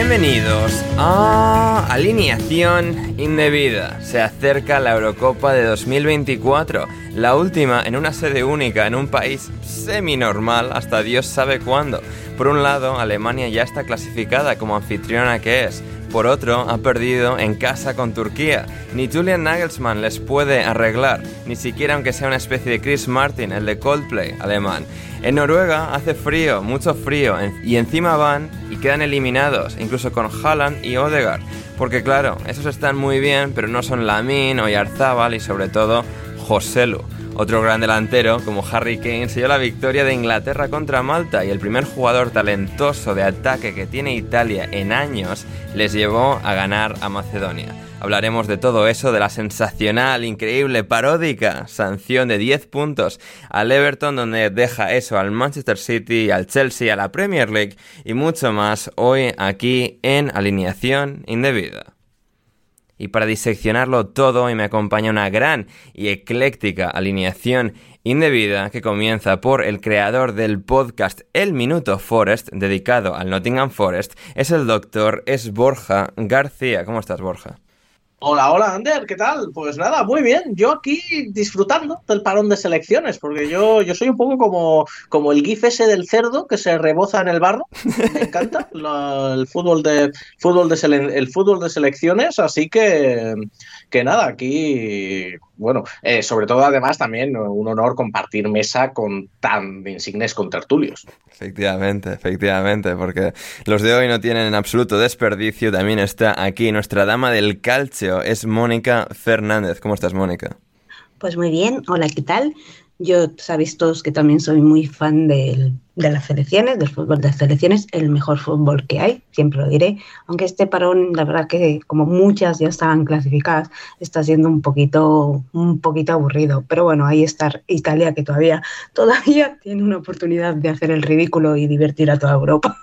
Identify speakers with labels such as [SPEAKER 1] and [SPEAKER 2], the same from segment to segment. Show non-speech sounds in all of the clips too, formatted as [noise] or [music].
[SPEAKER 1] Bienvenidos a Alineación Indebida. Se acerca la Eurocopa de 2024, la última en una sede única en un país semi-normal hasta Dios sabe cuándo. Por un lado, Alemania ya está clasificada como anfitriona que es. Por otro, ha perdido en casa con Turquía. Ni Julian Nagelsmann les puede arreglar, ni siquiera aunque sea una especie de Chris Martin, el de Coldplay alemán. En Noruega hace frío, mucho frío, y encima van quedan eliminados, incluso con Haaland y Odegaard. Porque claro, esos están muy bien, pero no son Lamin o Yarzábal y sobre todo Joselu. Otro gran delantero, como Harry Kane, selló la victoria de Inglaterra contra Malta y el primer jugador talentoso de ataque que tiene Italia en años les llevó a ganar a Macedonia. Hablaremos de todo eso, de la sensacional, increíble, paródica sanción de 10 puntos al Everton, donde deja eso al Manchester City, al Chelsea, a la Premier League y mucho más hoy aquí en Alineación Indebida. Y para diseccionarlo todo, y me acompaña una gran y ecléctica alineación indebida que comienza por el creador del podcast El Minuto Forest, dedicado al Nottingham Forest, es el doctor Es Borja García. ¿Cómo estás, Borja?
[SPEAKER 2] Hola, hola, Ander, ¿qué tal? Pues nada, muy bien. Yo aquí disfrutando del parón de selecciones, porque yo, yo soy un poco como, como el gif ese del cerdo que se reboza en el barro. Me [laughs] encanta la- el fútbol de fútbol de sele- el fútbol de selecciones, así que que nada, aquí bueno, eh, sobre todo además también un honor compartir mesa con tan insignes contertulios.
[SPEAKER 1] Efectivamente, efectivamente, porque los de hoy no tienen en absoluto desperdicio. También está aquí nuestra dama del calcio, es Mónica Fernández. ¿Cómo estás, Mónica?
[SPEAKER 3] Pues muy bien, hola, ¿qué tal? Yo sabéis todos que también soy muy fan de las selecciones, del fútbol de las selecciones, el mejor fútbol que hay, siempre lo diré, aunque este parón, la verdad que como muchas ya estaban clasificadas, está siendo un poquito, un poquito aburrido, pero bueno, ahí está Italia que todavía, [laughs] todavía tiene una oportunidad de hacer el ridículo y divertir a toda Europa.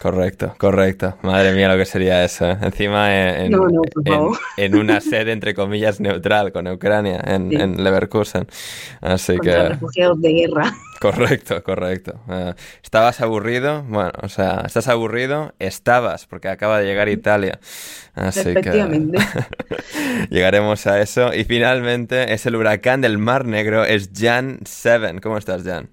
[SPEAKER 1] Correcto, correcto. Madre mía, lo que sería eso. ¿eh? Encima en,
[SPEAKER 3] No, no, por
[SPEAKER 1] en- una sede, entre comillas, neutral con Ucrania, en,
[SPEAKER 3] Sí.
[SPEAKER 1] en Leverkusen. Así
[SPEAKER 3] Contra
[SPEAKER 1] que,
[SPEAKER 3] refugiados de guerra.
[SPEAKER 1] correcto, correcto. Eh, ¿Estabas aburrido? Bueno, o sea, ¿estás aburrido? Estabas, porque acaba de llegar Italia. Así que
[SPEAKER 3] Efectivamente. [laughs]
[SPEAKER 1] llegaremos a eso. Y finalmente es el huracán del Mar Negro, es Jan Seven. ¿Cómo estás, Jan?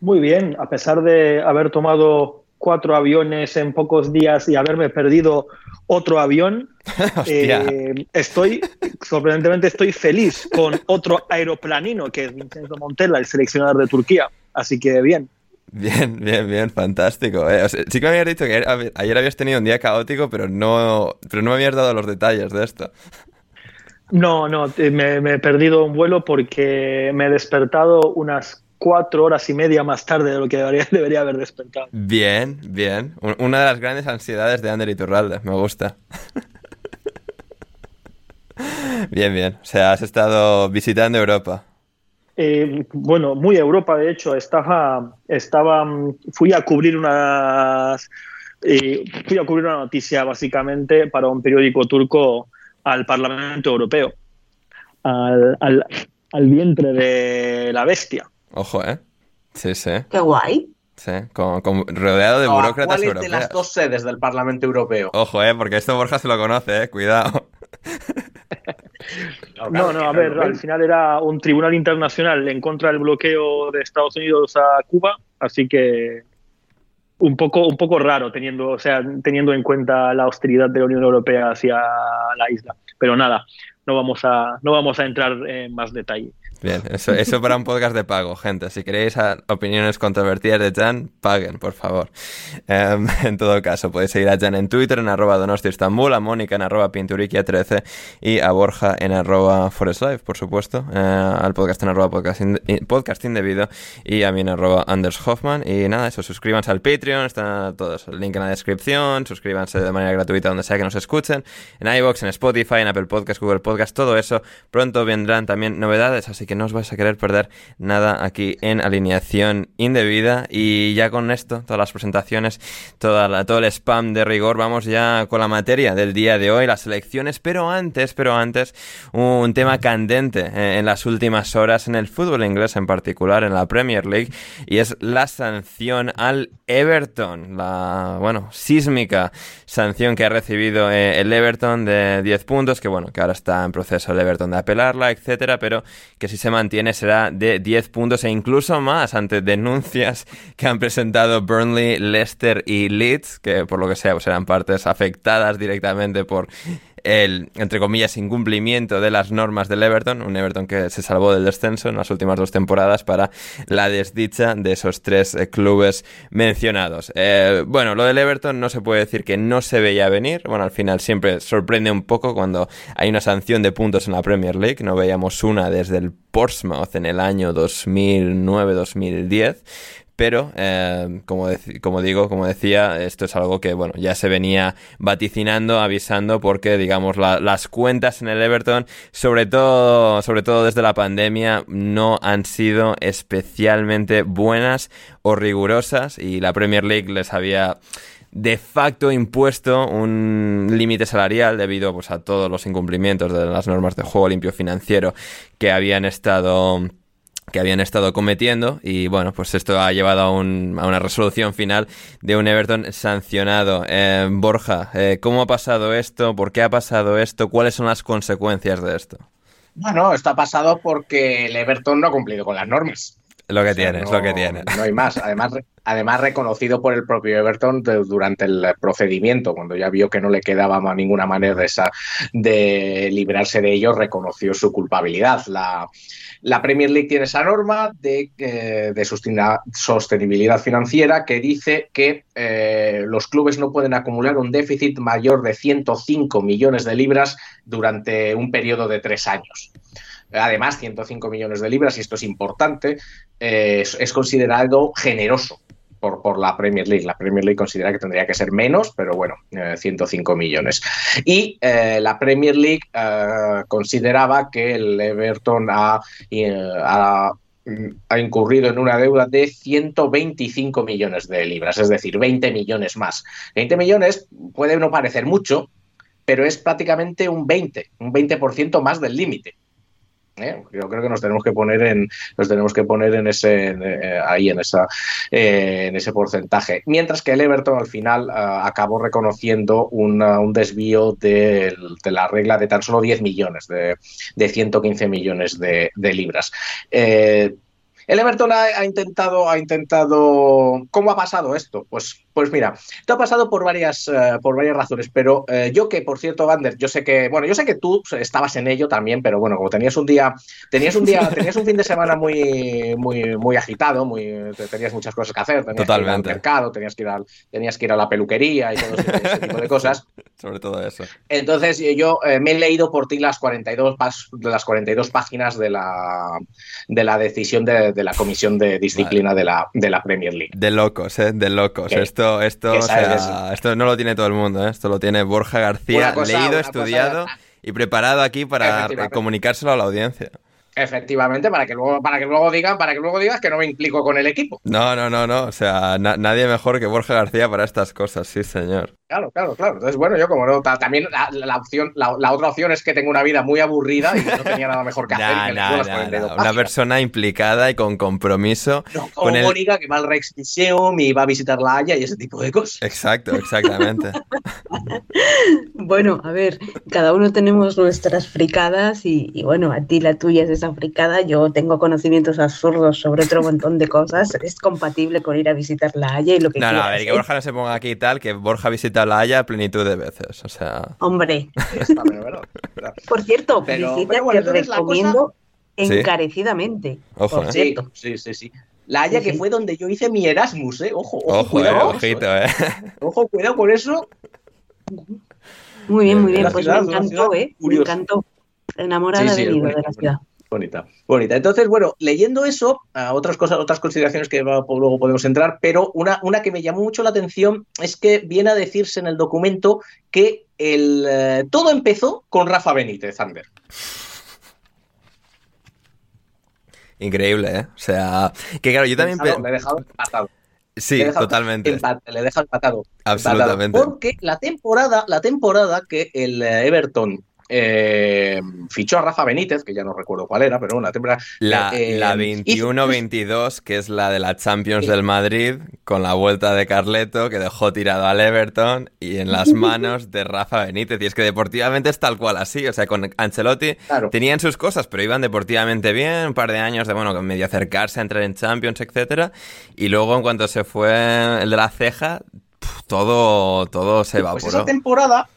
[SPEAKER 4] Muy bien, a pesar de haber tomado cuatro aviones en pocos días y haberme perdido otro avión, [laughs] eh, estoy, sorprendentemente, estoy feliz con otro aeroplanino que es Vincenzo Montella, el seleccionador de Turquía. Así que bien.
[SPEAKER 1] Bien, bien, bien, fantástico. Eh. sí que me habías dicho que ayer, habías tenido un día caótico, pero no, pero no me habías dado los detalles de esto.
[SPEAKER 4] No, no, me, me he perdido un vuelo porque me he despertado unas cuatro horas y media más tarde de lo que debería, [laughs] debería haber despertado.
[SPEAKER 1] Bien, bien. Una de las grandes ansiedades de Ander Turralde, me gusta. [laughs] bien, bien. O sea, has estado visitando Europa.
[SPEAKER 4] Eh, bueno, muy Europa, de hecho. Estaba, estaba, fui a cubrir unas, eh, fui a cubrir una noticia básicamente para un periódico turco al Parlamento Europeo, al, al vientre de la bestia.
[SPEAKER 1] Ojo, ¿eh? Sí, sí.
[SPEAKER 3] Qué guay.
[SPEAKER 1] Sí, con, rodeado de burócratas
[SPEAKER 2] ¿cuál de las dos sedes del Parlamento Europeo?
[SPEAKER 1] Ojo, ¿eh? Porque esto Borja se lo conoce, ¿eh? Cuidado. [laughs]
[SPEAKER 4] No, no, a ver, al final era un tribunal internacional en contra del bloqueo de Estados Unidos a Cuba, así que un poco, un poco raro teniendo, o sea, teniendo en cuenta la hostilidad de la Unión Europea hacia la isla. Pero nada, no vamos a, no vamos a entrar en más detalle.
[SPEAKER 1] Bien, eso, eso para un podcast de pago, gente. Si queréis opiniones controvertidas de Jan, paguen, por favor. Em, [laughs] en todo caso, podéis seguir a Jan en Twitter, en arroba Donosti Istanbul, a Mónica en arroba Pinturiquia13 y a Borja en arroba Forest Life, por supuesto, eh, al podcast en arroba podcast, indebido y a mí en arroba Anders Hoffman. Y nada, eso, suscríbanse al Patreon, está todo el link en la descripción, suscríbanse de manera gratuita donde sea que nos escuchen, en iVoox, en Spotify, en Apple Podcast, Google Podcast, todo eso. Pronto vendrán también novedades, así que no os vais a querer perder nada aquí en alineación indebida. Y ya con esto, todas las presentaciones, toda todo el spam de rigor, vamos ya con la materia del día de hoy, las elecciones. Pero antes, pero antes, un tema candente eh, en las últimas horas en el fútbol inglés en particular, en la Premier League, y es la sanción al Everton, la, bueno, sísmica sanción que ha recibido eh, el Everton de 10 puntos, que bueno, que ahora está en proceso el Everton de apelarla, etcétera, pero que si se mantiene será de 10 puntos e incluso más ante denuncias que han presentado Burnley, Leicester y Leeds, que por lo que sea pues serán partes afectadas directamente por el, entre comillas, incumplimiento de las normas del Everton, un Everton que se salvó del descenso en las últimas dos temporadas para la desdicha de esos tres eh, clubes mencionados. Eh, bueno, lo del Everton no se puede decir que no se veía venir, bueno, al final siempre sorprende un poco cuando hay una sanción de puntos en la Premier League, no veíamos una desde el Portsmouth en el año 2009-2010, pero eh, como, como digo, como decía, esto es algo que bueno ya se venía vaticinando, avisando, porque digamos las cuentas en el Everton, sobre todo, sobre todo desde la pandemia, no han sido especialmente buenas o rigurosas y la Premier League les había de facto impuesto un límite salarial debido pues, a todos los incumplimientos de las normas de juego limpio financiero que habían estado que habían estado cometiendo y bueno, pues esto ha llevado a, una resolución final de un Everton sancionado. Eh, Borja, eh, ¿cómo ha pasado esto? ¿Por qué ha pasado esto? ¿Cuáles son las consecuencias de esto?
[SPEAKER 2] Bueno, esto ha pasado porque el Everton no ha cumplido con las normas.
[SPEAKER 1] Lo que tiene, es lo que tiene.
[SPEAKER 2] No hay más. Además, además reconocido por el propio Everton durante el procedimiento, cuando ya vio que no le quedaba ninguna manera de, esa, de librarse de ello, reconoció su culpabilidad. La, la Premier League tiene esa norma de, eh, de sostenibilidad financiera que dice que eh, los clubes no pueden acumular un déficit mayor de 105 millones de libras durante un periodo de tres años. Además, 105 millones de libras, y esto es importante, eh, es, considerado generoso por, la Premier League. La Premier League considera que tendría que ser menos, pero bueno, 105 eh, millones. Y eh, la Premier League consideraba que el Everton ha, ha incurrido en una deuda de 125 millones de libras, es decir, 20 millones más. 20 millones puede no parecer mucho, pero es prácticamente un 20, un 20% más del límite. ¿Eh? Yo creo que nos tenemos que poner en, nos tenemos que poner en ese, eh, ahí en esa, eh, en ese porcentaje. Mientras que el Everton al final acabó reconociendo un desvío de, la regla de tan solo 10 millones, de, de 115 millones de, libras. El Everton ha, ha, intentado, ha intentado. ¿Cómo ha pasado esto? Pues, pues mira, esto ha pasado por varias, uh, por varias razones. Pero uh, yo que, por cierto, Vander, yo sé que, bueno, yo sé que tú estabas en ello también, pero bueno, como tenías un día, tenías un día, [laughs] tenías un fin de semana muy, muy, muy agitado, muy, tenías muchas cosas que hacer, tenías
[SPEAKER 1] Totalmente.
[SPEAKER 2] que ir al mercado, tenías que ir al, tenías que ir a la peluquería y todo ese, ese tipo de cosas. [laughs]
[SPEAKER 1] Sobre todo eso.
[SPEAKER 2] Entonces yo eh, me he leído por ti las 42, de las 42 páginas de la, de la decisión de, de la comisión de disciplina vale. de, la, de la Premier League.
[SPEAKER 1] De locos, ¿eh? De locos.
[SPEAKER 2] ¿Qué?
[SPEAKER 1] Esto, esto,
[SPEAKER 2] ¿Qué
[SPEAKER 1] o sea, esto no lo tiene todo el mundo, ¿eh? Esto lo tiene Borja García,
[SPEAKER 2] cosa,
[SPEAKER 1] leído, estudiado
[SPEAKER 2] cosa...
[SPEAKER 1] y preparado aquí para comunicárselo a la audiencia.
[SPEAKER 2] Efectivamente, para que luego, para que luego digan, para que luego digas que no me implico con el equipo.
[SPEAKER 1] No, no, no, no. O sea, na nadie mejor que Borja García para estas cosas, sí, señor.
[SPEAKER 2] Claro, claro, claro. Entonces, bueno, yo como no, también la, la opción, la, la, otra opción es que tengo una vida muy aburrida y no tenía nada mejor que [laughs] hacer.
[SPEAKER 1] nah,
[SPEAKER 2] y
[SPEAKER 1] nah, nah, nah. Una persona implicada y con compromiso.
[SPEAKER 2] No, como
[SPEAKER 1] con el...
[SPEAKER 2] Mónica, que va al Rex Museum y va a visitar la Haya y ese tipo de cosas.
[SPEAKER 1] Exacto, exactamente. [laughs]
[SPEAKER 3] bueno, a ver, cada uno tenemos nuestras fricadas y, y, bueno, a ti la tuya es esa fricada, yo tengo conocimientos absurdos sobre otro montón de cosas, es compatible con ir a visitar la Haya y lo que
[SPEAKER 1] No,
[SPEAKER 3] quieras,
[SPEAKER 1] no, a ver, que
[SPEAKER 3] ¿eh?
[SPEAKER 1] Borja no se ponga aquí y tal, que Borja visita la Haya plenitud de veces, o sea...
[SPEAKER 3] Hombre. Por cierto,
[SPEAKER 2] pero,
[SPEAKER 3] visita
[SPEAKER 2] pero bueno,
[SPEAKER 3] que recomiendo
[SPEAKER 2] cosa...
[SPEAKER 3] encarecidamente.
[SPEAKER 1] Ojo,
[SPEAKER 3] por
[SPEAKER 1] ¿eh?
[SPEAKER 3] cierto.
[SPEAKER 2] Sí, sí, sí. La Haya
[SPEAKER 3] Sí,
[SPEAKER 2] que
[SPEAKER 3] sí.
[SPEAKER 2] fue donde yo hice mi Erasmus, ¿eh? Ojo, ojo,
[SPEAKER 1] Ojo,
[SPEAKER 2] cuidado
[SPEAKER 1] eh, ojito,
[SPEAKER 2] ¿eh?
[SPEAKER 1] eh.
[SPEAKER 2] Ojo, cuidado con eso.
[SPEAKER 3] Muy bien, muy bien.
[SPEAKER 2] la
[SPEAKER 3] Pues
[SPEAKER 2] ciudad,
[SPEAKER 3] me encantó, ¿eh? Me encantó. Enamorada
[SPEAKER 2] Sí, sí,
[SPEAKER 3] de la ciudad.
[SPEAKER 2] Bonita, bonita. Entonces, bueno, leyendo eso, a otras cosas, otras consideraciones que va- luego podemos entrar, pero una, una que me llamó mucho la atención es que viene a decirse en el documento que el, eh, todo empezó con Rafa Benítez, Ander.
[SPEAKER 1] Increíble, ¿eh? O sea, que claro, yo también...
[SPEAKER 2] Pensado,
[SPEAKER 1] pe-
[SPEAKER 2] Le he dejado empatado.
[SPEAKER 1] Sí,
[SPEAKER 2] Le
[SPEAKER 1] totalmente.
[SPEAKER 2] le he dejado empatado.
[SPEAKER 1] Absolutamente.
[SPEAKER 2] Empatado. Porque la temporada, la temporada que el eh, Everton eh, fichó a Rafa Benítez, que ya no recuerdo cuál era, pero la temporada.
[SPEAKER 1] La,
[SPEAKER 2] eh,
[SPEAKER 1] la
[SPEAKER 2] hizo-
[SPEAKER 1] 21-22, que es la de la Champions del Madrid, con la vuelta de Carleto, que dejó tirado al Everton, y en las [laughs] manos de Rafa Benítez. Y es que deportivamente es tal cual así. O sea, con Ancelotti
[SPEAKER 2] Claro.
[SPEAKER 1] tenían sus cosas, pero iban deportivamente bien. Un par de años de, bueno, medio acercarse a entrar en Champions, etcétera Y luego, en cuanto se fue el de la ceja, todo, todo se
[SPEAKER 2] Pues
[SPEAKER 1] evaporó.
[SPEAKER 2] esa temporada,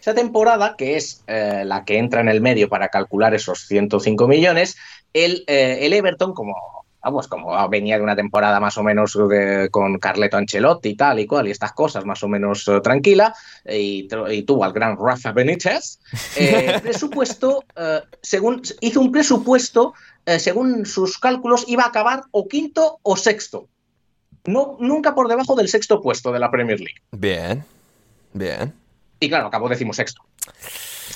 [SPEAKER 2] esa temporada, que es eh, la que entra en el medio para calcular esos 105 millones, el, eh, el Everton, como, vamos, como venía de una temporada más o menos de- con Carleto Ancelotti y tal y cual, y estas cosas más o menos eh, tranquila, y, tuvo al gran Rafa Benítez, eh, [laughs] presupuesto, eh, según, hizo un presupuesto, eh, según sus cálculos, iba a acabar o quinto o sexto. No, nunca por debajo del sexto puesto de la Premier League.
[SPEAKER 1] Bien, bien.
[SPEAKER 2] Y claro, acabó decimosexto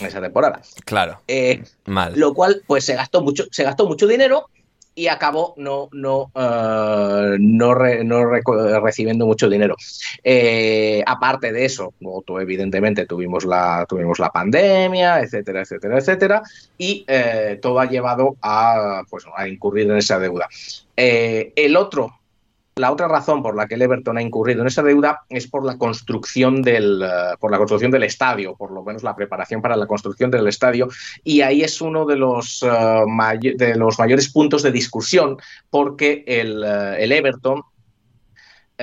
[SPEAKER 2] en esa temporada.
[SPEAKER 1] Claro,
[SPEAKER 2] Eh,
[SPEAKER 1] mal.
[SPEAKER 2] lo cual, pues se gastó mucho, se gastó mucho dinero y acabó no, no, eh, no, re- no recibiendo mucho dinero. Eh, aparte de eso, evidentemente tuvimos la, tuvimos la pandemia, etcétera, etcétera, etcétera, y eh, todo ha llevado a, pues, a incurrir en esa deuda. Eh, el otro la otra razón por la que el Everton ha incurrido en esa deuda es por la construcción del, eh, por la construcción del estadio, por lo menos la preparación para la construcción del estadio, y ahí es uno de los, may- de los mayores puntos de discusión, porque el, eh, el Everton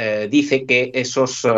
[SPEAKER 2] eh, dice que esos, eh,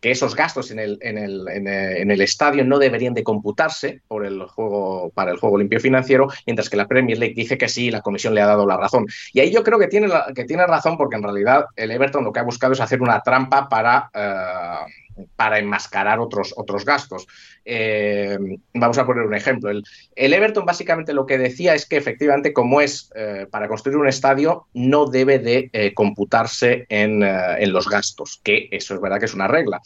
[SPEAKER 2] que esos gastos en el, en, el, en, el, en el estadio no deberían de computarse por el juego, para el juego limpio financiero, mientras que la Premier League dice que sí, la comisión le ha dado la razón. Y ahí yo creo que tiene, la- que tiene razón porque en realidad el Everton lo que ha buscado es hacer una trampa para, eh, para enmascarar otros, otros gastos. Eh, vamos a poner un ejemplo. El, Everton básicamente lo que decía es que efectivamente como es eh, para construir un estadio no debe de eh, computarse en, en los gastos, que eso es verdad que es una regla.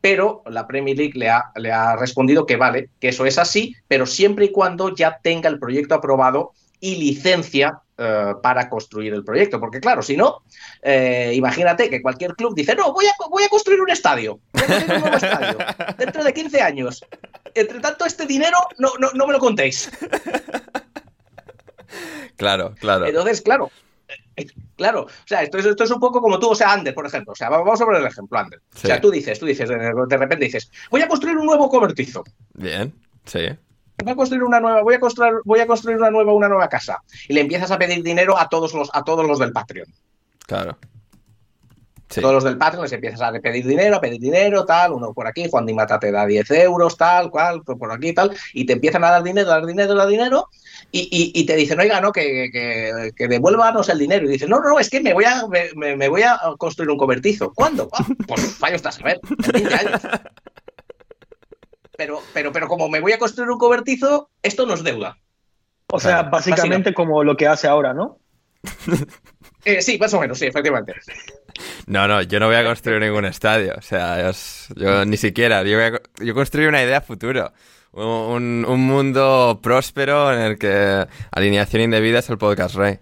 [SPEAKER 2] Pero la Premier League le ha, le ha respondido que vale, que eso es así, pero siempre y cuando ya tenga el proyecto aprobado y licencia eh, para construir el proyecto. Porque claro, si no, eh, imagínate que cualquier club dice, no, voy a, voy a construir un estadio, voy a construir un nuevo estadio, [laughs] dentro de 15 años. Entre tanto, este dinero no, no, no me lo contéis.
[SPEAKER 1] Claro, claro.
[SPEAKER 2] Entonces, claro, eh, claro, o sea, esto es, esto es un poco como tú, o sea, Ander, por ejemplo, o sea, vamos a poner el ejemplo, Ander.
[SPEAKER 1] Sí.
[SPEAKER 2] O sea, tú dices, tú dices, de repente dices, voy a construir un nuevo cobertizo.
[SPEAKER 1] Bien, sí.
[SPEAKER 2] Voy a construir una nueva, voy a construir, voy a construir una nueva, una nueva casa. Y le empiezas a pedir dinero a todos los, a todos los del Patreon.
[SPEAKER 1] Claro.
[SPEAKER 2] A todos los del Patreon les empiezas a pedir dinero, a pedir dinero, tal, uno por aquí, Juan Di Mata te da 10 euros, tal, cual, por aquí, tal, y te empiezan a dar dinero, dar dinero, dar dinero, y, y, te dicen, oiga, no, que, que, que, devuélvanos el dinero. Y dicen, no, no, es que me voy a, me, me voy a construir un cobertizo. ¿Cuándo? Ah, pues fallo estás a ver, en 20 años. Pero, pero, pero como me voy a construir un cobertizo, esto no es deuda.
[SPEAKER 4] O sea, básicamente como lo que hace ahora, ¿no? [laughs]
[SPEAKER 2] Eh, sí, más o menos, sí, efectivamente.
[SPEAKER 1] No, no, yo no voy a construir ningún estadio. O sea, yo, ni siquiera. Yo, voy a, yo construir una idea futuro. Un, un, mundo próspero en el que alineación indebida es el podcast rey.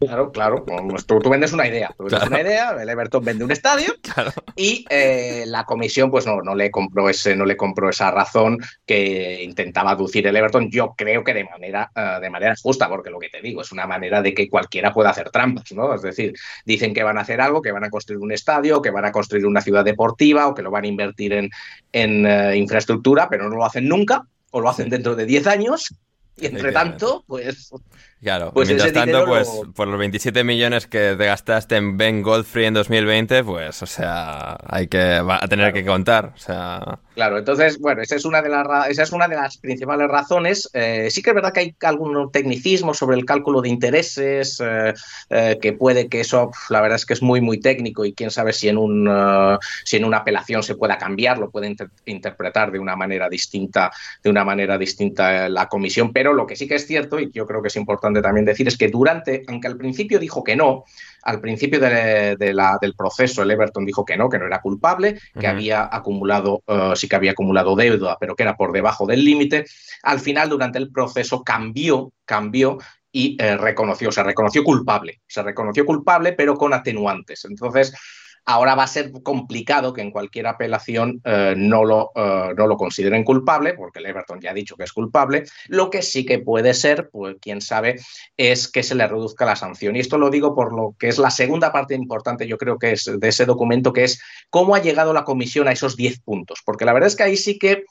[SPEAKER 2] Claro, claro. Pues tú, vendes una idea. Tú vendes una idea, el Everton vende un estadio [laughs] y eh, la comisión pues no, no, le compró ese, no le compró esa razón que intentaba aducir el Everton. Yo creo que de manera, eh, de manera justa, porque lo que te digo es una manera de que cualquiera pueda hacer trampas, ¿no? Es decir, dicen que van a hacer algo, que van a construir un estadio, que van a construir una ciudad deportiva o que lo van a invertir en, en eh, infraestructura, pero no lo hacen nunca o lo hacen dentro de 10 años y entre tanto, pues.
[SPEAKER 1] Claro, pues mientras tanto, pues por los 27 millones que te gastaste en Ben Godfrey en 2020, pues, o sea, hay que va a tener que contar. O sea.
[SPEAKER 2] Claro, entonces, bueno, esa es una de las, esa es una de las principales razones. Eh, sí que es verdad que hay algún tecnicismo sobre el cálculo de intereses, eh, eh, que puede que eso, la verdad es que es muy, muy técnico y quién sabe si en, un, si en una apelación se pueda cambiar, lo puede interpretar de una manera distinta, de una manera distinta la comisión, pero lo que sí que es cierto, y yo creo que es importante también decir, es que durante, aunque al principio dijo que no, al principio de, la, del proceso el Everton dijo que no, que no era culpable, que había acumulado, eh, sí que había acumulado deuda, pero que era por debajo del límite. Al final, durante el proceso, cambió, cambió y eh, reconoció, se reconoció culpable, se reconoció culpable, pero con atenuantes. Entonces, Ahora va a ser complicado que en cualquier apelación eh, no, lo, eh, no, lo, consideren culpable, porque el Everton ya ha dicho que es culpable. Lo que sí que puede ser, pues quién sabe, es que se le reduzca la sanción. Y esto lo digo por lo que es la segunda parte importante, yo creo que es de ese documento, que es cómo ha llegado la comisión a esos 10 puntos. Porque la verdad es que ahí sí que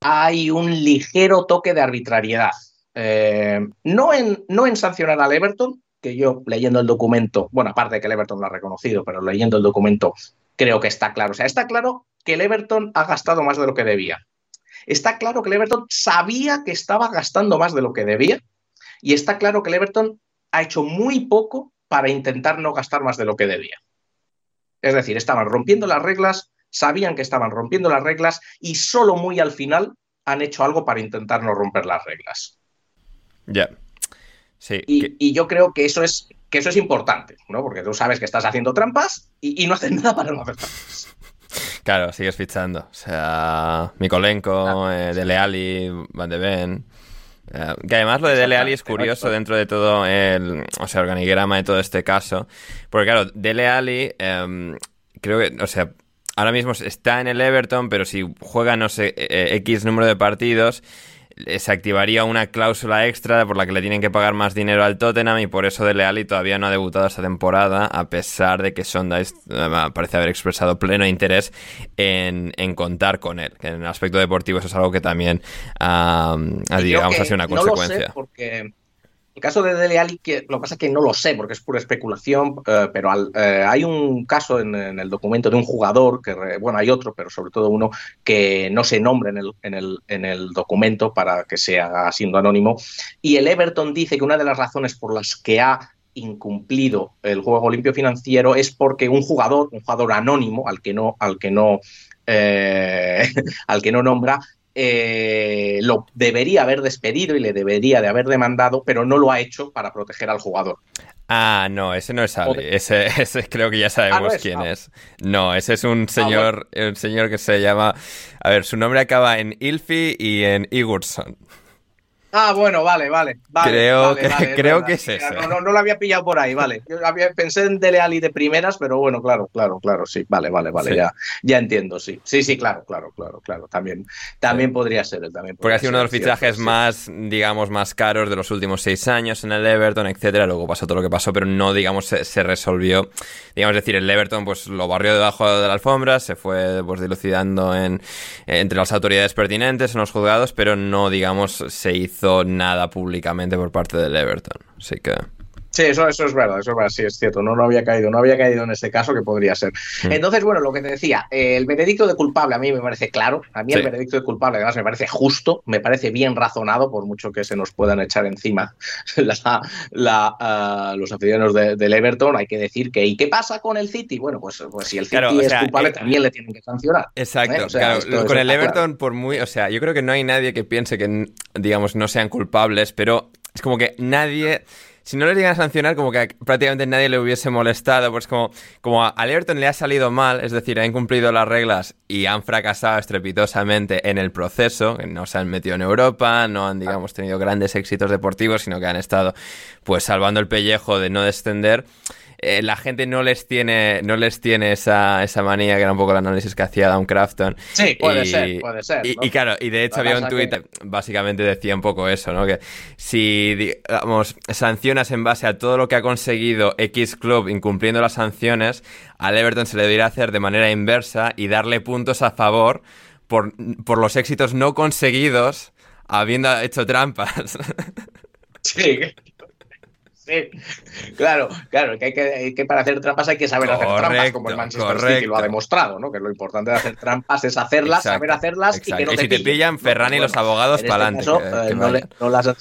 [SPEAKER 2] hay un ligero toque de arbitrariedad. Eh, no, en, no en sancionar al Everton, que yo leyendo el documento, bueno, aparte de que el Everton lo ha reconocido, pero leyendo el documento creo que está claro. O sea, está claro que el Everton ha gastado más de lo que debía. Está claro que el Everton sabía que estaba gastando más de lo que debía y está claro que el Everton ha hecho muy poco para intentar no gastar más de lo que debía. Es decir, estaban rompiendo las reglas, sabían que estaban rompiendo las reglas y solo muy al final han hecho algo para intentar no romper las reglas.
[SPEAKER 1] Ya.
[SPEAKER 2] Y, yo creo que eso es que eso es importante, ¿no? Porque tú sabes que estás haciendo trampas y, no haces nada para no hacer trampas.
[SPEAKER 1] Claro, sigues fichando. O sea, Mikolenko, eh, Dele Alli, Van de Ven. Eh, que además lo de Dele Alli es curioso dentro de todo el o sea, organigrama de todo este caso. Porque claro, Dele Alli, em, creo que, o sea, ahora mismo está en el Everton, pero si juega, no sé, eh, X número de partidos se activaría una cláusula extra por la que le tienen que pagar más dinero al Tottenham y por eso De Leali todavía no ha debutado esta temporada, a pesar de que Sondice eh, parece haber expresado pleno interés en, contar con él. Que en el aspecto deportivo eso es algo que también, digamos, ha sido una consecuencia.
[SPEAKER 2] porque el caso de Dele Alli, que lo que pasa es que no lo sé porque es pura especulación, eh, pero eh, hay un caso en, el documento de un jugador, que bueno, hay otro, pero sobre todo uno que no se nombra en en en el documento para que sea siendo anónimo. Y el Everton dice que una de las razones por las que ha incumplido el juego limpio financiero es porque un jugador, un jugador anónimo al que no, al que no, eh, [laughs] al que no nombra, eh, lo debería haber despedido y le debería de haber demandado, pero no lo ha hecho para proteger al jugador.
[SPEAKER 1] Ah, no, ese no es Ali. [laughs] Ese, creo que ya sabemos ah, quién es. No, ese es un ah, señor, un señor que se llama. A ver, su nombre acaba en Ilfi y en Igurson.
[SPEAKER 2] Ah, bueno, vale, vale. vale
[SPEAKER 1] creo
[SPEAKER 2] vale, vale, [laughs]
[SPEAKER 1] creo
[SPEAKER 2] verdad.
[SPEAKER 1] que es ese.
[SPEAKER 2] No, no, no lo había pillado por ahí, vale. Yo había, pensé en Dele Alli de primeras, pero bueno, claro, claro, claro, sí. Vale, vale, vale,
[SPEAKER 1] Sí.
[SPEAKER 2] ya, ya entiendo, sí. Sí, sí, claro, claro, claro, claro. También, también podría ser él, también.
[SPEAKER 1] Porque ha sido uno de los
[SPEAKER 2] cierto,
[SPEAKER 1] fichajes
[SPEAKER 2] sí.
[SPEAKER 1] más, digamos, más caros de los últimos seis años en el Everton, etcétera. Luego pasó todo lo que pasó, pero no, digamos, se, se resolvió. Digamos, es decir, el Everton, pues lo barrió debajo de la alfombra, se fue, pues, dilucidando en, entre las autoridades pertinentes, en los juzgados, pero no, digamos, se hizo nada públicamente por parte del Everton. Así que.
[SPEAKER 2] Sí, eso, eso es verdad, eso es verdad, sí, es cierto. No, no había caído, no había caído en este caso que podría ser.
[SPEAKER 1] Mm.
[SPEAKER 2] Entonces, bueno, lo que te decía, eh, el veredicto de culpable a mí me parece claro, a mí
[SPEAKER 1] Sí.
[SPEAKER 2] el veredicto de culpable además me parece justo, me parece bien razonado, por mucho que se nos puedan echar encima [laughs] la- la, ah, los aficionados de- del Everton, hay que decir que ¿y qué pasa con el City? Bueno, pues, pues si el City
[SPEAKER 1] Claro, o
[SPEAKER 2] es
[SPEAKER 1] sea,
[SPEAKER 2] culpable
[SPEAKER 1] eh,
[SPEAKER 2] también le tienen que sancionar.
[SPEAKER 1] Exacto,
[SPEAKER 2] ¿eh? O sea,
[SPEAKER 1] claro.
[SPEAKER 2] esto-
[SPEAKER 1] con el Everton,
[SPEAKER 2] claro.
[SPEAKER 1] por muy. O sea, yo creo que no hay nadie que piense que, digamos, no sean culpables, pero es como que nadie. Si no les llegan a sancionar, como que prácticamente nadie le hubiese molestado. Pues como, como a- Everton le ha salido mal, es decir, han incumplido las reglas y han fracasado estrepitosamente en el proceso, no se han metido en Europa, no han, digamos, tenido grandes éxitos deportivos, sino que han estado, pues, salvando el pellejo de no descender eh, la gente no les tiene, no les tiene esa, esa manía, que era un poco el análisis que hacía Down Crafton.
[SPEAKER 2] Sí, puede
[SPEAKER 1] Y-
[SPEAKER 2] ser, puede ser.
[SPEAKER 1] Y,
[SPEAKER 2] ¿no?
[SPEAKER 1] y claro, y de hecho había un tuit,
[SPEAKER 2] que-
[SPEAKER 1] básicamente decía un poco eso, ¿no? Que si, digamos, sancionas en base a todo lo que ha conseguido X Club incumpliendo las sanciones, al Everton se le debería hacer de manera inversa y darle puntos a favor por, por los éxitos no conseguidos habiendo hecho trampas. [laughs]
[SPEAKER 2] Sí. Sí, [laughs] claro, claro, que, hay que, que para hacer trampas hay que saber hacer trampas, como el Manchester City
[SPEAKER 1] correcto.
[SPEAKER 2] lo ha demostrado, ¿no? Que lo importante de hacer trampas es hacerlas,
[SPEAKER 1] Exacto,
[SPEAKER 2] saber hacerlas y que no
[SPEAKER 1] Y
[SPEAKER 2] te
[SPEAKER 1] si te pillan, Ferran y los abogados
[SPEAKER 2] este
[SPEAKER 1] pa'lante,
[SPEAKER 2] caso,
[SPEAKER 1] que-
[SPEAKER 2] eh, no, las
[SPEAKER 3] Bueno,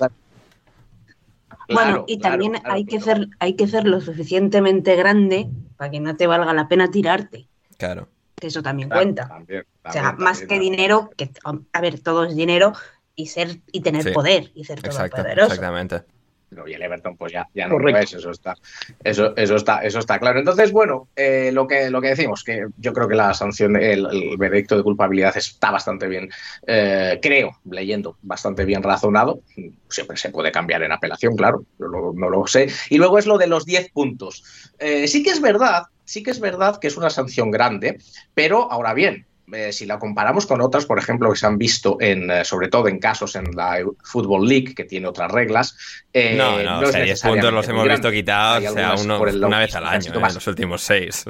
[SPEAKER 2] Claro,
[SPEAKER 3] y
[SPEAKER 2] claro,
[SPEAKER 3] también
[SPEAKER 2] claro,
[SPEAKER 3] hay, que ser, hay que ser lo suficientemente grande para que no te valga la pena tirarte,
[SPEAKER 1] claro.
[SPEAKER 3] que eso también
[SPEAKER 2] Claro,
[SPEAKER 3] cuenta.
[SPEAKER 2] también,
[SPEAKER 3] o sea,
[SPEAKER 2] también,
[SPEAKER 3] más
[SPEAKER 2] también,
[SPEAKER 3] que dinero, que a ver, todo es dinero y ser y tener
[SPEAKER 1] Sí,
[SPEAKER 3] poder y ser
[SPEAKER 1] Exacto,
[SPEAKER 3] todopoderoso.
[SPEAKER 1] exactamente.
[SPEAKER 2] No, y el Everton pues ya, ya no
[SPEAKER 4] Correcto.
[SPEAKER 2] lo es, eso está, eso, eso está, eso está claro. Entonces, bueno, eh, lo que lo que decimos, que yo creo que la sanción, el, el veredicto de culpabilidad está bastante bien, eh, creo, leyendo, bastante bien razonado. Siempre se puede cambiar en apelación, claro, yo lo- no lo sé. Y luego es lo de los 10 puntos. Eh, sí que es verdad, sí que es verdad que es una sanción grande, pero ahora bien, eh, si la comparamos con otras, por ejemplo, que se han visto en, eh, sobre todo en casos en la Football League, que tiene otras reglas. eh,
[SPEAKER 1] no, no, o sea, 10 puntos los hemos visto quitados, o sea, uno- una vez al año, eh, en los últimos seis.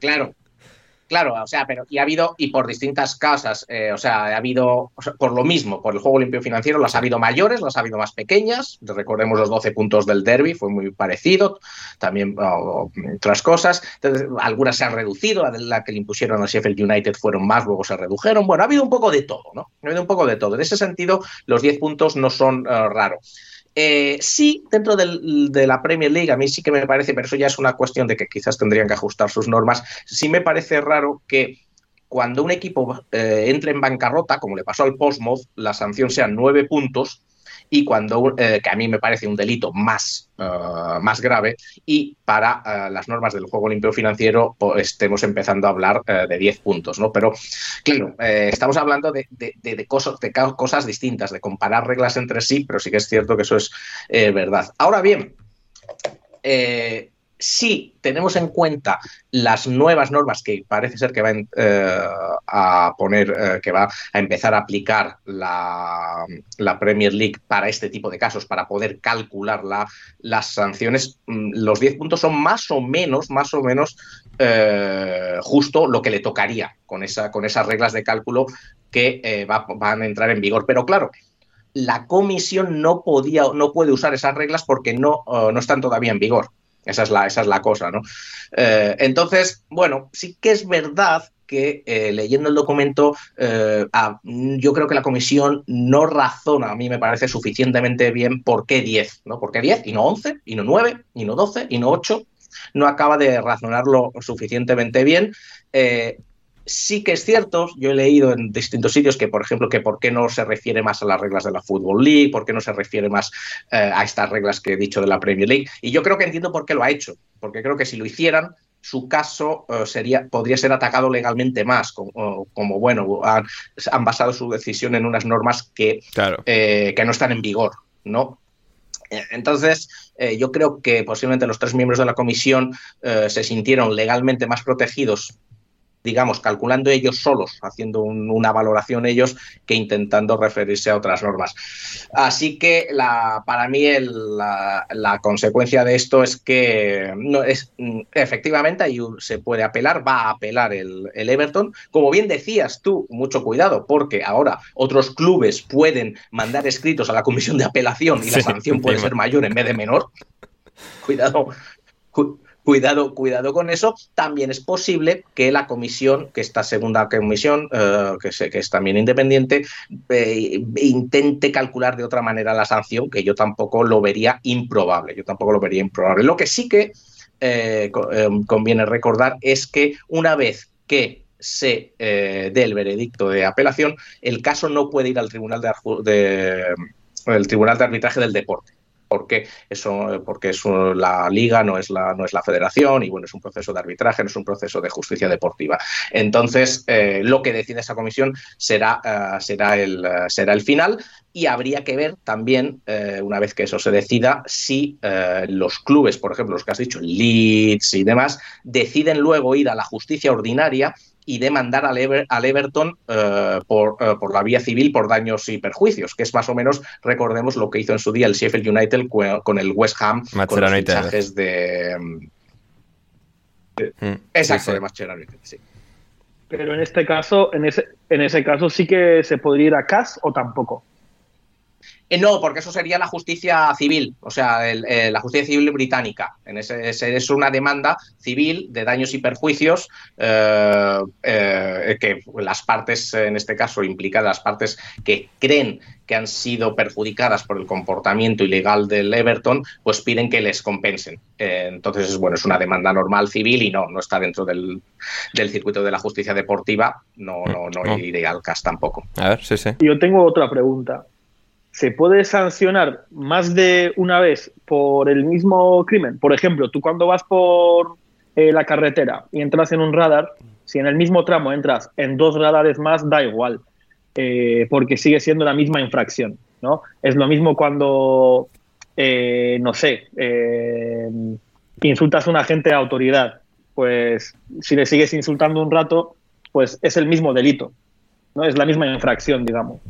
[SPEAKER 2] Claro, claro, o sea, pero y ha habido, y por distintas causas, eh, o sea, ha habido, por lo mismo, por el juego limpio financiero, las ha habido mayores, las ha habido más pequeñas. Recordemos los 12 puntos del derby, fue muy parecido, también otras cosas. Entonces, algunas se han reducido, la, la que le impusieron al Sheffield United fueron más, luego se redujeron. Bueno, ha habido un poco de todo, ¿no? Ha habido un poco de todo. En ese sentido, los 10 puntos no son eh, raros. Eh, sí, dentro del- de la Premier League, a mí sí que me parece, pero eso ya es una cuestión de que quizás tendrían que ajustar sus normas. Sí me parece raro que cuando un equipo eh, entre en bancarrota, como le pasó al Portsmouth, la sanción sea nueve puntos y cuando, eh, que a mí me parece un delito más, eh, más grave, y para eh, las normas del juego limpio financiero estemos empezando a hablar eh, de 10 puntos, ¿no? Pero, claro, estamos hablando de, de- cosas, de cosas distintas, de comparar reglas entre sí, pero sí que es cierto que eso es verdad. Ahora bien, si tenemos en cuenta las nuevas normas que parece ser que va eh, a poner, eh, que va a empezar a aplicar la, Premier League para este tipo de casos, para poder calcular la- las sanciones, mm, los 10 puntos son más o menos, más o menos eh, justo lo que le tocaría con, esa, con esas reglas de cálculo que eh, va- van a entrar en vigor. Pero claro, la comisión no podía, no puede usar esas reglas porque no están todavía en vigor. Esa es la, esa es la cosa, ¿no? Eh, entonces, bueno, sí que es verdad que eh, leyendo el documento, eh, yo creo que la comisión no razona, a mí me parece suficientemente bien por qué 10, ¿no? ¿Por qué 10 y no 11, y no 9, y no 12, y no 8? No acaba de razonarlo suficientemente bien. Sí que es cierto, yo he leído en distintos sitios que, por ejemplo, que por qué no se refiere más a las reglas de la Football League, por qué no se refiere más eh, a estas reglas que he dicho de la Premier League. Y yo creo que entiendo por qué lo ha hecho, porque creo que si lo hicieran, su caso eh, sería, podría ser atacado legalmente más, como, como bueno, han, han, basado su decisión en unas normas que,
[SPEAKER 1] claro.
[SPEAKER 2] eh, que no están en vigor, ¿no? Entonces, eh, yo creo que posiblemente los tres miembros de la comisión eh, se sintieron legalmente más protegidos digamos, calculando ellos solos, haciendo un, una valoración ellos, que intentando referirse a otras normas. Así que la, para mí el, la, la, consecuencia de esto es que no es efectivamente ahí se puede apelar, va a apelar el, el, Everton. Como bien decías tú, mucho cuidado, porque ahora otros clubes pueden mandar escritos a la comisión de apelación y la sanción puede ser mayor en vez de menor. Cuidado. Cu Cuidado, cuidado con eso. También es posible que la comisión, que esta segunda comisión, eh, que, se, es también independiente, eh, intente calcular de otra manera la sanción, que yo tampoco lo vería improbable. Yo tampoco lo vería improbable. Lo que sí que eh, conviene recordar es que una vez que se dé el veredicto de apelación, el caso no puede ir al tribunal de, tribunal de arbitraje del deporte porque eso porque es la liga no es la no es la federación y bueno es un proceso de arbitraje no es un proceso de justicia deportiva. Entonces eh, lo que decide esa comisión será uh, será el será el final y habría que ver también uh, una vez que eso se decida si los clubes por ejemplo los que has dicho Leeds y demás deciden luego ir a la justicia ordinaria y demandar al, Ever, al Everton uh, por, uh, por, la vía civil por daños y perjuicios, que es más o menos, recordemos, lo que hizo en su día el Sheffield United con el West Ham,
[SPEAKER 1] Manchester
[SPEAKER 2] con los
[SPEAKER 1] United.
[SPEAKER 2] fichajes de... de mm, exacto, sí, sí. de Manchester United, sí.
[SPEAKER 4] Pero en este caso, en ese, en ese caso sí que se podría ir a CAS o tampoco.
[SPEAKER 2] Eh, no, porque eso sería la justicia civil, o sea, el, eh, la justicia civil británica. En ese, ese, es una demanda civil de daños y perjuicios eh, eh, que las partes, en este caso implicadas, las partes que creen que han sido perjudicadas por el comportamiento ilegal del Everton, pues piden que les compensen. Eh, entonces, bueno, es una demanda normal civil y no, no está dentro del, del circuito de la justicia deportiva, no, no, no, no. iría al CAS tampoco.
[SPEAKER 1] A ver, sí, sí.
[SPEAKER 4] Yo tengo otra pregunta. ¿Se puede sancionar más de una vez por el mismo crimen? Por ejemplo, tú cuando vas por eh, la carretera y entras en un radar, si en el mismo tramo entras en dos radares más, da igual, eh, porque sigue siendo la misma infracción. ¿no? Es lo mismo cuando, eh, no sé, insultas a un agente de autoridad. Pues si le sigues insultando un rato, pues es el mismo delito. ¿no? Es la misma infracción, digamos.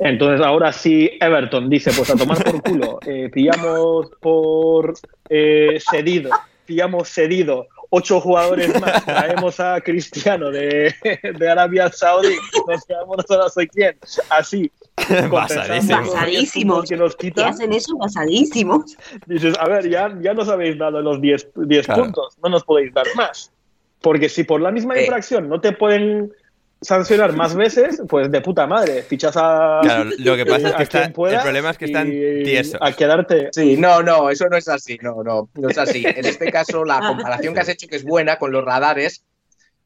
[SPEAKER 4] Entonces ahora sí Everton dice, pues a tomar por culo, eh, pillamos por eh, cedido, pillamos cedido ocho jugadores más, traemos a Cristiano de, de Arabia Saudí, nos quedamos a no sé quién, así. [laughs]
[SPEAKER 3] Basadísimos. Basadísimos.
[SPEAKER 4] Que nos quitan.
[SPEAKER 3] ¿Qué hacen eso? Basadísimos.
[SPEAKER 4] Dices, a ver, ya, ya nos habéis dado los 10 claro. puntos, no nos podéis dar más. Porque si por la misma eh. infracción no te pueden sancionar más veces, pues de puta madre. Fichas a.
[SPEAKER 1] Claro, lo que pasa es que está, el problema es que están tiesos.
[SPEAKER 4] A quedarte.
[SPEAKER 2] Sí, no, no, eso no es así. No, no, no es así. En este caso, la comparación que has hecho, que es buena con los radares,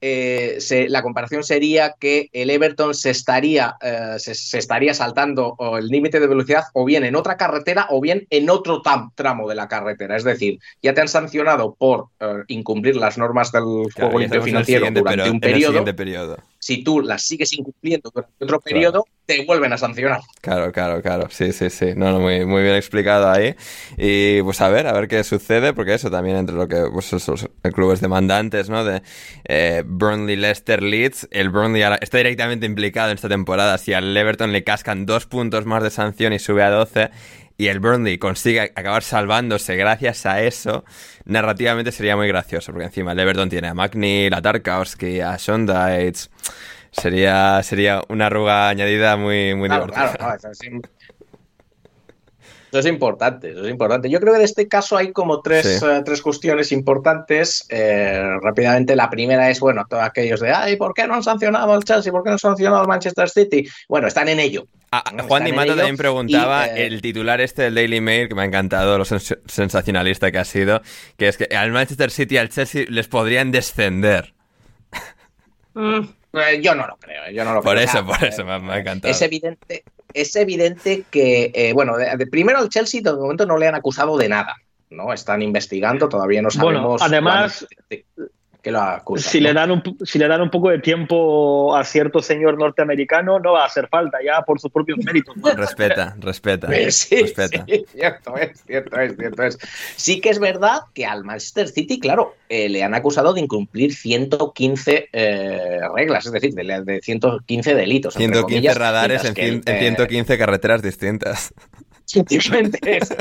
[SPEAKER 2] eh, se, la comparación sería que el Everton se estaría, eh, se, se, estaría saltando el límite de velocidad o bien en otra carretera o bien en otro tramo de la carretera. Es decir, ya te han sancionado por eh, incumplir las normas del
[SPEAKER 1] claro,
[SPEAKER 2] juego limpio financiero durante
[SPEAKER 1] pero,
[SPEAKER 2] un periodo.
[SPEAKER 1] periodo.
[SPEAKER 2] Si tú las sigues incumpliendo durante otro periodo, claro. te vuelven a sancionar.
[SPEAKER 1] Claro, claro, claro. Sí, sí, sí. No, no, muy, muy bien explicado ahí. Y pues a ver, a ver qué sucede, porque eso también entre lo que pues, esos clubes demandantes, ¿no? De eh, Burnley, Leicester, Leeds. El Burnley está directamente implicado en esta temporada. Si al Everton le cascan dos puntos más de sanción y sube a 12 y el Burnley consigue acabar salvándose gracias a eso, narrativamente sería muy gracioso, porque encima el Everton tiene a McNeil, a Tarkowski, a Sondites. Sería, sería una arruga añadida muy, muy
[SPEAKER 2] claro,
[SPEAKER 1] divertida.
[SPEAKER 2] Claro, claro, eso, es, eso importante, eso es importante. Yo creo que en este caso hay como tres, sí. uh, tres cuestiones importantes. Eh, rápidamente, la primera es, bueno, todos aquellos de, ay, ¿por qué no han sancionado al Chelsea? ¿Por qué no han sancionado al Manchester City? Bueno, están en ello.
[SPEAKER 1] Ah, Juan Di Mato también preguntaba y, eh... el titular este del Daily Mail, que me ha encantado, lo sens sensacionalista que ha sido, que es que al Manchester City y al Chelsea les podrían descender.
[SPEAKER 2] Mm, yo no lo creo, yo no lo
[SPEAKER 1] por
[SPEAKER 2] creo.
[SPEAKER 1] Eso, por eso, me, me, ha encantado.
[SPEAKER 2] Es evidente, es evidente que, eh, bueno, de, de, primero al Chelsea de momento no le han acusado de nada, ¿no? Están investigando, todavía no sabemos...
[SPEAKER 4] Bueno, además...
[SPEAKER 2] Cuál... que lo acusan.
[SPEAKER 4] Si,
[SPEAKER 2] ¿no?
[SPEAKER 4] le dan un, si le dan un poco de tiempo a cierto señor norteamericano, no va a hacer falta, ya por sus propios méritos.
[SPEAKER 1] Respeta, respeta.
[SPEAKER 2] Pues sí,
[SPEAKER 1] respeta.
[SPEAKER 2] sí, [laughs] cierto es, cierto es, cierto es. Sí que es verdad que al Manchester City, claro, eh, le han acusado de incumplir 115 eh, reglas, es decir, de, de 115 delitos. entre
[SPEAKER 1] 115
[SPEAKER 2] comillas,
[SPEAKER 1] radares en,
[SPEAKER 2] que,
[SPEAKER 1] cien- en
[SPEAKER 2] eh,
[SPEAKER 1] 115 carreteras distintas.
[SPEAKER 2] Simplemente [laughs] es.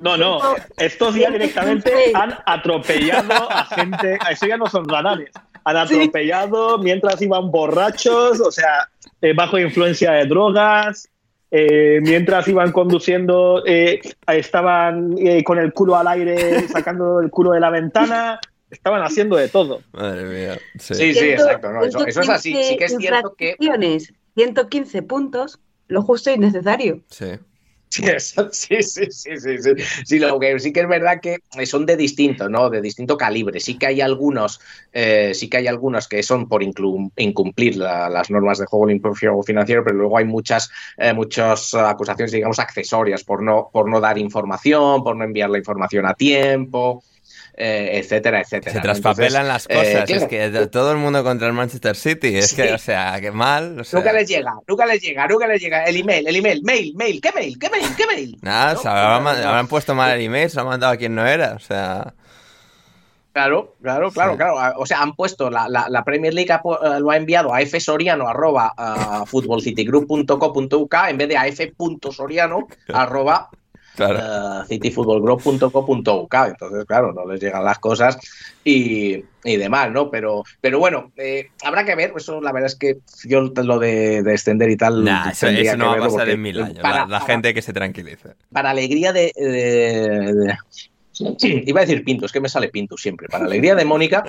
[SPEAKER 4] No, no, estos ya directamente han atropellado a gente, eso ya no son radares, han atropellado mientras iban borrachos, o sea, eh, bajo influencia de drogas, eh, mientras iban conduciendo, eh, estaban eh, con el culo al aire, sacando el culo de la ventana, estaban haciendo de todo.
[SPEAKER 1] Madre mía. Sí.
[SPEAKER 2] Sí, sí, exacto. no, eso, eso es así. Sí que es cierto que.
[SPEAKER 3] infracciones, 115 puntos, lo justo y necesario.
[SPEAKER 1] sí.
[SPEAKER 2] Sí, sí, sí, sí, sí, sí. Lo que sí que es verdad que son de distinto, ¿no? De distinto calibre. Sí que hay algunos, eh, sí que hay algunos que son por incumplir la- las normas de juego limpio financiero, pero luego hay muchas, eh, muchas acusaciones, digamos, accesorias por no, por no dar información, por no enviar la información a tiempo, eh, etcétera, etcétera.
[SPEAKER 1] Se traspapelan
[SPEAKER 2] Entonces,
[SPEAKER 1] las cosas.
[SPEAKER 2] eh, claro,
[SPEAKER 1] es que todo el mundo contra el Manchester City. Es
[SPEAKER 2] Sí.
[SPEAKER 1] que, o sea, que mal. O sea,
[SPEAKER 2] Nunca les llega, nunca les llega, nunca les llega el email, el email, mail, mail, ¿qué mail? ¿Qué mail? ¿Qué mail?
[SPEAKER 1] Nada,
[SPEAKER 2] ¿No?
[SPEAKER 1] se habrán,
[SPEAKER 2] No, no, no.
[SPEAKER 1] habrán puesto mal el email, se lo han mandado a quien no era. O sea,
[SPEAKER 2] Claro, claro, claro,
[SPEAKER 1] Sí.
[SPEAKER 2] claro. O sea, han puesto la, la- la Premier League ha eh, lo ha enviado a fsoriano arroba ah, futbolcitygroup.co.uk en vez de a f.soriano [laughs] arroba
[SPEAKER 1] claro.
[SPEAKER 2] cityfootballgroup.co.uk. Entonces, claro, no les llegan las cosas y, y demás, ¿no? Pero, pero bueno, eh, habrá que ver. Eso, la verdad es que yo lo de, de extender y tal.
[SPEAKER 1] Nah, eso, eso no
[SPEAKER 2] que
[SPEAKER 1] va a pasar
[SPEAKER 2] porque
[SPEAKER 1] en mil años.
[SPEAKER 2] para-
[SPEAKER 1] la la
[SPEAKER 2] para-
[SPEAKER 1] gente que se tranquilice.
[SPEAKER 2] para alegría de, de- de- Sí, [clears throat] iba a decir Pintus, que me sale Pintus siempre. Para alegría de Mónica,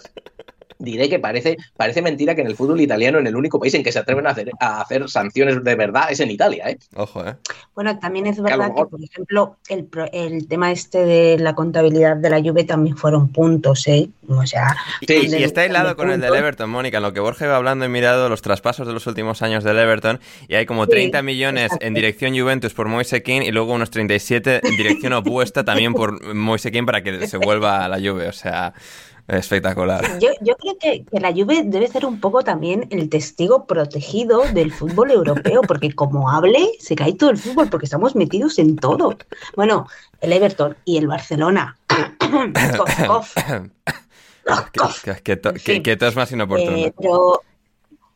[SPEAKER 2] diré que parece, parece mentira que en el fútbol italiano, en el único país en que se atreven a hacer, a hacer sanciones de verdad, es en Italia, ¿eh?
[SPEAKER 1] Ojo, ¿eh?
[SPEAKER 3] Bueno, también es verdad que,
[SPEAKER 2] mejor-
[SPEAKER 3] por ejemplo, el, pro- el tema este de la contabilidad de la Juve también fueron puntos, ¿eh? O sea,
[SPEAKER 2] Sí,
[SPEAKER 1] Y, está hilado
[SPEAKER 3] de
[SPEAKER 1] con el del. Everton, Mónica. En lo que Borja iba hablando, he mirado los traspasos de los últimos años del Everton y hay como
[SPEAKER 3] Sí,
[SPEAKER 1] 30 millones
[SPEAKER 3] exacto.
[SPEAKER 1] en dirección Juventus por Moise y luego unos 37 en dirección [laughs] opuesta también por Moise Kean para que se vuelva a la Juve. O sea, espectacular.
[SPEAKER 3] Yo, yo creo que, que la Juve debe ser un poco también el testigo protegido del fútbol europeo, porque como hable, se cae todo el fútbol, porque estamos metidos en todo. Bueno, el Everton y el Barcelona. [coughs] Cof, cof.
[SPEAKER 1] Que,
[SPEAKER 3] Cof.
[SPEAKER 1] que, que to-
[SPEAKER 3] En
[SPEAKER 1] que-
[SPEAKER 3] fin.
[SPEAKER 1] que todo es más inoportuno.
[SPEAKER 3] Eh, pero,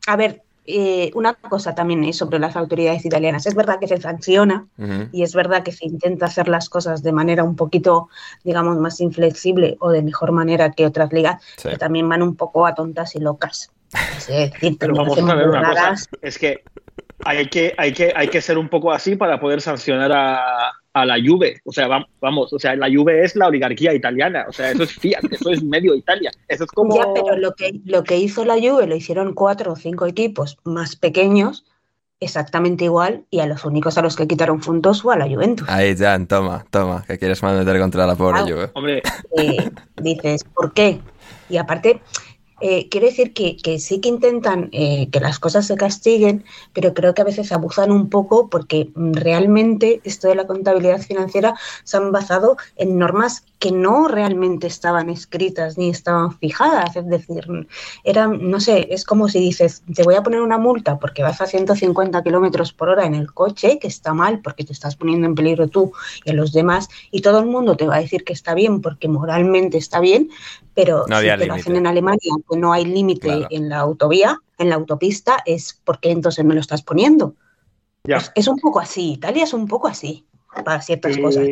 [SPEAKER 3] a ver, eh, una cosa también es sobre las autoridades italianas. Es verdad que se sanciona y es verdad que se intenta hacer las cosas de manera un poquito, digamos, más inflexible o de mejor manera que otras ligas,
[SPEAKER 1] Sí.
[SPEAKER 3] pero también van un poco a tontas y locas. Es decir,
[SPEAKER 4] Pero vamos a ver una cosa, es que hay que, hay que, hay que ser un poco así para poder sancionar a, a la Juve. O sea, vam- vamos, o sea, la Juve es la oligarquía italiana, o sea, eso es Fiat, [laughs] eso es medio Italia. Eso es como...
[SPEAKER 3] Ya, pero lo que, lo que hizo la Juve lo hicieron cuatro o cinco equipos más pequeños, exactamente igual, y a los únicos a los que quitaron puntos fue a la Juventus.
[SPEAKER 1] Ahí, Jan, toma, toma, que quieres meter contra la pobre
[SPEAKER 3] Ah.
[SPEAKER 1] Juve.
[SPEAKER 4] Hombre,
[SPEAKER 3] eh, dices, ¿por qué? Y aparte, eh, quiero decir que, que sí que intentan eh, que las cosas se castiguen, pero creo que a veces abusan un poco porque mm, realmente esto de la contabilidad financiera se han basado en normas que no realmente estaban escritas ni estaban fijadas. Es decir, eran, no sé, es como si dices, te voy a poner una multa porque vas a 150 kilómetros por hora en el coche, que está mal porque te estás poniendo en peligro tú y a los demás, y todo el mundo te va a decir que está bien porque moralmente está bien, pero
[SPEAKER 1] No
[SPEAKER 3] si te lo hacen en Alemania, que no hay límite
[SPEAKER 1] Claro.
[SPEAKER 3] en la autovía, en la autopista, es porque entonces me lo estás poniendo.
[SPEAKER 4] ya.
[SPEAKER 3] Es, es un poco así, Italia es un poco así para ciertas
[SPEAKER 4] Eh,
[SPEAKER 3] cosas.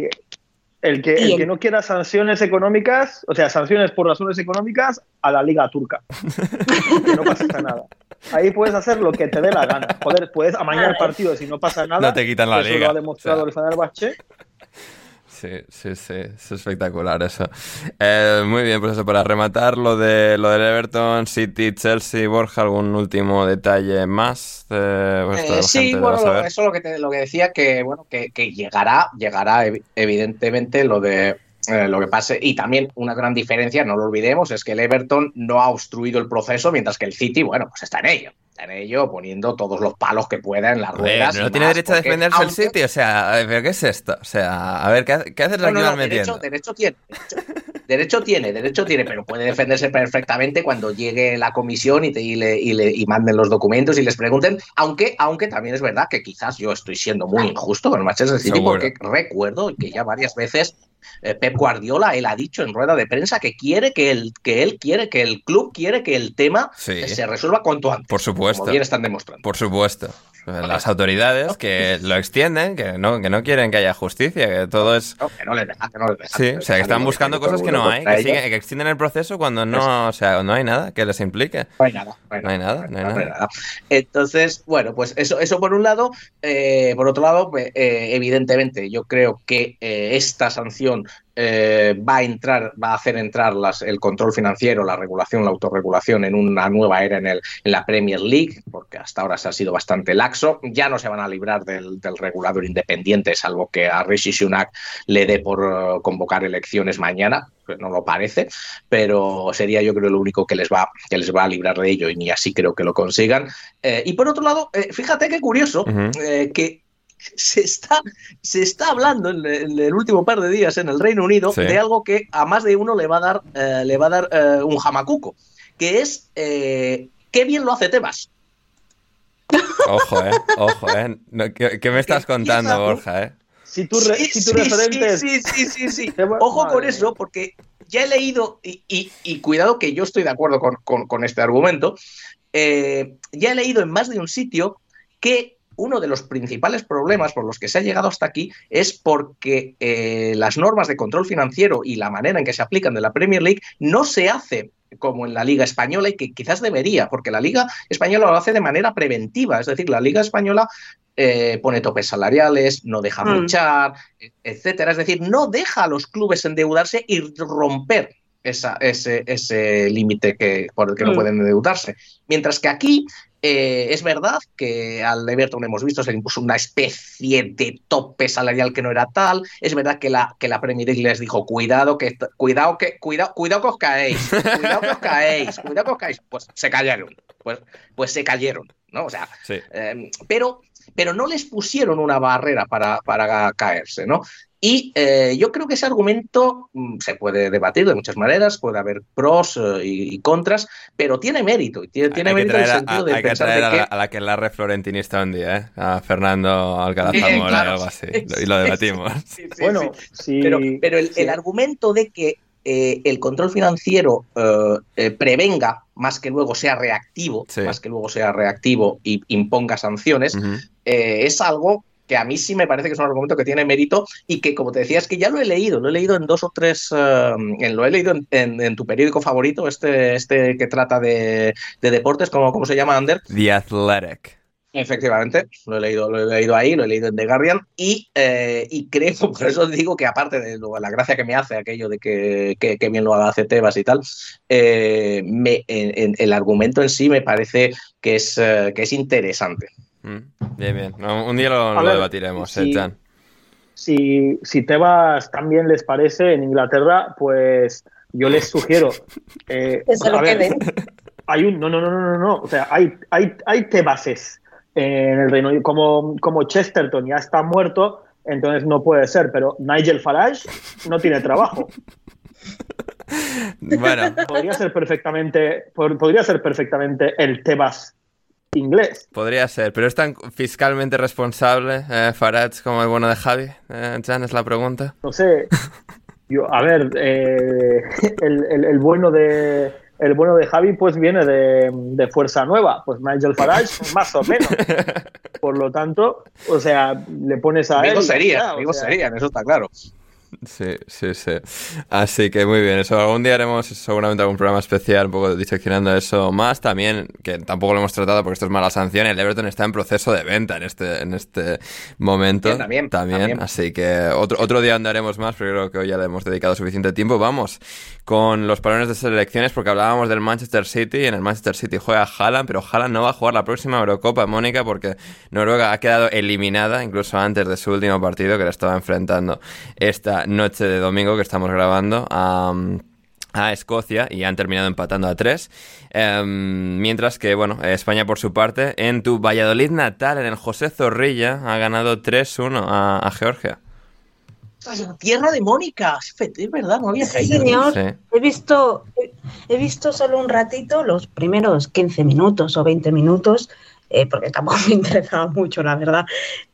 [SPEAKER 4] el que,
[SPEAKER 3] Y
[SPEAKER 4] el
[SPEAKER 3] el-
[SPEAKER 4] que no quiera sanciones económicas, o sea, sanciones por razones económicas, a la Liga Turca. [laughs] que no pasa nada. Ahí puedes hacer lo que te dé la gana. Joder, puedes amañar partidos y no pasa nada.
[SPEAKER 1] No te quitan la
[SPEAKER 4] Eso
[SPEAKER 1] liga,
[SPEAKER 4] lo ha demostrado
[SPEAKER 1] o sea.
[SPEAKER 4] el Fenerbahce.
[SPEAKER 1] Sí, sí, sí, es espectacular eso. Eh, muy bien, pues eso, para rematar lo de lo del Everton, City, Chelsea, Borja, ¿algún último detalle más de vuestra
[SPEAKER 2] Eh, sí, bueno, eso es lo que, te- lo que decía, que bueno, que, que llegará, llegará evi- evidentemente lo de eh, lo que pase. Y también una gran diferencia, no lo olvidemos, es que el Everton no ha obstruido el proceso, mientras que el City, bueno, pues está en ello. En ello, poniendo todos los palos que pueda en las ruedas.
[SPEAKER 1] no
[SPEAKER 2] y
[SPEAKER 1] tiene
[SPEAKER 2] más,
[SPEAKER 1] derecho a defenderse el
[SPEAKER 2] aunque-
[SPEAKER 1] City, o sea, ¿pero qué es esto? O sea, a ver, ¿qué, qué haces
[SPEAKER 2] No, no, no, derecho, derecho tiene. Derecho, derecho tiene, derecho tiene, pero puede defenderse perfectamente cuando llegue la comisión y, te, y, le, y, le, y manden los documentos y les pregunten, aunque, aunque también es verdad que quizás yo estoy siendo muy injusto con el Manchester City
[SPEAKER 1] Seguro.
[SPEAKER 2] porque recuerdo que ya varias veces eh, Pep Guardiola, él ha dicho en rueda de prensa que quiere que, el, que él quiere, que el club quiere que el tema
[SPEAKER 1] Sí.
[SPEAKER 2] se resuelva cuanto antes.
[SPEAKER 1] Por supuesto.
[SPEAKER 2] Como bien están demostrando.
[SPEAKER 1] Por supuesto. Las autoridades que lo extienden, que no, que no quieren que haya justicia, que todo es...
[SPEAKER 2] No, que no les deja, que no les deja.
[SPEAKER 1] Sí, o sea, que están buscando cosas que no hay, que,
[SPEAKER 2] siguen
[SPEAKER 1] que extienden el proceso cuando no, o sea, no hay nada que les implique.
[SPEAKER 2] No hay nada.
[SPEAKER 1] No hay nada, no hay nada.
[SPEAKER 2] Entonces, bueno, pues eso, eso por un lado. Eh, por otro lado, pues, eh, evidentemente, yo creo que eh, esta sanción eh, va a entrar, va a hacer entrar las, el control financiero, la regulación, la autorregulación en una nueva era en, el, en la Premier League, porque hasta ahora se ha sido bastante laxo. Ya no se van a librar del, del regulador independiente, salvo que a Rishi Sunak le dé por eh, convocar elecciones mañana, que no lo parece, pero sería yo creo lo único que les va, que les va a librar de ello y ni así creo que lo consigan. Eh, y por otro lado, eh, fíjate qué curioso que se está, se está hablando en, en el último par de días en el Reino Unido
[SPEAKER 1] Sí.
[SPEAKER 2] de algo que a más de uno le va a dar, eh, le va a dar eh, un jamacuco, que es eh, qué bien lo hace Tebas.
[SPEAKER 1] Ojo, eh, ojo, eh. No, ¿qué, qué me estás contando, Borja, eh?
[SPEAKER 4] Si re-
[SPEAKER 2] Sí,
[SPEAKER 4] si tu
[SPEAKER 2] sí, sí, sí, sí, [laughs] Ojo
[SPEAKER 4] madre
[SPEAKER 2] con eso, porque ya he leído, y, y- y cuidado que yo estoy de acuerdo con, con- con este argumento, eh, ya he leído en más de un sitio que uno de los principales problemas por los que se ha llegado hasta aquí es porque eh, las normas de control financiero y la manera en que se aplican de la Premier League no se hace como en la Liga Española y que quizás debería, porque la Liga Española lo hace de manera preventiva, es decir, la Liga Española eh, pone topes salariales, no deja
[SPEAKER 3] Mm.
[SPEAKER 2] luchar, etcétera. Es decir, no deja a los clubes endeudarse y romper esa, ese, ese límite que, por el que no
[SPEAKER 3] Mm.
[SPEAKER 2] pueden endeudarse. Mientras que aquí eh, es verdad que al Everton hemos visto se le impuso una especie de tope salarial que no era tal. Es verdad que la, que la Premier League les dijo cuidado que cuidado que cuidado, cuidado que os caéis, cuidado que os caéis, cuidado que os caéis. Pues se cayeron, pues, pues se cayeron, ¿no? O sea,
[SPEAKER 1] Sí.
[SPEAKER 2] eh, pero, pero no les pusieron una barrera para, para caerse, ¿no? Y eh, yo creo que ese argumento mm, se puede debatir de muchas maneras, puede haber pros eh, y, y contras, pero tiene mérito. y Tiene, tiene
[SPEAKER 1] hay que
[SPEAKER 2] mérito en el
[SPEAKER 1] traer, a,
[SPEAKER 2] sentido de
[SPEAKER 1] hay que
[SPEAKER 2] pensar
[SPEAKER 1] traer
[SPEAKER 2] de
[SPEAKER 1] a
[SPEAKER 2] que
[SPEAKER 1] la, a la que la re florentinista un día, ¿eh? A Fernando Alcalá
[SPEAKER 2] Sí,
[SPEAKER 1] Zamora
[SPEAKER 2] claro.
[SPEAKER 1] o algo así. Y lo debatimos.
[SPEAKER 2] Sí, sí, [laughs]
[SPEAKER 4] Bueno,
[SPEAKER 2] sí. Pero, pero el, el argumento de que eh, el control financiero eh, eh, prevenga más que luego sea reactivo,
[SPEAKER 1] Sí.
[SPEAKER 2] más que luego sea reactivo y imponga sanciones, eh, es algo que a mí sí me parece que es un argumento que tiene mérito y que, como te decía, es que ya lo he leído, lo he leído en dos o tres, eh, en- lo he leído en, en- en tu periódico favorito, este, este que trata de, de deportes, ¿cómo, ¿cómo se llama, Ander?
[SPEAKER 1] The Athletic.
[SPEAKER 2] Efectivamente, lo he leído, lo he leído ahí, lo he leído en The Guardian y, eh, y creo, [laughs] por eso digo que aparte de la gracia que me hace aquello de que, que- que bien lo hace Tebas y tal, eh, me- en- en- el argumento en sí me parece que es, eh, que es interesante.
[SPEAKER 1] Mm, Bien, bien. Un día lo,
[SPEAKER 4] A
[SPEAKER 1] lo
[SPEAKER 4] ver,
[SPEAKER 1] debatiremos, eh,
[SPEAKER 4] si- si, si Tebas también les parece en Inglaterra, pues yo les sugiero. [laughs] eh,
[SPEAKER 3] Que se lo
[SPEAKER 4] ver,
[SPEAKER 3] queden.
[SPEAKER 4] Hay un. No, no, no, no, no, no. O sea, hay, hay, hay Tebases en el Reino Unido. Como, como Chesterton ya está muerto, entonces no puede ser. Pero Nigel Farage no tiene trabajo. [laughs]
[SPEAKER 1] Bueno,
[SPEAKER 4] Podría ser perfectamente, podría ser perfectamente el Tebas inglés.
[SPEAKER 1] podría ser, pero es tan fiscalmente responsable eh, Farage como el bueno de Javi. Eh, Jan, es la pregunta.
[SPEAKER 4] no sé. [laughs] Yo, a ver, eh, el, el- el bueno de el bueno de Javi pues viene de, de Fuerza Nueva, pues Nigel Farage más o menos. [laughs] Por lo tanto, o sea, le pones a él.
[SPEAKER 2] Amigos
[SPEAKER 4] y ya
[SPEAKER 2] serían,
[SPEAKER 4] está, o
[SPEAKER 2] amigos
[SPEAKER 4] sea,
[SPEAKER 2] serían, eso está claro.
[SPEAKER 1] Sí, sí, sí. Así que muy bien. Eso algún día haremos seguramente algún programa especial, un poco diseccionando eso más. También, que tampoco lo hemos tratado porque esto es mala sanción. El Everton está en proceso de venta en este, en este momento.
[SPEAKER 2] Bien, también, también.
[SPEAKER 1] Así que otro, otro día andaremos más, pero creo que hoy ya le hemos dedicado suficiente tiempo. Vamos con los parones de selecciones porque hablábamos del Manchester City. En el Manchester City juega Haaland, pero Haaland no va a jugar la próxima Eurocopa, Mónica, porque Noruega ha quedado eliminada, incluso antes de su último partido que le estaba enfrentando esta noche de domingo que estamos grabando a, a Escocia y han terminado empatando a tres. Em, mientras que, bueno, España por su parte, en tu Valladolid natal, en el José Zorrilla, ha ganado 3-1 a, a Georgia.
[SPEAKER 2] Tierra de Mónica, es verdad, no había
[SPEAKER 3] Sí,
[SPEAKER 2] caído.
[SPEAKER 3] señor.
[SPEAKER 1] Sí.
[SPEAKER 3] He visto, he visto solo un ratito los primeros 15 minutos o 20 minutos, eh, porque tampoco me [laughs] interesaba mucho, la verdad.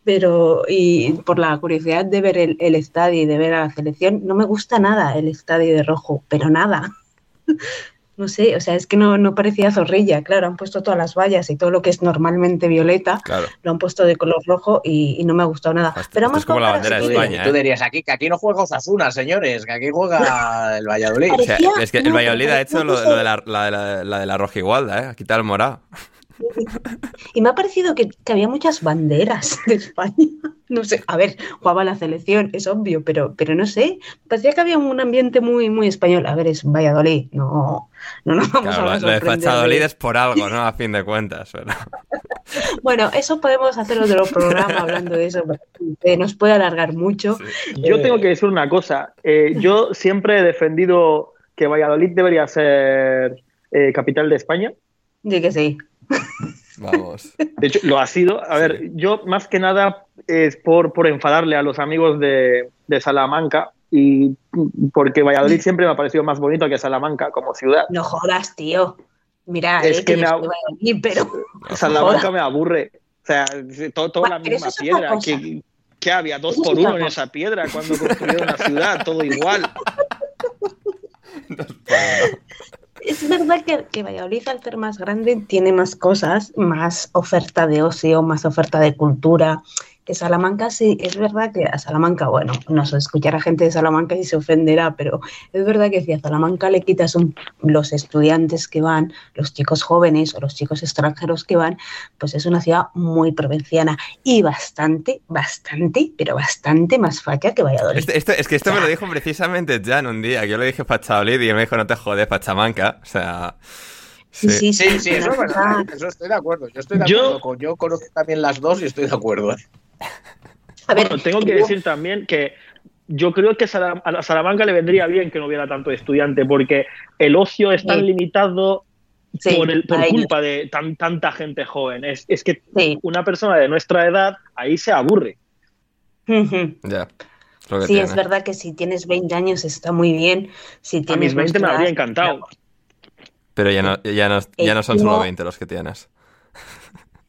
[SPEAKER 3] Pero, y por la curiosidad de ver el, el estadio y de ver a la selección, no me gusta nada el estadio de rojo, pero nada. [laughs] No sé, o sea, es que no, no parecía zorrilla, claro, han puesto todas las vallas y todo lo que es normalmente violeta,
[SPEAKER 1] Claro.
[SPEAKER 3] lo han puesto de color rojo y, y no me ha gustado nada.
[SPEAKER 1] Esto-
[SPEAKER 3] Pero más
[SPEAKER 1] es como la bandera de
[SPEAKER 2] Tú,
[SPEAKER 1] España,
[SPEAKER 2] dirías,
[SPEAKER 1] ¿eh?
[SPEAKER 2] tú dirías aquí que aquí no juega Osasuna, señores, que aquí juega el Valladolid.
[SPEAKER 1] O sea,
[SPEAKER 3] Parecía-
[SPEAKER 1] es que el
[SPEAKER 3] no,
[SPEAKER 1] Valladolid
[SPEAKER 3] pero
[SPEAKER 1] ha hecho lo,
[SPEAKER 3] parecía
[SPEAKER 1] lo de la, la la, la de la roja igualda, ¿eh? Ha quitado el morado.
[SPEAKER 3] Y me ha parecido que, que había muchas banderas [laughs] de España. No sé, a ver, jugaba la selección, es obvio, pero, pero no sé. Parecía que había un ambiente muy, muy español. A ver, es Valladolid, no, no nos vamos
[SPEAKER 1] Claro,
[SPEAKER 3] a
[SPEAKER 1] lo, lo de
[SPEAKER 3] de-
[SPEAKER 1] es por algo, ¿no? A fin de cuentas. pero- [laughs]
[SPEAKER 3] Bueno, eso podemos hacer otro programa hablando de eso, porque nos puede alargar mucho.
[SPEAKER 4] Yo tengo que decir una cosa. eh, yo siempre he defendido que Valladolid debería ser eh, capital de España.
[SPEAKER 3] Di que sí.
[SPEAKER 1] Vamos.
[SPEAKER 4] De hecho, lo ha sido. A ver, yo más que nada es por, por enfadarle a los amigos de, de Salamanca y porque Valladolid siempre me ha parecido más bonito que Salamanca como ciudad.
[SPEAKER 3] No jodas, tío. Mira,
[SPEAKER 4] Es
[SPEAKER 3] eh,
[SPEAKER 4] que
[SPEAKER 3] que
[SPEAKER 4] me
[SPEAKER 3] Valladolid, pero
[SPEAKER 4] Salamanca me aburre. O sea, todo, toda la misma piedra. Que, que había dos por uno en esa piedra cuando construyeron la ciudad, todo igual. [laughs]
[SPEAKER 3] Es verdad que, que Valladolid, al ser más grande, tiene más cosas, más oferta de ocio, más oferta de cultura. Que Salamanca sí, es verdad que a Salamanca, bueno, nos escuchará gente de Salamanca y se ofenderá, pero es verdad que si a Salamanca le quitas un- los estudiantes que van, los chicos jóvenes o los chicos extranjeros que van, pues es una ciudad muy provinciana y bastante, bastante, pero bastante más facha que Valladolid.
[SPEAKER 1] Este- esto- es que esto me lo dijo precisamente Jan un día. que Yo le dije Fachadolid y él me dijo, no te jodes, Pachamanca. O sea...
[SPEAKER 3] Sí,
[SPEAKER 1] Sí.
[SPEAKER 3] sí,
[SPEAKER 2] Sí, sí, eso es verdad. Eso estoy de acuerdo. Yo estoy de
[SPEAKER 4] Yo-
[SPEAKER 2] acuerdo. Con, yo conozco también las dos y estoy de acuerdo. ¿eh?
[SPEAKER 3] A ver,
[SPEAKER 4] Bueno, tengo que decir también que yo creo que a la Salamanca le vendría bien que no hubiera tanto estudiante, porque el ocio es tan
[SPEAKER 3] Sí.
[SPEAKER 4] limitado
[SPEAKER 3] Sí,
[SPEAKER 4] por, el- por
[SPEAKER 3] ahí-
[SPEAKER 4] culpa de tan, tanta gente joven. Es, es que
[SPEAKER 3] Sí.
[SPEAKER 4] una persona de nuestra edad ahí se aburre.
[SPEAKER 1] Ya.
[SPEAKER 3] Sí,
[SPEAKER 1] tiene.
[SPEAKER 3] es verdad que si tienes 20 años está muy bien. Si
[SPEAKER 4] A
[SPEAKER 3] tienes
[SPEAKER 4] mis 20 me habría
[SPEAKER 3] edad,
[SPEAKER 4] encantado.
[SPEAKER 1] Pero ya no, ya no, ya no son solo 20 los que tienes.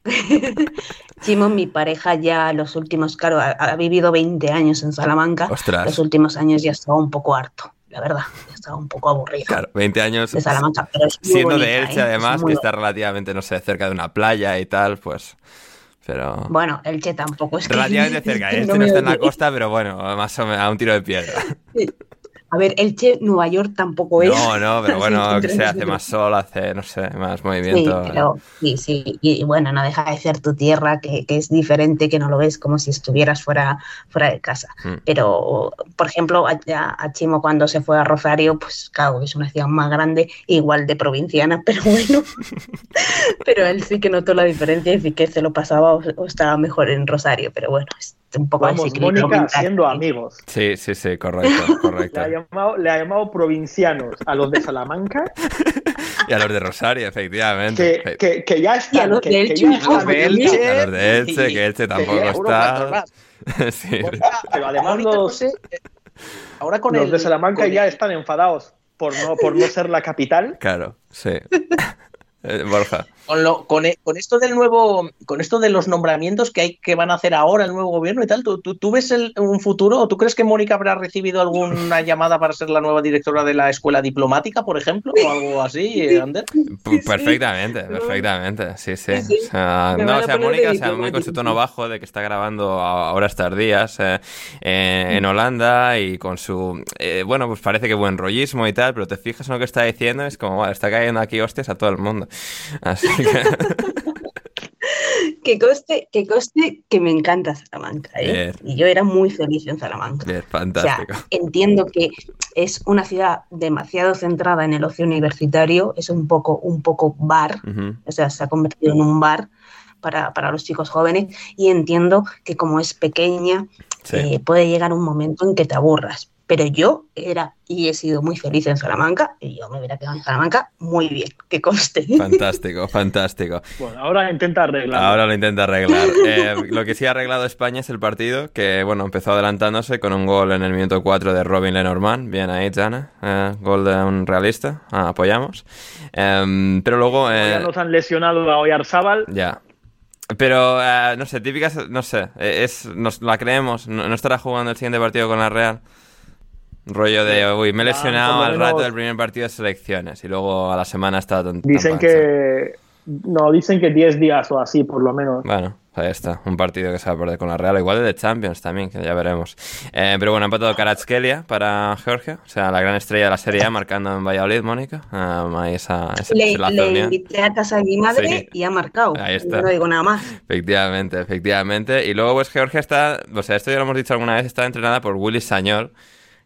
[SPEAKER 1] [laughs]
[SPEAKER 3] Chimo, mi pareja ya los últimos, claro, ha, ha vivido 20 años en Salamanca.
[SPEAKER 1] Ostras.
[SPEAKER 3] Los últimos años ya estaba un poco harto, la verdad. Ya estaba un poco aburrido
[SPEAKER 1] Claro, 20 años
[SPEAKER 3] de Salamanca. Pero es muy
[SPEAKER 1] siendo de Elche
[SPEAKER 3] ¿eh?
[SPEAKER 1] además,
[SPEAKER 3] Es
[SPEAKER 1] que está relativamente, no sé, cerca de una playa y tal, pues... Pero...
[SPEAKER 3] Bueno, Elche tampoco es que...
[SPEAKER 1] Relativamente [laughs] cerca, este
[SPEAKER 3] no
[SPEAKER 1] no está en la costa, pero bueno, más o menos a un tiro de piedra.
[SPEAKER 3] A ver, Elche, Nueva York tampoco es.
[SPEAKER 1] No, no, pero [laughs] bueno,
[SPEAKER 3] que
[SPEAKER 1] se hace más sol, hace, no sé, más
[SPEAKER 3] Sí,
[SPEAKER 1] movimiento.
[SPEAKER 3] pero sí, sí. Y, bueno, no deja de ser tu tierra, que, que es diferente, que no lo ves como si estuvieras fuera, fuera de casa.
[SPEAKER 1] Mm.
[SPEAKER 3] Pero, por ejemplo, a Chimo cuando se fue a Rosario, pues claro, es una ciudad más grande, igual de provinciana, [laughs] pero bueno. pero él sí que notó la diferencia y sí que se lo pasaba o, o estaba mejor en Rosario, pero bueno, es un poco
[SPEAKER 4] Vamos, Mónica siendo amigos.
[SPEAKER 1] Sí, sí, sí, correcto,
[SPEAKER 4] Le [laughs]
[SPEAKER 1] correcto.
[SPEAKER 4] ha, llamado, le ha llamado provincianos a los de Salamanca, [laughs]
[SPEAKER 1] Y a los de Rosario, efectivamente.
[SPEAKER 4] que, que, que ya
[SPEAKER 3] Y a
[SPEAKER 4] están.
[SPEAKER 3] los
[SPEAKER 4] que-
[SPEAKER 3] de
[SPEAKER 4] que
[SPEAKER 3] Elche,
[SPEAKER 4] ya
[SPEAKER 3] a
[SPEAKER 4] están
[SPEAKER 3] los de. Elche.
[SPEAKER 1] A los de Elche, que Elche tampoco está. [laughs]
[SPEAKER 4] Pero además los-
[SPEAKER 2] no sé, eh, ahora con
[SPEAKER 4] Los
[SPEAKER 2] el,
[SPEAKER 4] de Salamanca
[SPEAKER 2] con
[SPEAKER 4] ya
[SPEAKER 2] el-
[SPEAKER 4] están enfadados por no, por no ser la capital.
[SPEAKER 1] Claro, sí. Eh, Borja.
[SPEAKER 2] Con, lo, con, e- con esto del nuevo, con esto de los nombramientos que hay que van a hacer ahora el nuevo gobierno y tal, ¿tú, tú, tú ves el- un futuro o tú crees que Mónica habrá recibido alguna [laughs] llamada para ser la nueva directora de la escuela diplomática, por ejemplo, o algo así, eh, Ander?
[SPEAKER 1] Perfectamente, perfectamente, sí, sí. O sea, no, o sea, Mónica, o sea, muy con su tono bajo de que está grabando a- ahora estos días eh, eh, en Holanda y con su, eh, bueno, pues parece que buen rollismo y tal, pero te fijas en lo que está diciendo, es como, vale, está cayendo aquí hostias a todo el mundo. Así [laughs] que,
[SPEAKER 3] coste, que coste que me encanta Salamanca, ¿eh? Y yo era muy feliz en Salamanca.
[SPEAKER 1] bien,
[SPEAKER 3] O sea,
[SPEAKER 1] fantástico.
[SPEAKER 3] entiendo que es una ciudad demasiado centrada en el ocio universitario, es un poco, un poco bar, o sea, se ha convertido en un bar para, para los chicos jóvenes y entiendo que como es pequeña
[SPEAKER 1] Sí.
[SPEAKER 3] eh, puede llegar un momento en que te aburras. Pero yo era y he sido muy feliz en Salamanca y yo me hubiera quedado en Salamanca muy bien, que conste.
[SPEAKER 1] Fantástico, fantástico. [laughs]
[SPEAKER 4] Bueno, ahora intenta arreglar.
[SPEAKER 1] Ahora lo intenta arreglar. Eh, lo que sí ha arreglado España es el partido, que bueno, empezó adelantándose con un gol en el minuto 4 de Robin Lenormand. Bien ahí, Jana. Eh, gol de un realista. Ah, apoyamos. Em, pero luego...
[SPEAKER 4] ya
[SPEAKER 1] Eh,
[SPEAKER 4] nos han lesionado a Oyarzábal.
[SPEAKER 1] ya. Pero, eh, no sé, típicas, no sé, es, nos la creemos, no, no estará jugando el siguiente partido con la Real. Rollo de, uy, me he
[SPEAKER 4] Ah,
[SPEAKER 1] lesionado
[SPEAKER 4] lo
[SPEAKER 1] al
[SPEAKER 4] menos-
[SPEAKER 1] rato del primer partido de selecciones y luego a la semana está tan, tan
[SPEAKER 4] Dicen que. No, dicen que 10 días o así, por lo menos.
[SPEAKER 1] Bueno, ahí está, un partido que se va a perder con la Real, igual de Champions también, que ya veremos. Eh, pero bueno, ha empatado Karatskelia para Georgia, o sea, la gran estrella de la Serie A, marcando en Valladolid, Mónica. Ah, ahí esa, esa
[SPEAKER 3] Le, le invité a casa de mi madre
[SPEAKER 1] Sí.
[SPEAKER 3] y ha marcado.
[SPEAKER 1] Ahí está.
[SPEAKER 3] No digo nada más.
[SPEAKER 1] Efectivamente, efectivamente. Y luego, pues Georgia está, o sea, esto ya lo hemos dicho alguna vez, está entrenada por Willy Sañol,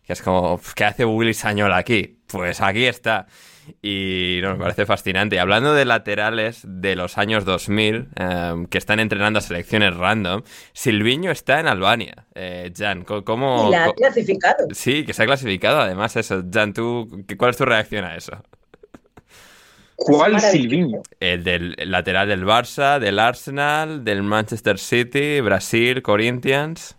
[SPEAKER 1] que es como, ¿qué hace Willy Sañol aquí? Pues aquí está. Y no, me parece fascinante. Y hablando de laterales de los años 2000, eh, que están entrenando a selecciones random, Silviño está en Albania. Eh, Jan, ¿cómo...?
[SPEAKER 3] Y la ha clasificado.
[SPEAKER 1] Sí, que se ha clasificado además eso. Jan, ¿tú, qué- ¿cuál es tu reacción a eso?
[SPEAKER 4] ¿Cuál. Silviño?
[SPEAKER 1] El del el lateral del Barça, del Arsenal, del Manchester City, Brasil, Corinthians,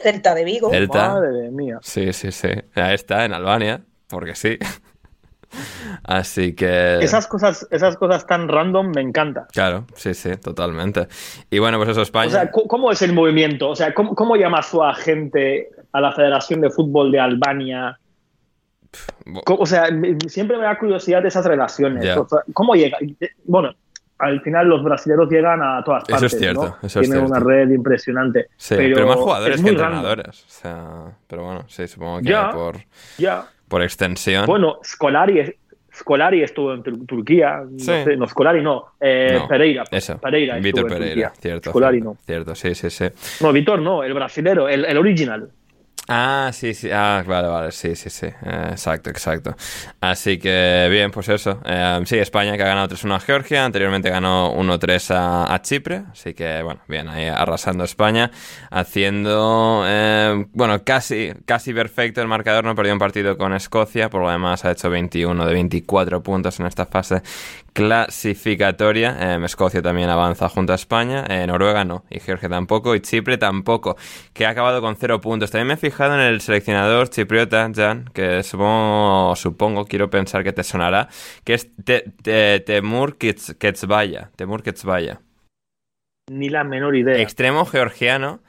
[SPEAKER 3] Celta de Vigo.
[SPEAKER 1] Celta.
[SPEAKER 4] Madre mía.
[SPEAKER 1] Sí, sí, sí. Ahí está, en Albania, porque sí. [laughs] Así que...
[SPEAKER 4] Esas cosas, esas cosas tan random me encantan.
[SPEAKER 1] Claro, sí, sí, totalmente. Y bueno, pues eso, España.
[SPEAKER 4] O sea, ¿cómo- ¿cómo es el movimiento? O sea, ¿cómo, cómo llama su agente a la Federación de Fútbol de Albania?
[SPEAKER 1] bo-
[SPEAKER 4] ¿Cómo- O sea, siempre me da curiosidad de esas relaciones.
[SPEAKER 1] Ya.
[SPEAKER 4] O sea, ¿Cómo llega? Bueno, al final los brasileños llegan a todas
[SPEAKER 1] Eso es
[SPEAKER 4] partes.
[SPEAKER 1] cierto,
[SPEAKER 4] ¿no?
[SPEAKER 1] eso es
[SPEAKER 4] Tienen una red impresionante.
[SPEAKER 1] sí, pero, más jugadores
[SPEAKER 4] es
[SPEAKER 1] que entrenadores. O sea, pero bueno, sí, supongo que
[SPEAKER 4] Ya.
[SPEAKER 1] por,
[SPEAKER 4] Ya.
[SPEAKER 1] por extensión.
[SPEAKER 4] Bueno, Scolari, Scolari estuvo en Tur- Turquía. No, sé, no, Scolari no. eh,
[SPEAKER 1] No,
[SPEAKER 4] Pereira.
[SPEAKER 1] Eso,
[SPEAKER 4] Pereira
[SPEAKER 1] Víctor Pereira, cierto.
[SPEAKER 4] Scolari no.
[SPEAKER 1] Cierto, sí, sí, sí.
[SPEAKER 4] No, Vitor no, el brasilero, el, el original.
[SPEAKER 1] Ah, sí, sí. Ah, vale, vale. Sí, sí, sí. Eh, exacto, exacto. Así que, bien, pues eso. Eh, sí, España que ha ganado 3-1 a Georgia. Anteriormente ganó 1-3 a, a Chipre. Así que, bueno, bien, ahí arrasando España. Haciendo, eh, bueno, casi, casi perfecto el marcador. No perdió un partido con Escocia. Por lo demás, ha hecho 21 de 24 puntos en esta fase clasificatoria. Eh, Escocia también avanza junto a España. Eh, Noruega no. Y Georgia tampoco. Y Chipre tampoco. Que ha acabado con 0 puntos. También me he fijado en el seleccionador chipriota, Jan, que supongo, supongo quiero pensar que te sonará, que es Te- Te- Temur Kets- Ketsvaya. Temur Ketsvaya.
[SPEAKER 4] Ni la menor idea.
[SPEAKER 1] Extremo georgiano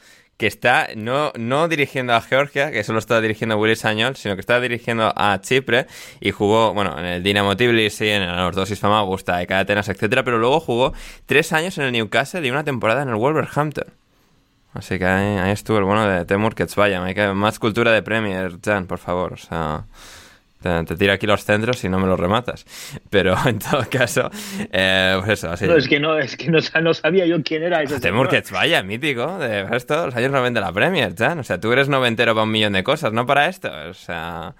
[SPEAKER 1] que está no, no dirigiendo a Georgia, que solo está dirigiendo Willy Sañol, sino que está dirigiendo a Chipre y jugó, bueno, en el Dinamo Tbilisi, en el Ordosis Famagusta, de Atenas, etcétera, pero luego jugó tres años en el Newcastle y una temporada en el Wolverhampton. Así que ahí, ahí estuvo el bueno de Temur Ketsvaya. Hay que más cultura de Premier, Jan, por favor. O sea, te, te tiro aquí los centros y no me los rematas. Pero [laughs] en todo caso, eh, pues eso, así.
[SPEAKER 4] No, es que no, es que no, no sabía yo quién era ese.
[SPEAKER 1] Temur
[SPEAKER 4] señor.
[SPEAKER 1] Ketsvaya, mítico, de esto, los años 90 de la Premier, Jan. O sea, tú eres noventero para un millón de cosas, no para esto. O sea...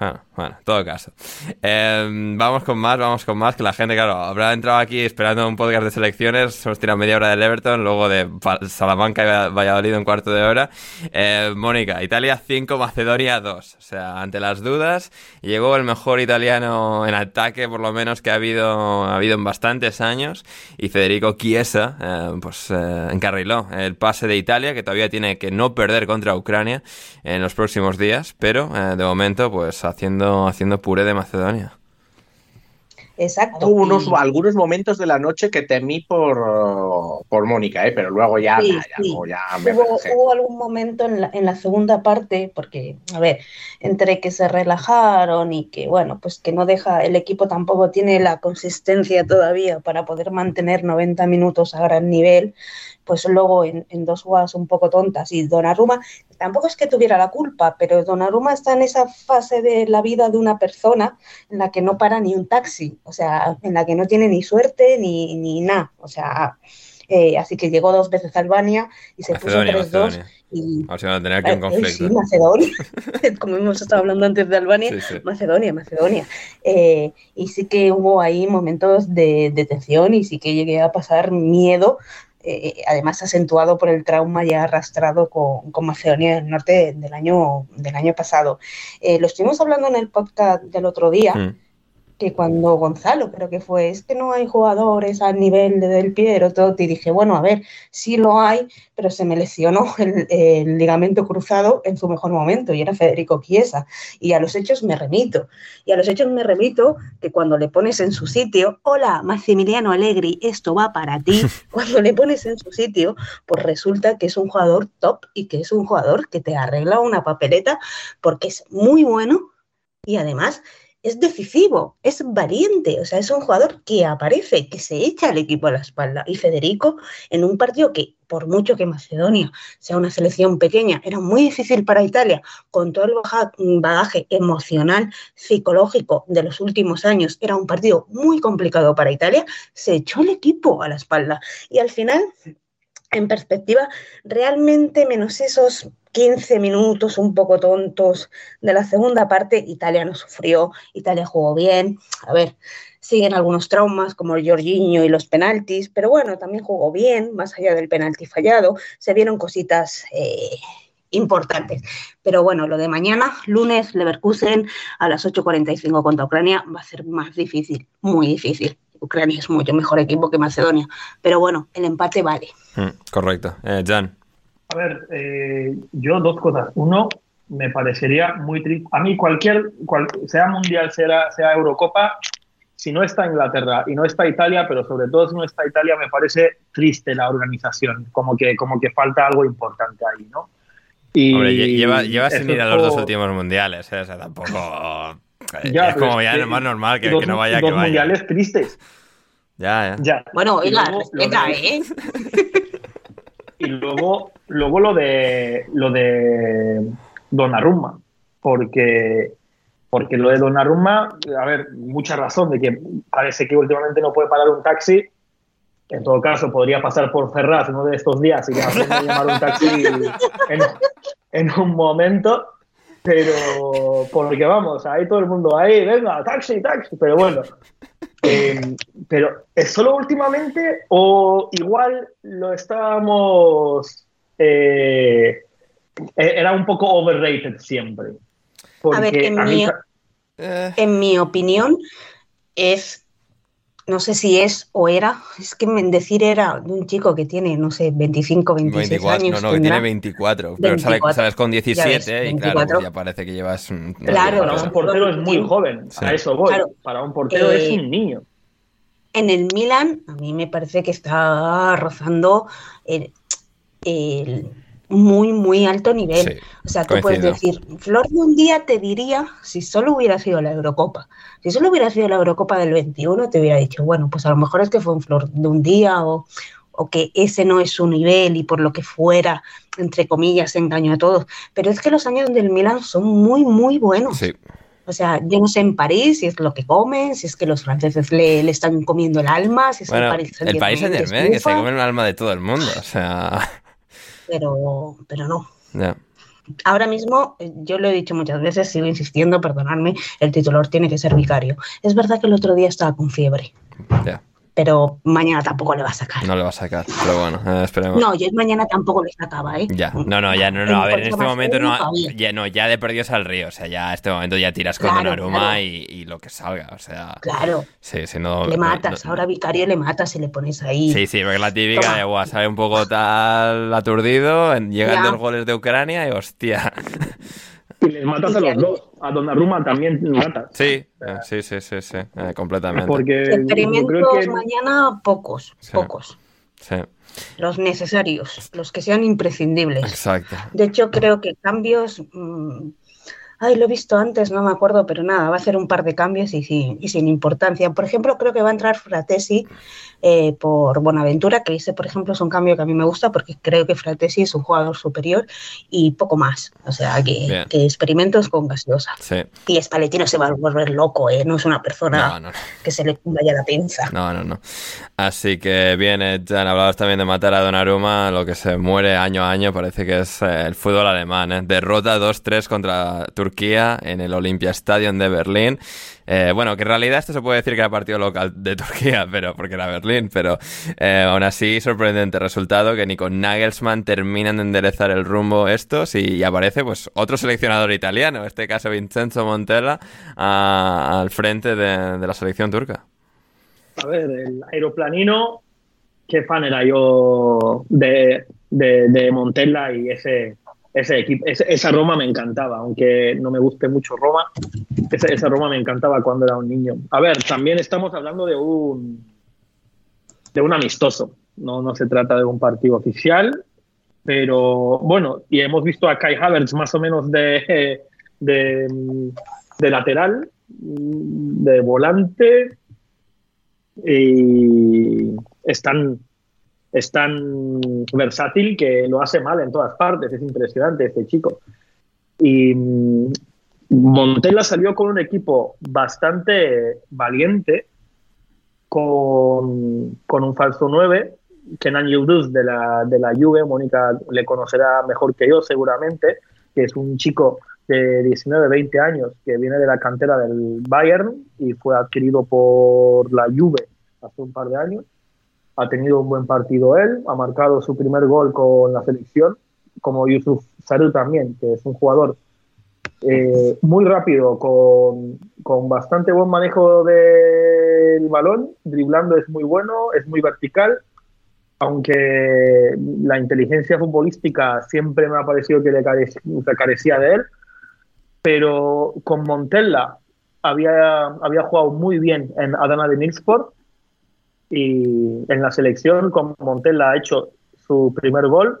[SPEAKER 1] Bueno, bueno, en todo caso. Eh, vamos con más, vamos con más, que la gente, claro, habrá entrado aquí esperando un podcast de selecciones, hemos tirado media hora del Everton, luego de Salamanca y Va- Valladolid un cuarto de hora. Eh, Mónica, Italia 5, Macedonia 2. O sea, ante las dudas, llegó el mejor italiano en ataque, por lo menos, que ha habido, ha habido en bastantes años, y Federico Chiesa, eh, pues eh, encarriló el pase de Italia, que todavía tiene que no perder contra Ucrania en los próximos días, pero eh, de momento, pues haciendo, haciendo puré de Macedonia.
[SPEAKER 3] Exacto.
[SPEAKER 2] Hubo unos,
[SPEAKER 3] y-
[SPEAKER 2] algunos momentos de la noche que temí por, por Mónica, ¿eh? pero luego ya,
[SPEAKER 3] Sí,
[SPEAKER 2] ya, ya,
[SPEAKER 3] sí.
[SPEAKER 2] luego ya me
[SPEAKER 3] Hubo, hubo algún momento en la, en la segunda parte, porque, a ver, entre que se relajaron y que, bueno, pues que no deja, el equipo tampoco tiene la consistencia todavía para poder mantener 90 minutos a gran nivel, pues luego en, en dos jugadas un poco tontas y Donnarumma, tampoco es que tuviera la culpa, pero Donnarumma está en esa fase de la vida de una persona en la que no para ni un taxi, o sea, en la que no tiene ni suerte ni, ni nada, o sea, eh, así que llegó dos veces a Albania y se
[SPEAKER 1] Macedonia,
[SPEAKER 3] puso 3-2
[SPEAKER 1] Macedonia.
[SPEAKER 3] y...
[SPEAKER 1] A ver si van a tener aquí un
[SPEAKER 3] Eh, eh,
[SPEAKER 1] conflicto.
[SPEAKER 3] sí, Macedonia, [laughs] como hemos estado hablando antes de Albania,
[SPEAKER 1] Sí, sí.
[SPEAKER 3] Macedonia, Macedonia. Eh, y sí que hubo ahí momentos de, de tensión y sí que llegué a pasar miedo eh, además acentuado por el trauma ya arrastrado con, con Macedonia del Norte del año, del año pasado. Eh, lo estuvimos hablando en el podcast del otro día.
[SPEAKER 1] Mm.
[SPEAKER 3] Que cuando Gonzalo creo que fue, es que no hay jugadores al nivel de Del Piero, todo, y dije, bueno, a ver, sí lo hay, pero se me lesionó [laughs] el, el ligamento cruzado en su mejor momento, y era Federico Chiesa. Y a los hechos me remito. Y a los hechos me remito que cuando le pones en su sitio, hola, Maximiliano Allegri, esto va para ti, [laughs] cuando le pones en su sitio, pues resulta que es un jugador top y que es un jugador que te arregla una papeleta porque es muy bueno y además es decisivo, es valiente, o sea, es un jugador que aparece, que se echa al equipo a la espalda. Y Federico, en un partido que, por mucho que Macedonia sea una selección pequeña, era muy difícil para Italia, con todo el bagaje emocional, psicológico de los últimos años, era un partido muy complicado para Italia, se echó el equipo a la espalda. Y al final, en perspectiva, realmente menos esos 15 minutos un poco tontos de la segunda parte, Italia no sufrió, Italia jugó bien. A ver, siguen algunos traumas como el Jorginho y los penaltis, pero bueno, también jugó bien, más allá del penalti fallado, se vieron cositas eh, importantes. Pero bueno, lo de mañana, lunes, Leverkusen a las 8.45 contra Ucrania, va a ser más difícil, muy difícil. Ucrania es mucho mejor equipo que Macedonia, pero bueno, el empate vale.
[SPEAKER 1] Mm, correcto. Eh, Jan.
[SPEAKER 4] A ver, eh, yo dos cosas. Uno, me parecería muy triste. A mí cualquier, cual- sea Mundial, sea, sea Eurocopa, si no está Inglaterra y no está Italia, pero sobre todo si no está Italia, me parece triste la organización, como que, como que falta algo importante ahí, ¿no? Y
[SPEAKER 1] Hombre, lle- lleva, lleva sin ir a los dos últimos mundiales, ¿eh? O sea, tampoco... eh,
[SPEAKER 4] Ya,
[SPEAKER 1] es como
[SPEAKER 4] es
[SPEAKER 1] ya lo más normal que,
[SPEAKER 4] dos-
[SPEAKER 1] que no vaya,
[SPEAKER 4] dos
[SPEAKER 1] que vaya.
[SPEAKER 4] mundiales tristes.
[SPEAKER 1] Ya, ya.
[SPEAKER 4] Ya.
[SPEAKER 3] Bueno,
[SPEAKER 4] Y
[SPEAKER 3] oiga, respeta,
[SPEAKER 4] de-
[SPEAKER 3] ¿eh? [laughs]
[SPEAKER 4] Y luego, luego lo de lo de Donnarumma, porque porque lo de Donnarumma, a ver, mucha razón de que parece que últimamente no puede parar un taxi. En todo caso, podría pasar por Ferraz uno de estos días y que a llamar un taxi [laughs] en, en un momento. Pero, porque vamos, ahí todo el mundo, ahí, venga, taxi, taxi. Pero bueno, eh, pero ¿es solo últimamente o igual lo estábamos... eh, e- era un poco overrated siempre?
[SPEAKER 3] A ver, en
[SPEAKER 4] a
[SPEAKER 3] mi-
[SPEAKER 1] Eh,
[SPEAKER 3] En mi opinión, es, no sé si es o era, es que decir era de un chico que tiene, no sé, 25, 26
[SPEAKER 1] 24,
[SPEAKER 3] años.
[SPEAKER 1] no, no, que tiene 24. Pero sales,
[SPEAKER 3] 24,
[SPEAKER 1] sales con
[SPEAKER 3] ya ves,
[SPEAKER 1] 17 y claro, pues
[SPEAKER 3] 24.
[SPEAKER 1] ya parece que llevas... un-
[SPEAKER 3] Claro,
[SPEAKER 4] para un portero es muy
[SPEAKER 3] sí.
[SPEAKER 4] joven,
[SPEAKER 1] Sí.
[SPEAKER 4] a eso voy.
[SPEAKER 3] Claro.
[SPEAKER 4] Para un portero
[SPEAKER 3] Eh,
[SPEAKER 4] es un niño.
[SPEAKER 3] En el Milan, a mí me parece que está rozando el, el muy, muy alto nivel.
[SPEAKER 1] Sí,
[SPEAKER 3] o sea, tú puedes decir, Flor de un día te diría, si solo hubiera sido la Eurocopa, si solo hubiera sido la Eurocopa del 21, te hubiera dicho, bueno, pues a lo mejor es que fue un Flor de un día o, o que ese no es su nivel y por lo que fuera, entre comillas, engañó a todos. Pero es que los años del Milan son muy, muy buenos.
[SPEAKER 1] Sí,
[SPEAKER 3] O sea, yo no sé en París si es lo que comen, si es que los franceses le, le están comiendo el alma, si es
[SPEAKER 1] bueno,
[SPEAKER 3] el París
[SPEAKER 1] el país Saint Germain, que se come el alma de todo el mundo, o sea...
[SPEAKER 3] pero, pero no. Ahora mismo, eh, yo lo he dicho muchas veces, sigo insistiendo, perdonadme, el titular tiene que ser vicario. Es verdad que el otro día estaba con fiebre, pero mañana tampoco le va a sacar.
[SPEAKER 1] no le va a sacar, pero bueno, eh, esperemos.
[SPEAKER 3] No, yo mañana tampoco le sacaba, ¿eh?
[SPEAKER 1] Ya, no, no, ya, no, no, a ver, en este momento no, ya, no, ya de perdidos al río, o sea, ya en este momento ya tiras con
[SPEAKER 3] Claro,
[SPEAKER 1] Donnarumma
[SPEAKER 3] claro.
[SPEAKER 1] y, y lo que salga, o sea,
[SPEAKER 3] Claro,
[SPEAKER 1] sí, sí, no...
[SPEAKER 3] le matas,
[SPEAKER 1] no-
[SPEAKER 3] ahora vicario le matas y le pones ahí.
[SPEAKER 1] Sí, sí, porque la típica
[SPEAKER 3] Toma.
[SPEAKER 1] de, guau, sale un poco tal aturdido, llegan
[SPEAKER 3] Ya.
[SPEAKER 1] dos goles de Ucrania y hostia. [laughs]
[SPEAKER 4] Y les matas a los dos. A Donnarumma también matas.
[SPEAKER 1] Sí, eh, sí, sí, sí, sí, eh, completamente.
[SPEAKER 4] Porque
[SPEAKER 3] Experimentos
[SPEAKER 4] creo que...
[SPEAKER 3] mañana, pocos,
[SPEAKER 1] Sí.
[SPEAKER 3] pocos.
[SPEAKER 1] Sí,
[SPEAKER 3] Los necesarios, los que sean imprescindibles.
[SPEAKER 1] exacto.
[SPEAKER 3] De hecho, creo que cambios. mm, ay, lo he visto antes, no me acuerdo, pero nada, va a hacer un par de cambios y sin, y sin importancia. Por ejemplo, creo que va a entrar Fratesi eh, por Bonaventura, que ese, por ejemplo, es un cambio que a mí me gusta porque creo que Fratesi es un jugador superior y poco más. O sea, que, que experimentos con gaseosa.
[SPEAKER 1] Sí,
[SPEAKER 3] Y Spalletti no se va a volver loco, ¿eh? no es una persona
[SPEAKER 1] no, no, no.
[SPEAKER 3] que se le vaya la pinza.
[SPEAKER 1] No, no, no. Así que bien, eh, Jan, hablabas también de matar a Donnarumma, lo que se muere año a año parece que es eh, el fútbol alemán. ¿eh? Derrota 2-3 contra Turquía Turquía en el Olympia Stadium de Berlín. Eh, bueno, que en realidad esto se puede decir que era partido local de Turquía, [laughs] pero porque era Berlín, pero eh, aún así sorprendente resultado que ni con Nagelsmann terminan de enderezar el rumbo estos y, aparece pues otro seleccionador italiano, en este caso Vincenzo Montella, al frente de, la selección turca.
[SPEAKER 4] A ver, el aeroplanino, qué fan era yo de Montella y ese ese equipo, esa Roma me encantaba, aunque no me guste mucho Roma, esa, Roma me encantaba cuando era un niño. A ver, también estamos hablando de un, de un amistoso, no, no se trata de un partido oficial, pero bueno, y hemos visto a Kai Havertz más o menos de, de, de lateral, de volante, y están es tan versátil que lo hace mal en todas partes. Es impresionante este chico. Y mm, Montella salió con un equipo bastante valiente, con, con un falso 9, Kenan Yildiz de la, de la Juve, Mónica le conocerá mejor que yo seguramente, que es un chico de 19, 20 años que viene de la cantera del Bayern y fue adquirido por la Juve hace un par de años ha tenido un buen partido él, ha marcado su primer gol con la selección, como Yusuf Saru también, que es un jugador eh, muy rápido, con, con, bastante buen manejo del balón, driblando es muy bueno, es muy vertical, aunque la inteligencia futbolística siempre me ha parecido que le carecía, de él, pero con Montella había, había jugado muy bien en Adana de Nilsport y en la selección, con Montella ha hecho su primer gol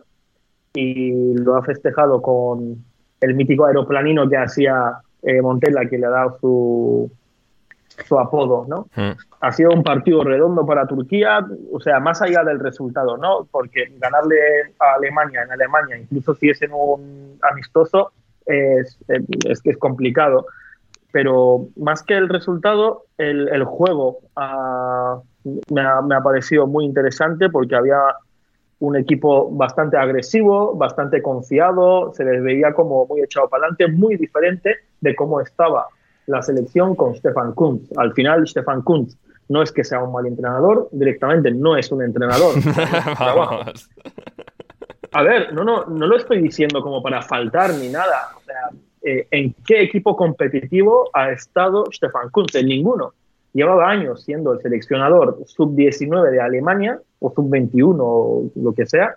[SPEAKER 4] y lo ha festejado con el mítico aeroplanino que hacía eh, Montella, que le ha dado su, su apodo, ¿no? Mm. Ha sido un partido redondo para Turquía, o sea, más allá del resultado, ¿no? Porque ganarle a Alemania en Alemania, incluso si es en un amistoso, es, es que es complicado. Pero más que el resultado, el, el juego a me ha, parecido muy interesante porque había un equipo bastante agresivo, bastante confiado, se les veía como muy echado para adelante, muy diferente de cómo estaba la selección con Stefan Kuntz. Al final, Stefan Kuntz no es que sea un mal entrenador, directamente no es un entrenador. [laughs] A ver, no, no, no lo estoy diciendo como para faltar ni nada. Eh, ¿en qué equipo competitivo ha estado Stefan Kuntz? En ninguno llevaba años siendo el seleccionador sub-19 de Alemania, o sub-21, o lo que sea,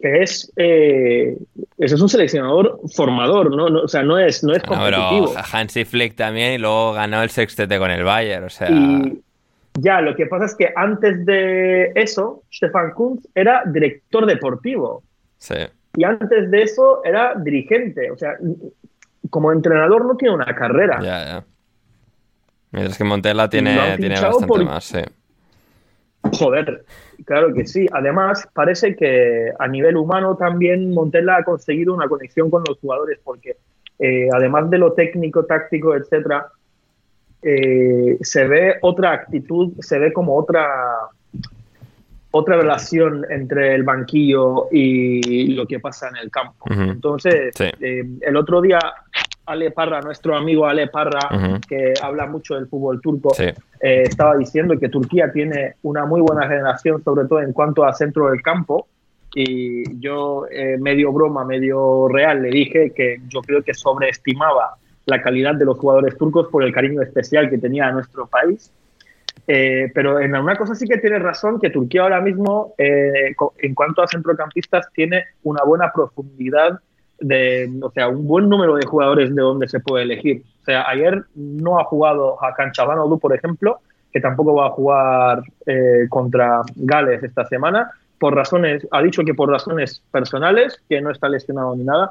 [SPEAKER 4] que es, eh, es un seleccionador formador, ¿no? o sea, no es, no es competitivo.
[SPEAKER 1] No, Hansi Flick también y luego ganó el sextete con el Bayern, o sea...
[SPEAKER 4] ya, lo que pasa es que antes de eso, Stefan Kunz era director deportivo.
[SPEAKER 1] Sí.
[SPEAKER 4] Y antes de eso era dirigente, o sea, como entrenador no tiene una carrera.
[SPEAKER 1] Ya, ya. Mientras que Montella tiene, tiene bastante más, sí.
[SPEAKER 4] Joder, claro que sí. Además, parece que a nivel humano también Montella ha conseguido una conexión con los jugadores, porque eh, además de lo técnico, táctico, etcétera, eh, se ve otra actitud, se ve como otra otra relación entre el banquillo y lo que pasa en el campo. Entonces, eh, el otro día Ale Parra, nuestro amigo Ale Parra, que habla mucho del fútbol turco, eh, estaba diciendo que Turquía tiene una muy buena generación, sobre todo en cuanto a centro del campo. Y yo, eh, medio broma, medio real, le dije que yo creo que sobreestimaba la calidad de los jugadores turcos por el cariño especial que tenía a nuestro país. Eh, pero en una cosa sí que tiene razón, que Turquía ahora mismo, en cuanto a centrocampistas, tiene una buena profundidad de, o sea, un buen número de jugadores de donde se puede elegir. O sea, ayer no ha jugado a Canchabanoglu, por ejemplo, que tampoco va a jugar eh, contra Gales esta semana, por razones, ha dicho que por razones personales, que no está lesionado ni nada,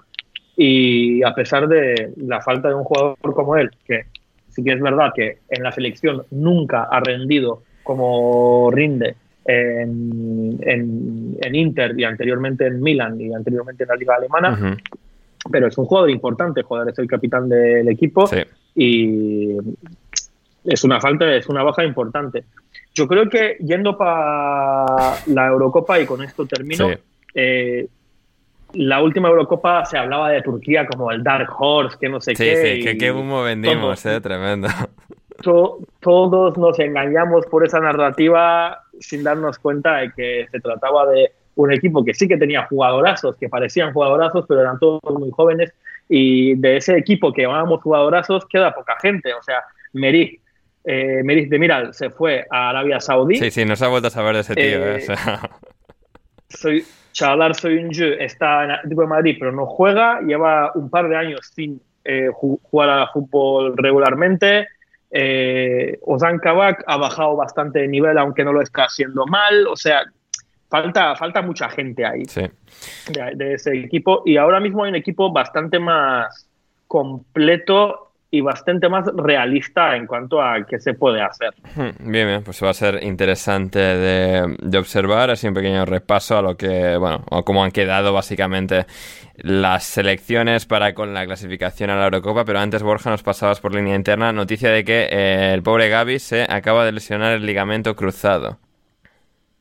[SPEAKER 4] y a pesar de la falta de un jugador como él, que sí que es verdad que en la selección nunca ha rendido como rinde en, en, Inter y anteriormente en Milan y anteriormente en la liga alemana. Pero es un jugador importante, joder, es el capitán del equipo y es una falta, es una baja importante. Yo creo que yendo para la Eurocopa, y con esto termino, eh, la última Eurocopa se hablaba de Turquía como el Dark Horse, que no sé
[SPEAKER 1] Sí,
[SPEAKER 4] qué.
[SPEAKER 1] sí, que
[SPEAKER 4] y
[SPEAKER 1] qué humo vendimos,
[SPEAKER 4] todos-
[SPEAKER 1] eh, tremendo.
[SPEAKER 4] to- todos nos engañamos por esa narrativa sin darnos cuenta de que se trataba de un equipo que sí que tenía jugadorazos, que parecían jugadorazos, pero eran todos muy jóvenes. Y de ese equipo que llamábamos jugadorazos queda poca gente. O sea, Merih, eh, Merih Demiral se fue a Arabia Saudí.
[SPEAKER 1] Sí, sí, no se ha vuelto a saber de ese tío, eh,
[SPEAKER 4] Eh,
[SPEAKER 1] o sea,
[SPEAKER 4] soy Chalar Soyuncu está en Atlético de Madrid, pero no juega. Lleva un par de años sin eh, ju- jugar a fútbol regularmente. Eh, Ozan Kabak ha bajado bastante de nivel, aunque no lo está haciendo mal. O sea, falta, falta mucha gente ahí
[SPEAKER 1] sí.
[SPEAKER 4] de, de ese equipo. Y ahora mismo hay un equipo bastante más completo y bastante más realista en cuanto a qué se puede hacer.
[SPEAKER 1] Hmm, Bien, bien, pues va a ser interesante de, de observar, así un pequeño repaso a lo que, bueno, o cómo han quedado básicamente las selecciones para con la clasificación a la Eurocopa, pero antes Borja nos pasabas por línea interna noticia de que eh, el pobre Gaby se acaba de lesionar el ligamento cruzado.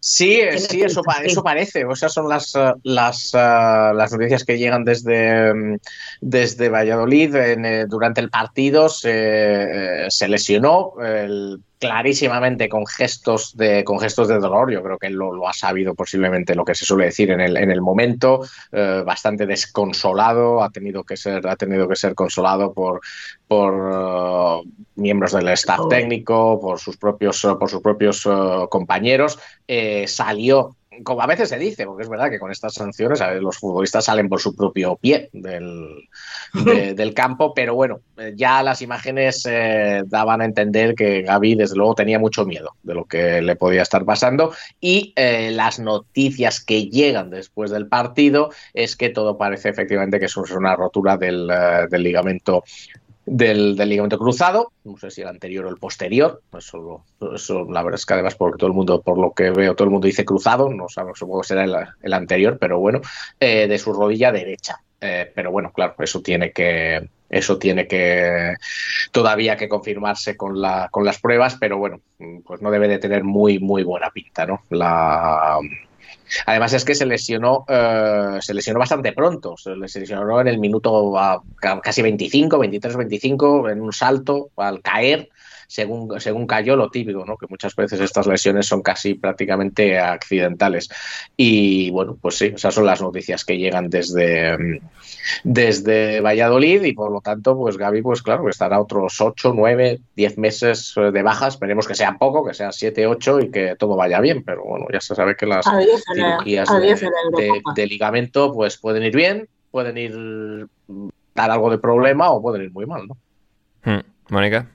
[SPEAKER 2] Sí, eh, sí, eso, pa- eso parece. O sea, son las, eh, las, eh, las noticias que llegan desde, mm, desde Valladolid. En, eh, durante el partido se, se lesionó el- clarísimamente con gestos de con gestos de dolor. Yo creo que él lo, lo ha sabido posiblemente lo que se suele decir en el, en el momento. eh, bastante desconsolado. Ha tenido que ser, ha tenido que ser consolado por, por eh, miembros del staff técnico, por sus propios, por sus propios eh, compañeros. Eh, salió, como a veces se dice, porque es verdad que con estas sanciones a ver, los futbolistas salen por su propio pie del, [laughs] de- del campo, pero bueno, eh, ya las imágenes eh, daban a entender que Gaby desde luego tenía mucho miedo de lo que le podía estar pasando. Y eh, las noticias que llegan después del partido es que todo parece efectivamente que es una rotura del, del ligamento del, del ligamento cruzado, no sé si el anterior o el posterior, eso, eso la verdad es que además porque todo el mundo, por lo que veo, todo el mundo dice cruzado, no sabemos, supongo que será el, el anterior, pero bueno, eh, de su rodilla derecha. Eh, pero bueno, claro, eso tiene que, eso tiene que todavía que confirmarse con, la, con las pruebas, pero bueno, pues no debe de tener muy, muy buena pinta, ¿no? La, Además es que se lesionó, eh, se lesionó bastante pronto, se le- se lesionó en el minuto ah, ca- casi 25, 23, 25, en un salto al caer, según, según cayó lo típico, ¿no? que muchas veces estas lesiones son casi prácticamente accidentales. Y bueno, pues sí, esas son las noticias que llegan desde, mm, desde Valladolid y por lo tanto, pues Gaby, pues claro, estará otros 8, 9, 10 meses eh, de baja, esperemos que sea poco, que sea 7, 8 y que todo vaya bien, pero bueno, ya se sabe que las
[SPEAKER 3] Adiós
[SPEAKER 2] cirugías de,
[SPEAKER 3] adiós
[SPEAKER 2] de-
[SPEAKER 3] Eurocopa.
[SPEAKER 2] de ligamento pues pueden ir bien, pueden ir mm, dar algo de problema o pueden ir muy mal, ¿no?
[SPEAKER 1] Hmm, Mónica.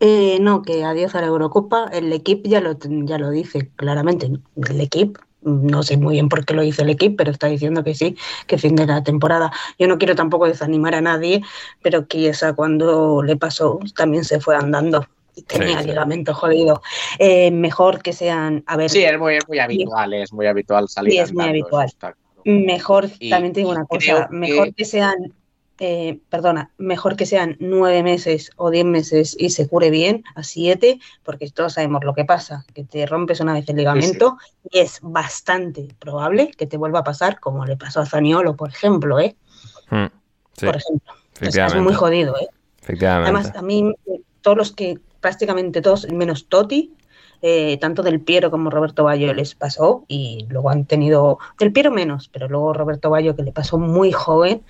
[SPEAKER 3] Eh, no, que adiós a la Eurocopa. El equipo ya lo, ya lo dice claramente. El equipo, no sé muy bien por qué lo dice el equipo, pero está diciendo que sí, que fin de la temporada. Yo no quiero tampoco desanimar a nadie, pero Chiesa cuando le pasó también se fue andando. y Tenía
[SPEAKER 1] sí.
[SPEAKER 3] ligamento jodido. Eh, mejor que sean, a ver,
[SPEAKER 2] Sí, es muy, es muy habitual, es muy habitual salir
[SPEAKER 3] Sí, es muy
[SPEAKER 2] andando,
[SPEAKER 3] habitual. Mejor,
[SPEAKER 2] Y-
[SPEAKER 3] también te digo
[SPEAKER 2] y
[SPEAKER 3] una cosa, mejor
[SPEAKER 2] que-
[SPEAKER 3] que sean, eh, perdona, mejor que sean nueve meses o diez meses y se cure bien a siete, porque todos sabemos lo que pasa, que te rompes una vez el ligamento y es bastante probable que te vuelva a pasar como le pasó a Zaniolo, por ejemplo, ¿eh?
[SPEAKER 1] Hmm, sí,
[SPEAKER 3] Por ejemplo. Es, muy jodido, ¿eh?
[SPEAKER 1] efectivamente.
[SPEAKER 3] Además, a mí, todos los que, prácticamente todos, menos Totti, eh, tanto Del Piero como Roberto Bayo les pasó y luego han tenido, Del Piero menos, pero luego Roberto Bayo que le pasó muy joven,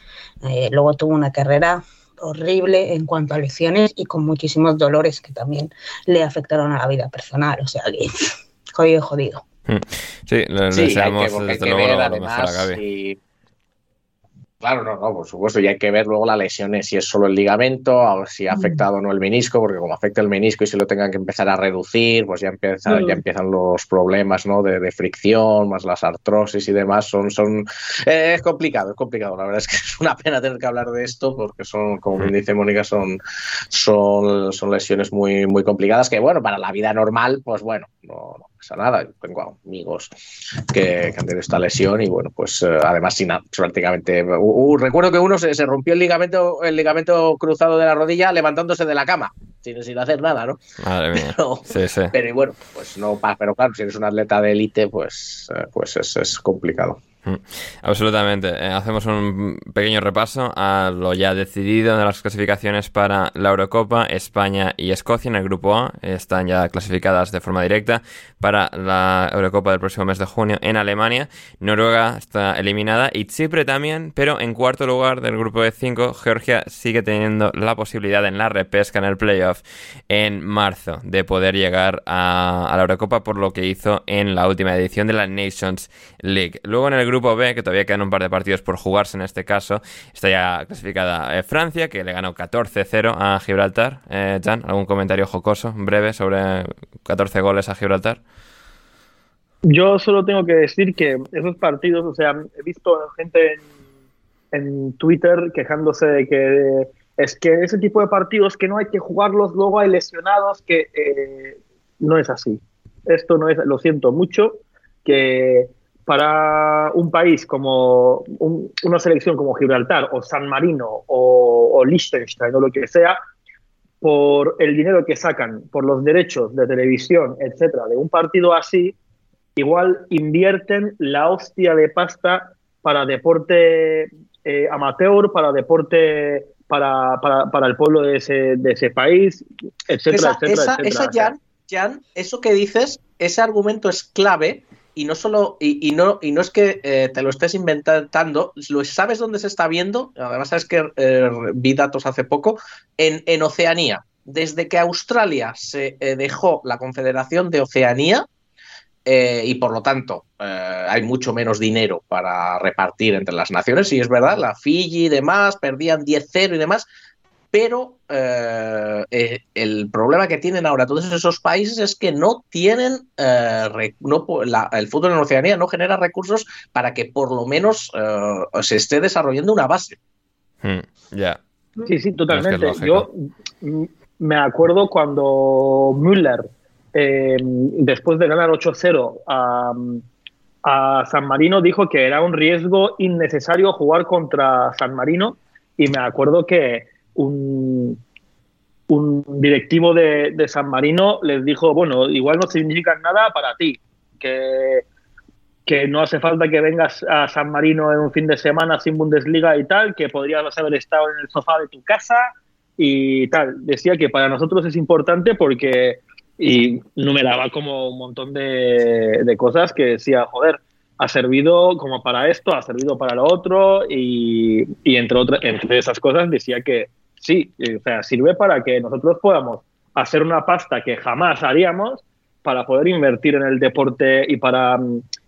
[SPEAKER 3] eh, luego tuvo una carrera horrible en cuanto a lecciones y con muchísimos dolores que también le afectaron a la vida personal, o sea que [laughs] jodido, jodido.
[SPEAKER 1] Hmm, Sí, le
[SPEAKER 2] Sí, hay
[SPEAKER 1] deseamos
[SPEAKER 2] que, porque hay
[SPEAKER 1] desde
[SPEAKER 2] que
[SPEAKER 1] luego
[SPEAKER 2] ver
[SPEAKER 1] lo, lo mejor a
[SPEAKER 2] además
[SPEAKER 1] Gaby.
[SPEAKER 2] Claro, no, no, por supuesto, y hay que ver luego la lesión, si es solo el ligamento, ver si ha
[SPEAKER 3] Mm.
[SPEAKER 2] afectado o no el menisco, porque como afecta el menisco y se lo tengan que empezar a reducir, pues ya, empieza,
[SPEAKER 3] Mm.
[SPEAKER 2] ya empiezan los problemas ¿no? de, de fricción, más las artrosis y demás, son, son eh, es complicado, es complicado, la verdad es que [laughs] es una pena tener que hablar de esto, porque son, como bien dice Mónica, son, son, son lesiones muy, muy complicadas, que bueno, para la vida normal, pues bueno, no, no pasa nada, yo tengo amigos que, que han tenido esta lesión y bueno, pues eh, además sin nada, prácticamente. uh, uh, recuerdo que uno se, se rompió el ligamento, el ligamento cruzado de la rodilla levantándose de la cama, sin, sin hacer nada, ¿no?
[SPEAKER 1] Madre mía.
[SPEAKER 2] Pero,
[SPEAKER 1] Sí, sí.
[SPEAKER 2] pero y bueno, pues no pa- pero claro, si eres un atleta de élite, pues, eh, pues es, es complicado.
[SPEAKER 1] Mm, absolutamente. Eh, hacemos un pequeño repaso a lo ya decidido de las clasificaciones para la Eurocopa. España y Escocia en el grupo A están ya clasificadas de forma directa para la Eurocopa del próximo mes de junio en Alemania. Noruega está eliminada y Chipre también, pero en cuarto lugar del grupo de 5, Georgia sigue teniendo la posibilidad en la repesca en el playoff en marzo de poder llegar a, a la Eurocopa por lo que hizo en la última edición de la Nations League. Luego en el grupo B, que todavía quedan un par de partidos por jugarse en este caso, está ya clasificada eh, Francia, que le ganó 14-0 a Gibraltar. Eh, Jan, ¿algún comentario jocoso, breve, sobre 14 goles a Gibraltar?
[SPEAKER 4] Yo solo tengo que decir que esos partidos, o sea, he visto gente en, Twitter quejándose de que es que ese tipo de partidos que no hay que jugarlos, luego hay lesionados, que eh, no es así. Esto no es, lo siento mucho, que para un país como una selección como Gibraltar o San Marino o, o Liechtenstein o lo que sea, por el dinero que sacan, por los derechos de televisión, etcétera, de un partido así, igual invierten la hostia de pasta para deporte eh, amateur, para deporte para, para, para, el pueblo de ese, de ese país, etcétera, etcétera,
[SPEAKER 2] esa, Jan, Jan, eso que dices, ese argumento es clave y no solo, y, no, y no es que eh, te lo estés inventando, lo sabes dónde se está viendo, además sabes que eh, vi datos hace poco, en, en Oceanía. Desde que Australia se eh, dejó la Confederación de Oceanía, y por lo tanto hay mucho menos dinero para repartir entre las naciones, y es verdad, la Fiji y demás perdían 10-0 y demás, pero eh, eh, el problema que tienen ahora todos esos países es que no tienen, eh, el fútbol en Oceanía no genera recursos para que por lo menos se esté desarrollando una base.
[SPEAKER 1] Hmm, ya.
[SPEAKER 4] Sí, sí, totalmente. Yo me acuerdo cuando Müller, después de ganar 8-0 a, a San Marino, dijo que era un riesgo innecesario jugar contra San Marino y me acuerdo que un, un directivo de, San Marino les dijo, bueno, igual no significa nada para ti, que, que no hace falta que vengas a San Marino en un fin de semana sin Bundesliga y tal, que podrías haber estado en el sofá de tu casa y tal. Decía que para nosotros es importante porque, y numeraba como un montón de, de cosas que decía, joder, ha servido como para esto, ha servido para lo otro y, y entre, entre esas cosas decía que sí, o sea, sirve para que nosotros podamos hacer una pasta que jamás haríamos para poder invertir en el deporte y para,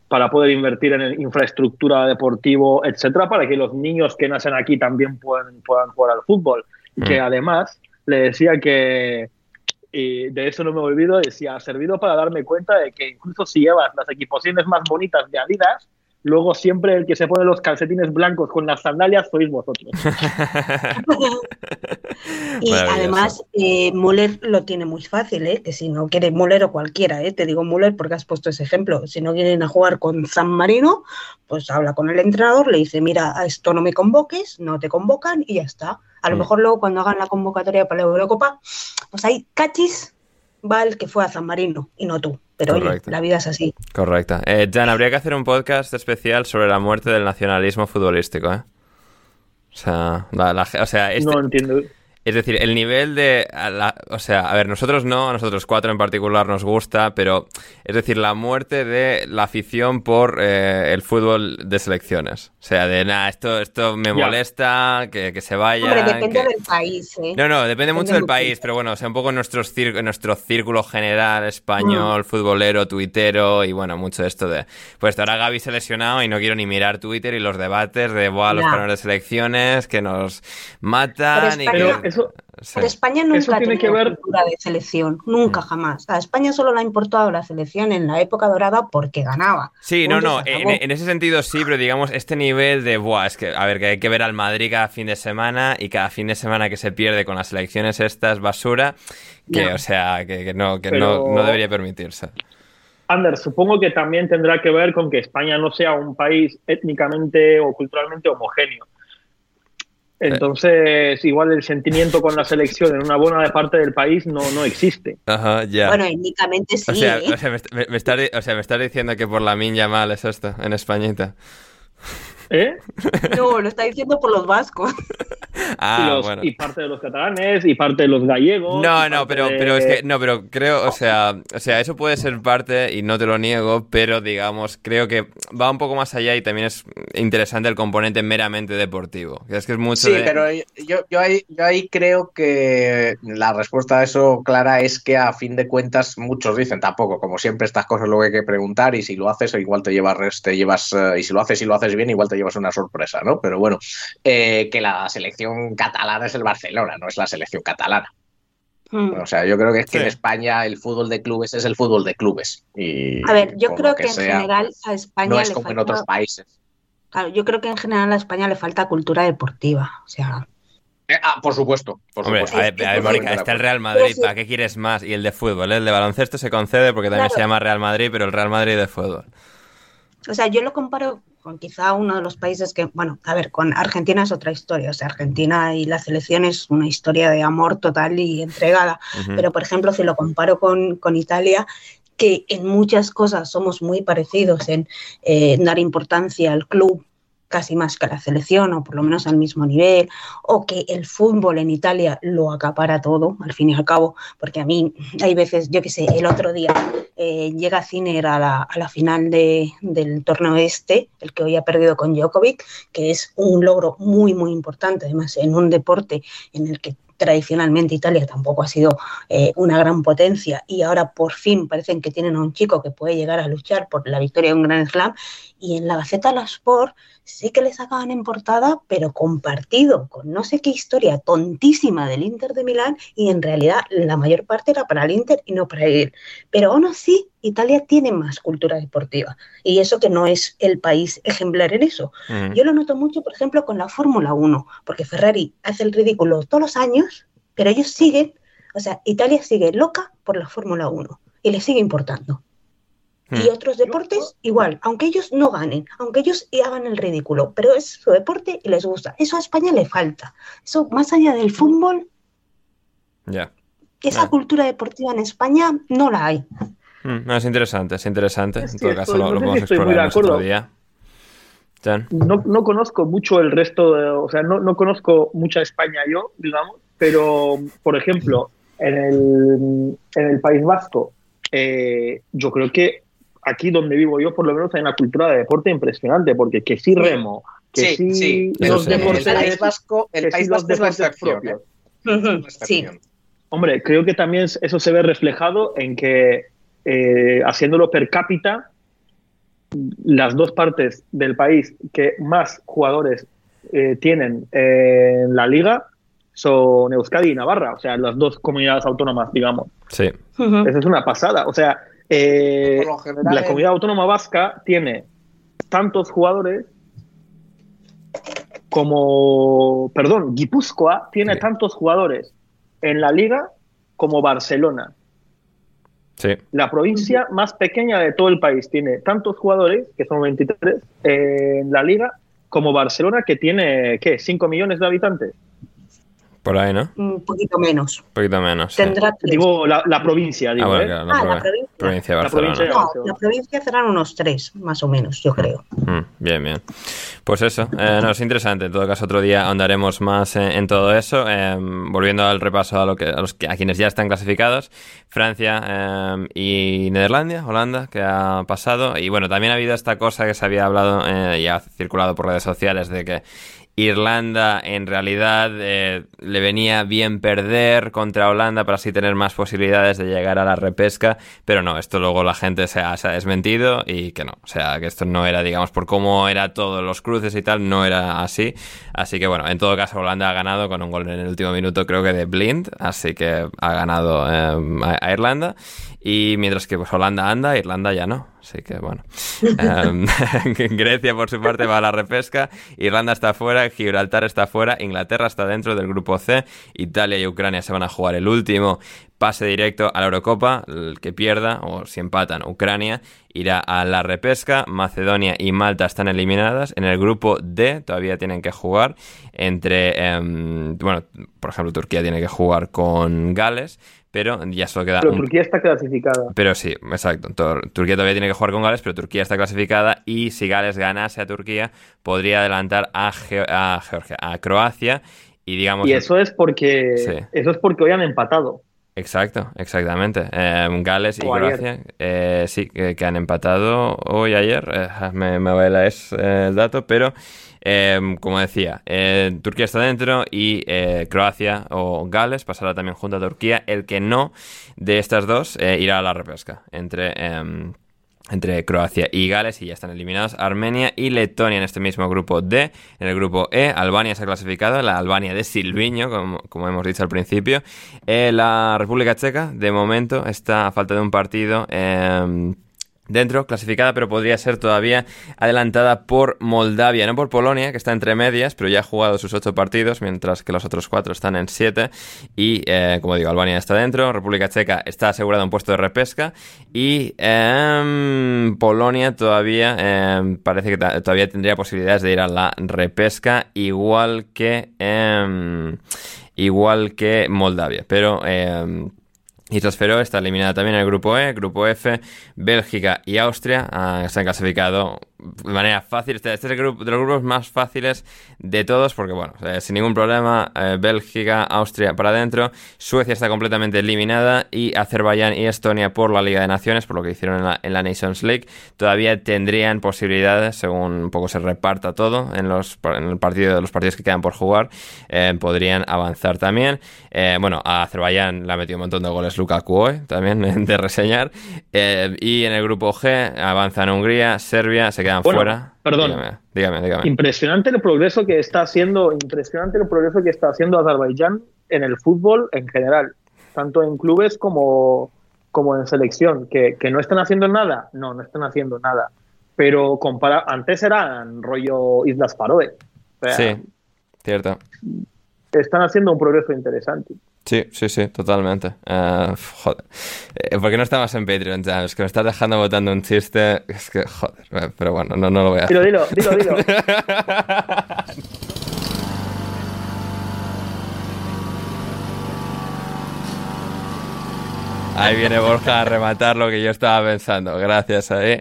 [SPEAKER 4] para poder invertir en infraestructura deportivo, etcétera, para que los niños que nacen aquí también puedan, puedan jugar al fútbol. Que mm. además le decía que, y de eso no me olvido, decía, ha servido para darme cuenta de que incluso si llevas las equipaciones más bonitas de Adidas, luego siempre el que se pone los calcetines blancos con las sandalias sois vosotros. [laughs]
[SPEAKER 3] y además, eh, Müller lo tiene muy fácil, ¿eh? que si no quiere Müller o cualquiera, ¿eh? te digo Müller porque has puesto ese ejemplo, si no quieren a jugar con San Marino, pues habla con el entrenador, le dice, mira, a esto no me convoques, no te convocan y ya está. A lo mm. mejor luego cuando hagan la convocatoria para la Eurocopa, pues ahí cachis va el que fue a San Marino y no tú. Pero oye, la vida es así.
[SPEAKER 1] Correcta. Eh, Jan, habría que hacer un podcast especial sobre la muerte del nacionalismo futbolístico, ¿eh? O sea, o sea este,
[SPEAKER 4] no entiendo.
[SPEAKER 1] Es decir, el nivel de... o sea, a ver, nosotros no, a nosotros cuatro en particular nos gusta, pero es decir, la muerte de la afición por eh, el fútbol de selecciones. O sea, de nada, esto, esto me molesta, que, se vaya...
[SPEAKER 3] Hombre, depende del país, ¿eh?
[SPEAKER 1] No, no, depende, mucho del país, pero bueno, o sea, un poco en, nuestros nuestro círculo general español, mm. futbolero, tuitero y bueno, mucho esto de... Pues ahora Gaby se ha lesionado y no quiero ni mirar Twitter y los debates de, Boa, los planos de selecciones que nos matan y que...
[SPEAKER 3] España nunca tiene que ver... cultura de selección, nunca mm. jamás. A España solo la ha importado la selección en la época dorada porque ganaba.
[SPEAKER 1] Sí, no, no, en, ese sentido sí, pero digamos, este nivel de, buah, es que, a ver, que hay que ver al Madrid cada fin de semana y cada fin de semana que se pierde con las selecciones estas basura, que, o sea, que, no, que no, no debería permitirse.
[SPEAKER 4] Ander, supongo que también tendrá que ver con que España no sea un país étnicamente o culturalmente homogéneo. Entonces, igual el sentimiento con la selección en una buena parte del país no, no existe.
[SPEAKER 1] Ajá, ya.
[SPEAKER 3] Bueno, étnicamente sí.
[SPEAKER 1] O sea, ¿eh? o sea me, me, está, o sea, me estás diciendo que por la minya mal es esto, en Españita.
[SPEAKER 4] ¿Eh?
[SPEAKER 3] No, lo está diciendo por los vascos. [laughs]
[SPEAKER 1] Ah,
[SPEAKER 4] y, los-
[SPEAKER 1] bueno.
[SPEAKER 4] y parte de los catalanes, y parte de los gallegos.
[SPEAKER 1] No, no, pero,
[SPEAKER 4] de-
[SPEAKER 1] pero es que, no, pero creo, o sea, o sea, eso puede ser parte y no te lo niego, pero digamos, creo que va un poco más allá y también es interesante el componente meramente deportivo. Es que es mucho
[SPEAKER 2] Sí,
[SPEAKER 1] de-
[SPEAKER 2] pero yo, yo, ahí, yo ahí creo que la respuesta a eso, Clara, es que a fin de cuentas muchos dicen tampoco, como siempre estas cosas luego hay que preguntar y si lo haces igual te llevas, te llevas eh, y si lo haces y lo haces bien igual te llevas una sorpresa, ¿no? Pero bueno, eh, que la selección catalana es el Barcelona, no es la selección catalana.
[SPEAKER 3] Mm.
[SPEAKER 2] O sea, yo creo que es que
[SPEAKER 1] Sí.
[SPEAKER 2] en España el fútbol de clubes es el fútbol de clubes. Y
[SPEAKER 3] A ver, yo creo que, en general a España
[SPEAKER 2] no es
[SPEAKER 3] le
[SPEAKER 2] como en
[SPEAKER 3] falta-
[SPEAKER 2] otros países.
[SPEAKER 3] Claro, yo creo que en general a España le falta cultura deportiva. O sea,
[SPEAKER 2] Eh, ah, por supuesto, por
[SPEAKER 1] Hombre,
[SPEAKER 2] supuesto.
[SPEAKER 1] a ver, a ver,
[SPEAKER 2] Totalmente
[SPEAKER 1] Mónica, está el. Real Madrid,
[SPEAKER 3] sí.
[SPEAKER 1] ¿para qué quieres más? Y el de fútbol, ¿eh? el de baloncesto se concede porque también
[SPEAKER 3] Claro.
[SPEAKER 1] se llama Real Madrid, pero el Real Madrid de fútbol.
[SPEAKER 3] o sea, yo lo comparo con quizá uno de los países que, bueno, a ver, con Argentina es otra historia. O sea, Argentina y la selección es una historia de amor total y entregada. Pero, por ejemplo, si lo comparo con, con Italia, que en muchas cosas somos muy parecidos en eh, dar importancia al club casi más que la selección, o por lo menos al mismo nivel, o que el fútbol en Italia lo acapara todo, al fin y al cabo, porque a mí hay veces, yo qué sé, el otro día eh, llega Ciner a la, a la final de- del torneo este, el que hoy ha perdido con Djokovic, que es un logro muy, muy importante, además en un deporte en el que tradicionalmente Italia tampoco ha sido eh, una gran potencia y ahora por fin parecen que tienen a un chico que puede llegar a luchar por la victoria de un Grand Slam y en la Gaceta La Sport sí que le sacaban en portada pero compartido con no sé qué historia tontísima del Inter de Milán y en realidad la mayor parte era para el Inter y no para él. Pero aún así Italia tiene más cultura deportiva y eso que no es el país ejemplar en eso. Yo lo noto mucho, por ejemplo, con la Fórmula 1, porque Ferrari hace el ridículo todos los años, pero ellos siguen, o sea, Italia sigue loca por la Fórmula 1 y le sigue importando. Y
[SPEAKER 1] Mm.
[SPEAKER 3] otros deportes igual, aunque ellos no ganen, aunque ellos y hagan el ridículo, pero es su deporte y les gusta. Eso a España le falta. Eso más allá del fútbol,
[SPEAKER 1] Ya.
[SPEAKER 3] esa
[SPEAKER 1] Ah.
[SPEAKER 3] cultura deportiva en España no la hay.
[SPEAKER 1] Mm, no, es interesante, es interesante.
[SPEAKER 4] Es
[SPEAKER 1] en todo caso, lo,
[SPEAKER 4] no
[SPEAKER 1] lo podemos
[SPEAKER 4] estoy muy de
[SPEAKER 1] explorar otro
[SPEAKER 4] acuerdo.
[SPEAKER 1] día. Jan.
[SPEAKER 4] No, no conozco mucho el resto, de- o sea, no, no conozco mucha España yo, digamos, pero, por ejemplo, en el, en el País Vasco, eh, yo creo que aquí donde vivo yo, por lo menos, hay una cultura de deporte impresionante, porque que sí remo, que
[SPEAKER 2] Sí,
[SPEAKER 4] sí,
[SPEAKER 2] sí,
[SPEAKER 4] los
[SPEAKER 1] sí.
[SPEAKER 4] deportes,
[SPEAKER 2] el País Vasco, el
[SPEAKER 4] que
[SPEAKER 2] País Vasco es excepción.
[SPEAKER 4] propios.
[SPEAKER 2] ¿eh?
[SPEAKER 3] Sí.
[SPEAKER 4] Hombre, creo que también eso se ve reflejado en que eh, haciéndolo per cápita, las dos partes del país que más jugadores eh, tienen en la liga son Euskadi y Navarra, o sea, las dos comunidades autónomas, digamos.
[SPEAKER 1] Sí.
[SPEAKER 4] Eso es una pasada. O sea, eh,
[SPEAKER 2] Por lo general,
[SPEAKER 4] la comunidad autónoma vasca tiene tantos jugadores como, perdón, Guipúzcoa tiene
[SPEAKER 1] Sí.
[SPEAKER 4] tantos jugadores en la liga como Barcelona.
[SPEAKER 1] Sí.
[SPEAKER 4] La provincia más pequeña de todo el país tiene tantos jugadores, que son 23, en la liga, como Barcelona, que tiene, ¿qué? 5 millones de habitantes.
[SPEAKER 1] Por ahí, ¿no?
[SPEAKER 3] Un poquito menos.
[SPEAKER 1] Un poquito menos. sí.
[SPEAKER 3] Tendrá tres.
[SPEAKER 4] Digo, la, la provincia, digo,
[SPEAKER 1] Ah, bueno,
[SPEAKER 4] ¿eh?
[SPEAKER 1] claro,
[SPEAKER 3] Ah,
[SPEAKER 1] la,
[SPEAKER 3] la
[SPEAKER 1] provi-
[SPEAKER 3] provincia.
[SPEAKER 1] provincia de
[SPEAKER 4] La provincia de
[SPEAKER 3] No,
[SPEAKER 4] Barcelona.
[SPEAKER 3] la provincia serán unos tres, más o menos, yo creo.
[SPEAKER 1] Mm, bien, bien. Pues eso, eh, no, es interesante. En todo caso, otro día ahondaremos más en, en todo eso. Eh, volviendo al repaso a, lo que, a, los que, a quienes ya están clasificados, Francia eh, y Nederlandia, Holanda, que ha pasado. Y bueno, también ha habido esta cosa que se había hablado eh, y ha circulado por redes sociales de que Irlanda en realidad eh, le venía bien perder contra Holanda para así tener más posibilidades de llegar a la repesca, pero no, esto luego la gente se ha, se ha desmentido y que no, o sea, que esto no era, digamos, por cómo era todos los cruces y tal, no era así, así que bueno, en todo caso Holanda ha ganado con un gol en el último minuto creo que de Blind, así que ha ganado eh, a, a Irlanda y mientras que pues, Holanda anda, Irlanda ya no. Así que bueno. Em, [laughs] Grecia, por su parte, va a la repesca. Irlanda está fuera. Gibraltar está fuera. Inglaterra está dentro del grupo C. Italia y Ucrania se van a jugar el último pase directo a la Eurocopa, el que pierda, o si empatan, Ucrania irá a la repesca, Macedonia y Malta están eliminadas, en el grupo D todavía tienen que jugar entre, em, bueno, por ejemplo, Turquía tiene que jugar con Gales, pero ya solo queda...
[SPEAKER 4] Pero Turquía está clasificada.
[SPEAKER 1] Pero sí, exacto. Turquía todavía tiene que jugar con Gales, pero Turquía está clasificada y si Gales ganase a Turquía, podría adelantar a, a Georgia, a Croacia y digamos...
[SPEAKER 4] Y eso es porque, eso es porque hoy han empatado.
[SPEAKER 1] Exacto, exactamente. Em, Gales y Croacia, eh, sí, que, han empatado hoy ayer, eh, me, me es el dato, pero em, como decía, eh, Turquía está dentro y Croacia o Gales pasará también junto a Turquía. El que no de estas dos irá a la repesca entre em, entre Croacia y Gales y ya están eliminados Armenia y Letonia en este mismo grupo D. En el grupo E, Albania se ha clasificado, la Albania de Silviño, como, hemos dicho al principio. Eh, la República Checa, de momento, está a falta de un partido. Dentro, clasificada, pero podría ser todavía adelantada por Moldavia, no por Polonia, que está entre medias, pero ya ha jugado sus ocho partidos, mientras que los otros cuatro están en siete. Y, eh, como digo, Albania está dentro, República Checa está asegurada un puesto de repesca y em, Polonia todavía em, parece que todavía tendría posibilidades de ir a la repesca, igual que em, igual que Moldavia, pero Islas Feroe está eliminada también en el grupo E, grupo F, Bélgica y Austria ah, se han clasificado de manera fácil. Este, este, es el grupo de los grupos más fáciles de todos, porque bueno, eh, sin ningún problema, eh, Bélgica, Austria para adentro, Suecia está completamente eliminada y Azerbaiyán y Estonia por la Liga de Naciones, por lo que hicieron en la, Nations League, todavía tendrían posibilidades, según un poco se reparta todo en los, en el partido, de los partidos que quedan por jugar, eh, podrían avanzar también. bueno, a Azerbaiyán le ha metido un montón de goles Lukaku hoy, también [laughs] de reseñar. y en el grupo G avanzan Hungría, Serbia, se quedan fuera.
[SPEAKER 4] Perdón. Dígame, dígame, Impresionante el progreso que está haciendo, impresionante el progreso que está haciendo Azerbaiyán en el fútbol en general, tanto en clubes como, como en selección, que, no están haciendo nada, no, no están haciendo nada. Pero compara antes eran rollo Islas Faroe.
[SPEAKER 1] sí, cierto.
[SPEAKER 4] Están haciendo un progreso interesante.
[SPEAKER 1] Sí, sí, sí, totalmente. Uh, joder. Eh, ¿Por qué no estamos en Patreon, ya? Es que me estás dejando votando un chiste. Es que, joder. Eh, pero bueno, no, no lo voy a
[SPEAKER 4] hacer. Dilo, dilo, dilo, dilo. [laughs]
[SPEAKER 1] Ahí viene Borja a rematar lo que yo estaba pensando. Gracias ahí.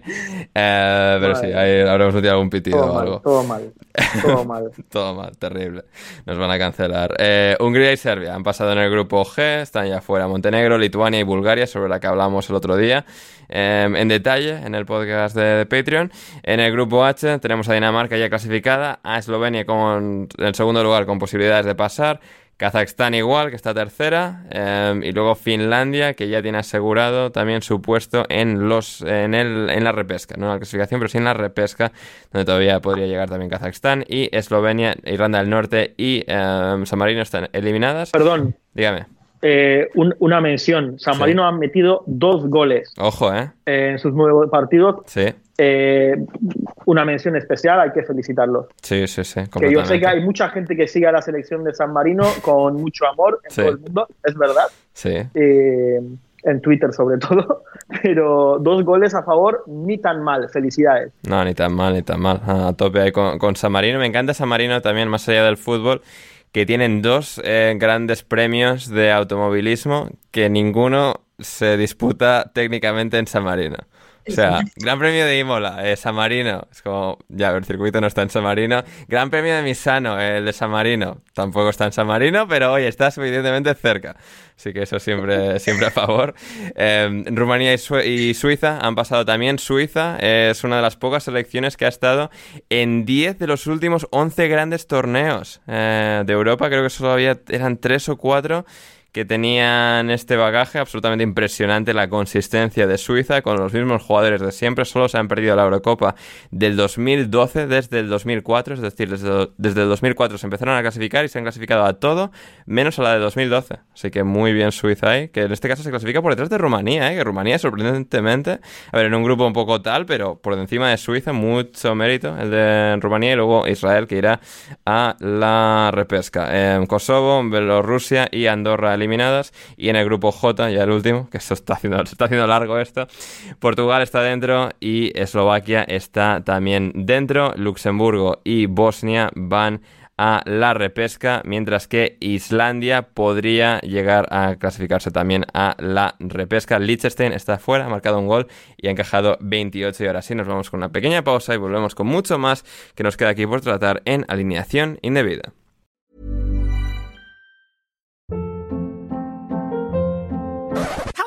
[SPEAKER 1] Eh, pero sí, ahí habremos metido algún pitido
[SPEAKER 4] o
[SPEAKER 1] algo.
[SPEAKER 4] todo mal. Todo [laughs] mal.
[SPEAKER 1] todo mal, terrible. Nos van a cancelar. Eh, Hungría y Serbia han pasado en el grupo G, están ya fuera. Montenegro, Lituania y Bulgaria, sobre la que hablamos el otro día. Em, en detalle en el podcast de, Patreon. En el grupo H tenemos a Dinamarca ya clasificada, a Eslovenia con, en el segundo lugar con posibilidades de pasar, Kazajstán igual, que está tercera. Em, y luego Finlandia, que ya tiene asegurado también su puesto en los en, el, en la repesca. No en la clasificación, pero sí en la repesca, donde todavía podría llegar también Kazajstán. Y Eslovenia, Irlanda del Norte y em, San Marino están eliminadas.
[SPEAKER 4] Perdón.
[SPEAKER 1] Dígame.
[SPEAKER 4] Eh, una mención. San Marino ha metido dos goles.
[SPEAKER 1] Ojo, ¿eh?
[SPEAKER 4] En sus nueve partidos.
[SPEAKER 1] Sí.
[SPEAKER 4] Eh, una mención especial, hay que felicitarlos.
[SPEAKER 1] Sí, sí, sí.
[SPEAKER 4] Que yo sé que hay mucha gente que sigue a la selección de San Marino con mucho amor en todo el mundo, es verdad.
[SPEAKER 1] Sí.
[SPEAKER 4] Eh, en Twitter sobre todo, [laughs] pero dos goles a favor, ni tan mal, felicidades.
[SPEAKER 1] No, ni tan mal, ni tan mal. A tope ahí con, con San Marino. Me encanta San Marino también, más allá del fútbol que tienen dos eh, grandes premios de automovilismo que ninguno se disputa técnicamente en San Marino. O [laughs] sea, Gran Premio de Imola, eh, San Marino. Es como, ya, el circuito no está en San Marino. Gran Premio de Misano, el de San Marino. Tampoco está en San Marino, pero hoy está suficientemente cerca. Así que eso siempre, [laughs] siempre a favor. Eh, Rumanía y, Suiza han pasado también. Suiza es una de las pocas selecciones que ha estado en 10 de los últimos 11 grandes torneos eh, de Europa. Creo que solo había, eran 3 o 4 que tenían este bagaje absolutamente impresionante, la consistencia de Suiza con los mismos jugadores de siempre, solo se han perdido la Eurocopa del 2012 desde el 2004, es decir, desde, desde el 2004 se empezaron a clasificar y se han clasificado a todo, menos a la de 2012, así que muy bien Suiza ahí, que en este caso se clasifica por detrás de Rumanía, ¿eh? que Rumanía sorprendentemente, a ver, en un grupo un poco tal, pero por encima de Suiza, mucho mérito el de Rumanía y luego Israel que irá a la repesca. Kosovo, Bielorrusia y Andorra eliminadas. Y en el grupo J, ya el último, que esto está haciendo, está haciendo largo esto, Portugal está dentro y Eslovaquia está también dentro. Luxemburgo y Bosnia van a la repesca, mientras que Islandia podría llegar a clasificarse también a la repesca. Liechtenstein está fuera, ha marcado un gol y ha encajado 28 y ahora sí nos vamos con una pequeña pausa y volvemos con mucho más que nos queda aquí por tratar en alineación indebida.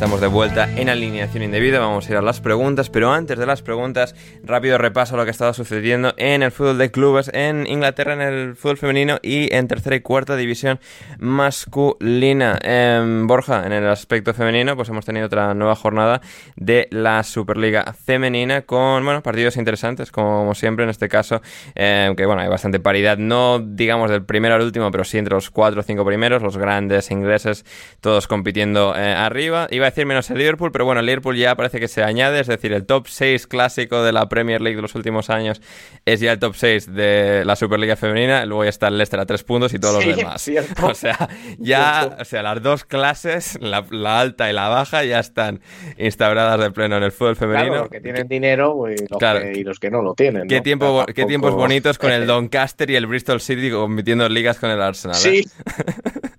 [SPEAKER 1] Estamos de vuelta en alineación indebida, vamos a ir a las preguntas, pero antes de las preguntas, rápido repaso lo que ha estado sucediendo en el fútbol de clubes en Inglaterra, en el fútbol femenino y en tercera y cuarta división masculina. En Borja, en el aspecto femenino, pues hemos tenido otra nueva jornada de la Superliga femenina con, bueno, partidos interesantes, como siempre en este caso, eh, que bueno, hay bastante paridad, no digamos del primero al último, pero sí entre los cuatro o cinco primeros, los grandes ingleses, todos compitiendo eh, arriba. Iba decir menos el Liverpool, pero bueno, el Liverpool ya parece que se añade, es decir, el top 6 clásico de la Premier League de los últimos años es ya el top 6 de la Superliga femenina, luego ya está el Leicester a 3 puntos y todos
[SPEAKER 2] Sí,
[SPEAKER 1] los demás.
[SPEAKER 2] cierto. [laughs]
[SPEAKER 1] O sea, ya,
[SPEAKER 2] Cierto.
[SPEAKER 1] o sea, las dos clases, la, la alta y la baja, ya están instauradas de pleno en el fútbol femenino.
[SPEAKER 2] Claro, los que tienen dinero y los,
[SPEAKER 1] Claro.
[SPEAKER 2] que, y los que no lo tienen.
[SPEAKER 1] Qué,
[SPEAKER 2] ¿no?
[SPEAKER 1] tiempo,
[SPEAKER 2] O sea,
[SPEAKER 1] qué tiempos bonitos con el [laughs] Doncaster y el Bristol City compitiendo en ligas con el Arsenal. ¿eh?
[SPEAKER 2] Sí. [laughs]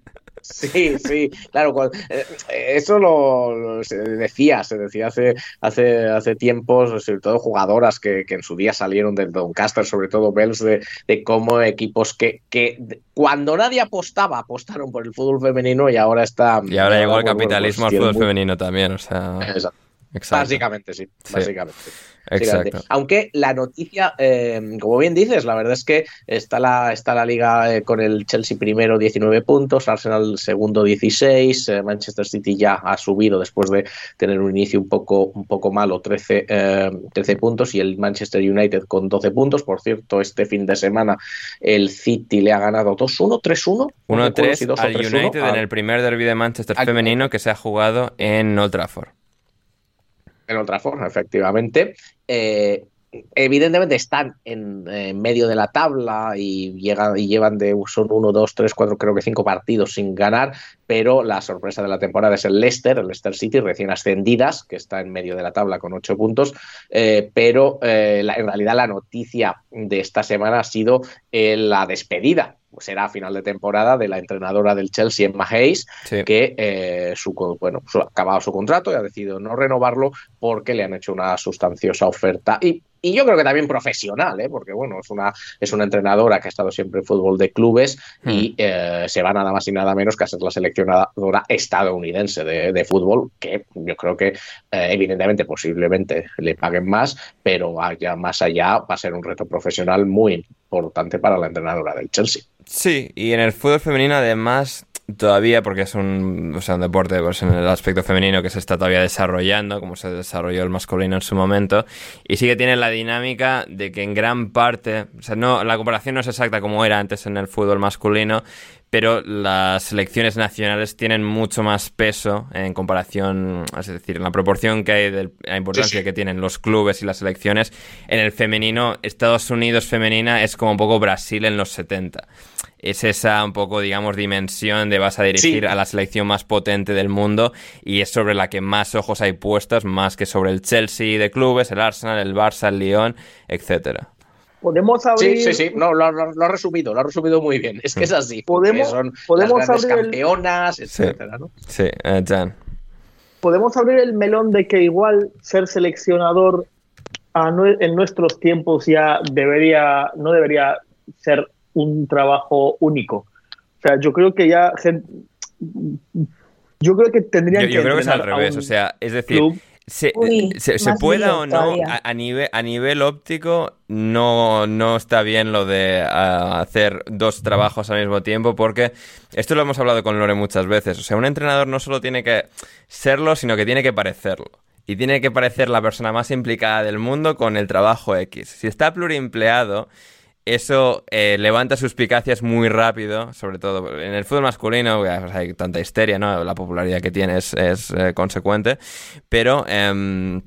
[SPEAKER 2] Sí, sí, claro, eh, eso lo, lo- se decía, se decía hace, hace, hace tiempos, sobre todo jugadoras que, que en su día salieron del Doncaster, sobre todo Bells, de, de cómo equipos que, que cuando nadie apostaba, apostaron por el fútbol femenino y ahora está...
[SPEAKER 1] Y ahora llegó el
[SPEAKER 2] pues
[SPEAKER 1] capitalismo al fútbol femenino también, o sea.
[SPEAKER 2] Exacto.
[SPEAKER 1] Exacto.
[SPEAKER 2] Básicamente, sí,
[SPEAKER 1] Sí.
[SPEAKER 2] básicamente.
[SPEAKER 1] Exacto.
[SPEAKER 2] Aunque la noticia, eh, como bien dices, la verdad es que está la, está la liga eh, con el Chelsea primero 19 puntos, Arsenal segundo 16, eh, Manchester City ya ha subido después de tener un inicio un poco, un poco malo, 13, eh, 13 puntos, y el Manchester United con 12 puntos. Por cierto, este fin de semana el City le ha ganado 2-1, 3-1. no recuerdo si
[SPEAKER 1] 1-3
[SPEAKER 2] 2 o
[SPEAKER 1] al
[SPEAKER 2] 3-1
[SPEAKER 1] United en el primer derby de Manchester femenino que se ha jugado en Old Trafford.
[SPEAKER 2] En otra forma, efectivamente. Eh, evidentemente están en, medio de la tabla y, llegan, y llevan de son uno, dos, tres, cuatro, creo que cinco partidos sin ganar, pero la sorpresa de la temporada es el Leicester, el Leicester City, recién ascendidas, que está en medio de la tabla con ocho puntos, eh, pero eh, en realidad la noticia de esta semana ha sido la despedida. Será a final de temporada de la entrenadora del Chelsea, Emma Hayes,
[SPEAKER 1] Sí.
[SPEAKER 2] que eh, su, bueno, su- ha acabado su contrato y ha decidido no renovarlo porque le han hecho una sustanciosa oferta. Y, y yo creo que también profesional, ¿eh? porque bueno, es una, es una entrenadora que ha estado siempre en fútbol de clubes y eh, se va nada más y nada menos que a ser la seleccionadora estadounidense de, de fútbol, que yo creo que eh, evidentemente posiblemente le paguen más, pero allá más allá va a ser un reto profesional muy importante para la entrenadora del Chelsea.
[SPEAKER 1] Sí, y en el fútbol femenino además todavía, porque es un, o sea, un deporte pues, en el aspecto femenino que se está todavía desarrollando, como se desarrolló el masculino en su momento, y sí que tiene la dinámica de que en gran parte, o sea, no, la comparación no es exacta como era antes en el fútbol masculino, pero las selecciones nacionales tienen mucho más peso en comparación, es decir, en la proporción que hay de la importancia que tienen los clubes y las selecciones. En el femenino, Estados Unidos femenina es como un poco Brasil en los 70 es esa un poco, digamos, dimensión de vas a dirigir a la selección más potente del mundo y es sobre la que más ojos hay puestos, más que sobre el Chelsea de clubes, el Arsenal, el Barça, el Lyon, etcétera.
[SPEAKER 4] Podemos abrir...
[SPEAKER 2] Sí, sí, sí, no, lo, lo, ha resumido, lo ha resumido muy bien. Es que es así.
[SPEAKER 4] Podemos,
[SPEAKER 2] son
[SPEAKER 4] podemos
[SPEAKER 2] las grandes
[SPEAKER 4] abrir
[SPEAKER 2] campeonas, etcétera, ¿no?
[SPEAKER 1] Sí, eh, Jan.
[SPEAKER 4] Podemos abrir el melón de que igual ser seleccionador a en nuestros tiempos ya debería, no debería ser un trabajo único. O sea, yo creo que ya yo creo que tendrían
[SPEAKER 1] Yo,
[SPEAKER 4] que
[SPEAKER 1] yo creo que es al revés, o sea, es decir,
[SPEAKER 4] club.
[SPEAKER 1] se,
[SPEAKER 3] Uy,
[SPEAKER 1] se- se
[SPEAKER 3] más
[SPEAKER 1] pueda o no, a nivel, a nivel óptico, no, no está bien lo de ah, hacer dos trabajos al mismo tiempo, porque esto lo hemos hablado con Lore muchas veces. O sea, un entrenador no solo tiene que serlo, sino que tiene que parecerlo. Y tiene que parecer la persona más implicada del mundo con el trabajo X. Si está pluriempleado, eso eh, levanta suspicacias muy rápido, sobre todo en el fútbol masculino, pues, hay tanta histeria, ¿no? La popularidad que tiene es, eh, consecuente, pero... em,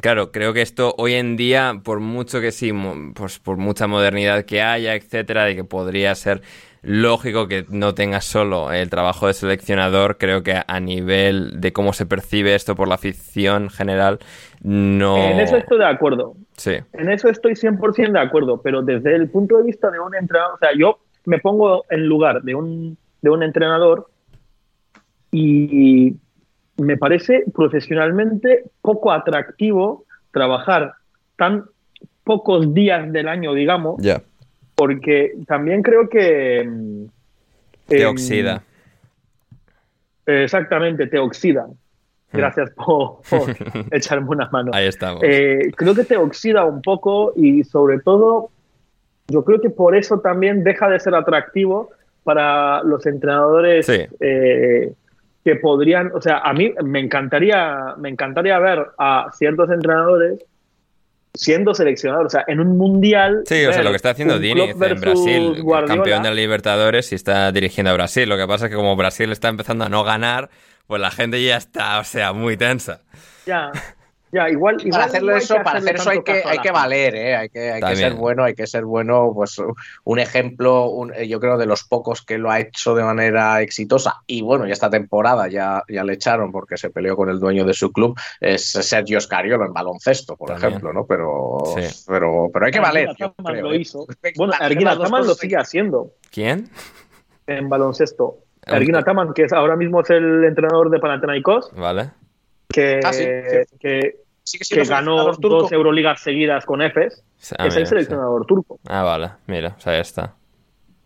[SPEAKER 1] Claro, creo que esto hoy en día, por mucho que sí, pues por mucha modernidad que haya, etcétera, de que podría ser lógico que no tengas solo el trabajo de seleccionador, creo que a nivel de cómo se percibe esto por la afición general, no...
[SPEAKER 4] En eso estoy de acuerdo.
[SPEAKER 1] Sí,
[SPEAKER 4] En eso estoy 100% de acuerdo, pero desde el punto de vista de un entrenador, o sea, yo me pongo en lugar de un, de un entrenador y me parece profesionalmente poco atractivo trabajar tan pocos días del año, digamos,
[SPEAKER 1] ya.
[SPEAKER 4] Porque también creo que... mm,
[SPEAKER 1] Te
[SPEAKER 4] em,
[SPEAKER 1] oxida.
[SPEAKER 4] Exactamente, te oxidan. Gracias por, por [laughs] echarme una mano.
[SPEAKER 1] Ahí estamos.
[SPEAKER 4] Eh, creo que te oxida un poco y sobre todo yo creo que por eso también deja de ser atractivo para los entrenadores
[SPEAKER 1] Sí.
[SPEAKER 4] eh, que podrían, o sea, a mí me encantaría, me encantaría ver a ciertos entrenadores siendo seleccionadores, o sea, en un mundial.
[SPEAKER 1] Sí, o sea, lo que está haciendo
[SPEAKER 4] Klopp
[SPEAKER 1] en Brasil,
[SPEAKER 4] Guardiola.
[SPEAKER 1] campeón de Libertadores y está dirigiendo a Brasil. Lo que pasa es que como Brasil está empezando a no ganar, pues la gente ya está, o sea, muy tensa.
[SPEAKER 4] Ya, [laughs] ya, igual. igual
[SPEAKER 2] Para hacerlo
[SPEAKER 4] no
[SPEAKER 2] eso,
[SPEAKER 4] que
[SPEAKER 2] para hacer eso hay que, hay que valer, ¿eh? hay que, hay que ser bueno, hay que ser bueno, pues un ejemplo, un- eh, yo creo de los pocos que lo ha hecho de manera exitosa y bueno, ya esta temporada ya, ya le echaron porque se peleó con el dueño de su club, es Sergio Scariolo en baloncesto, por
[SPEAKER 1] También.
[SPEAKER 2] ejemplo, ¿no? Pero,
[SPEAKER 1] Sí.
[SPEAKER 2] pero, pero hay que valer. Yo creo,
[SPEAKER 4] lo
[SPEAKER 2] ¿eh?
[SPEAKER 4] hizo. Bueno, Ergin
[SPEAKER 2] las dos
[SPEAKER 4] Ataman lo sigue haciendo
[SPEAKER 1] ¿Quién?
[SPEAKER 4] en baloncesto. Ergin
[SPEAKER 1] ok.
[SPEAKER 4] Ataman, que es, ahora mismo es el entrenador de Panathinaikos,
[SPEAKER 1] Vale.
[SPEAKER 4] Que,
[SPEAKER 2] Ah, sí,
[SPEAKER 4] que,
[SPEAKER 2] siendo
[SPEAKER 4] ganó
[SPEAKER 2] turco.
[SPEAKER 4] dos Euroligas seguidas con EFES,
[SPEAKER 1] Ah,
[SPEAKER 4] es
[SPEAKER 1] mira,
[SPEAKER 4] el seleccionador turco.
[SPEAKER 1] Ah, vale, mira, o sea, ahí está.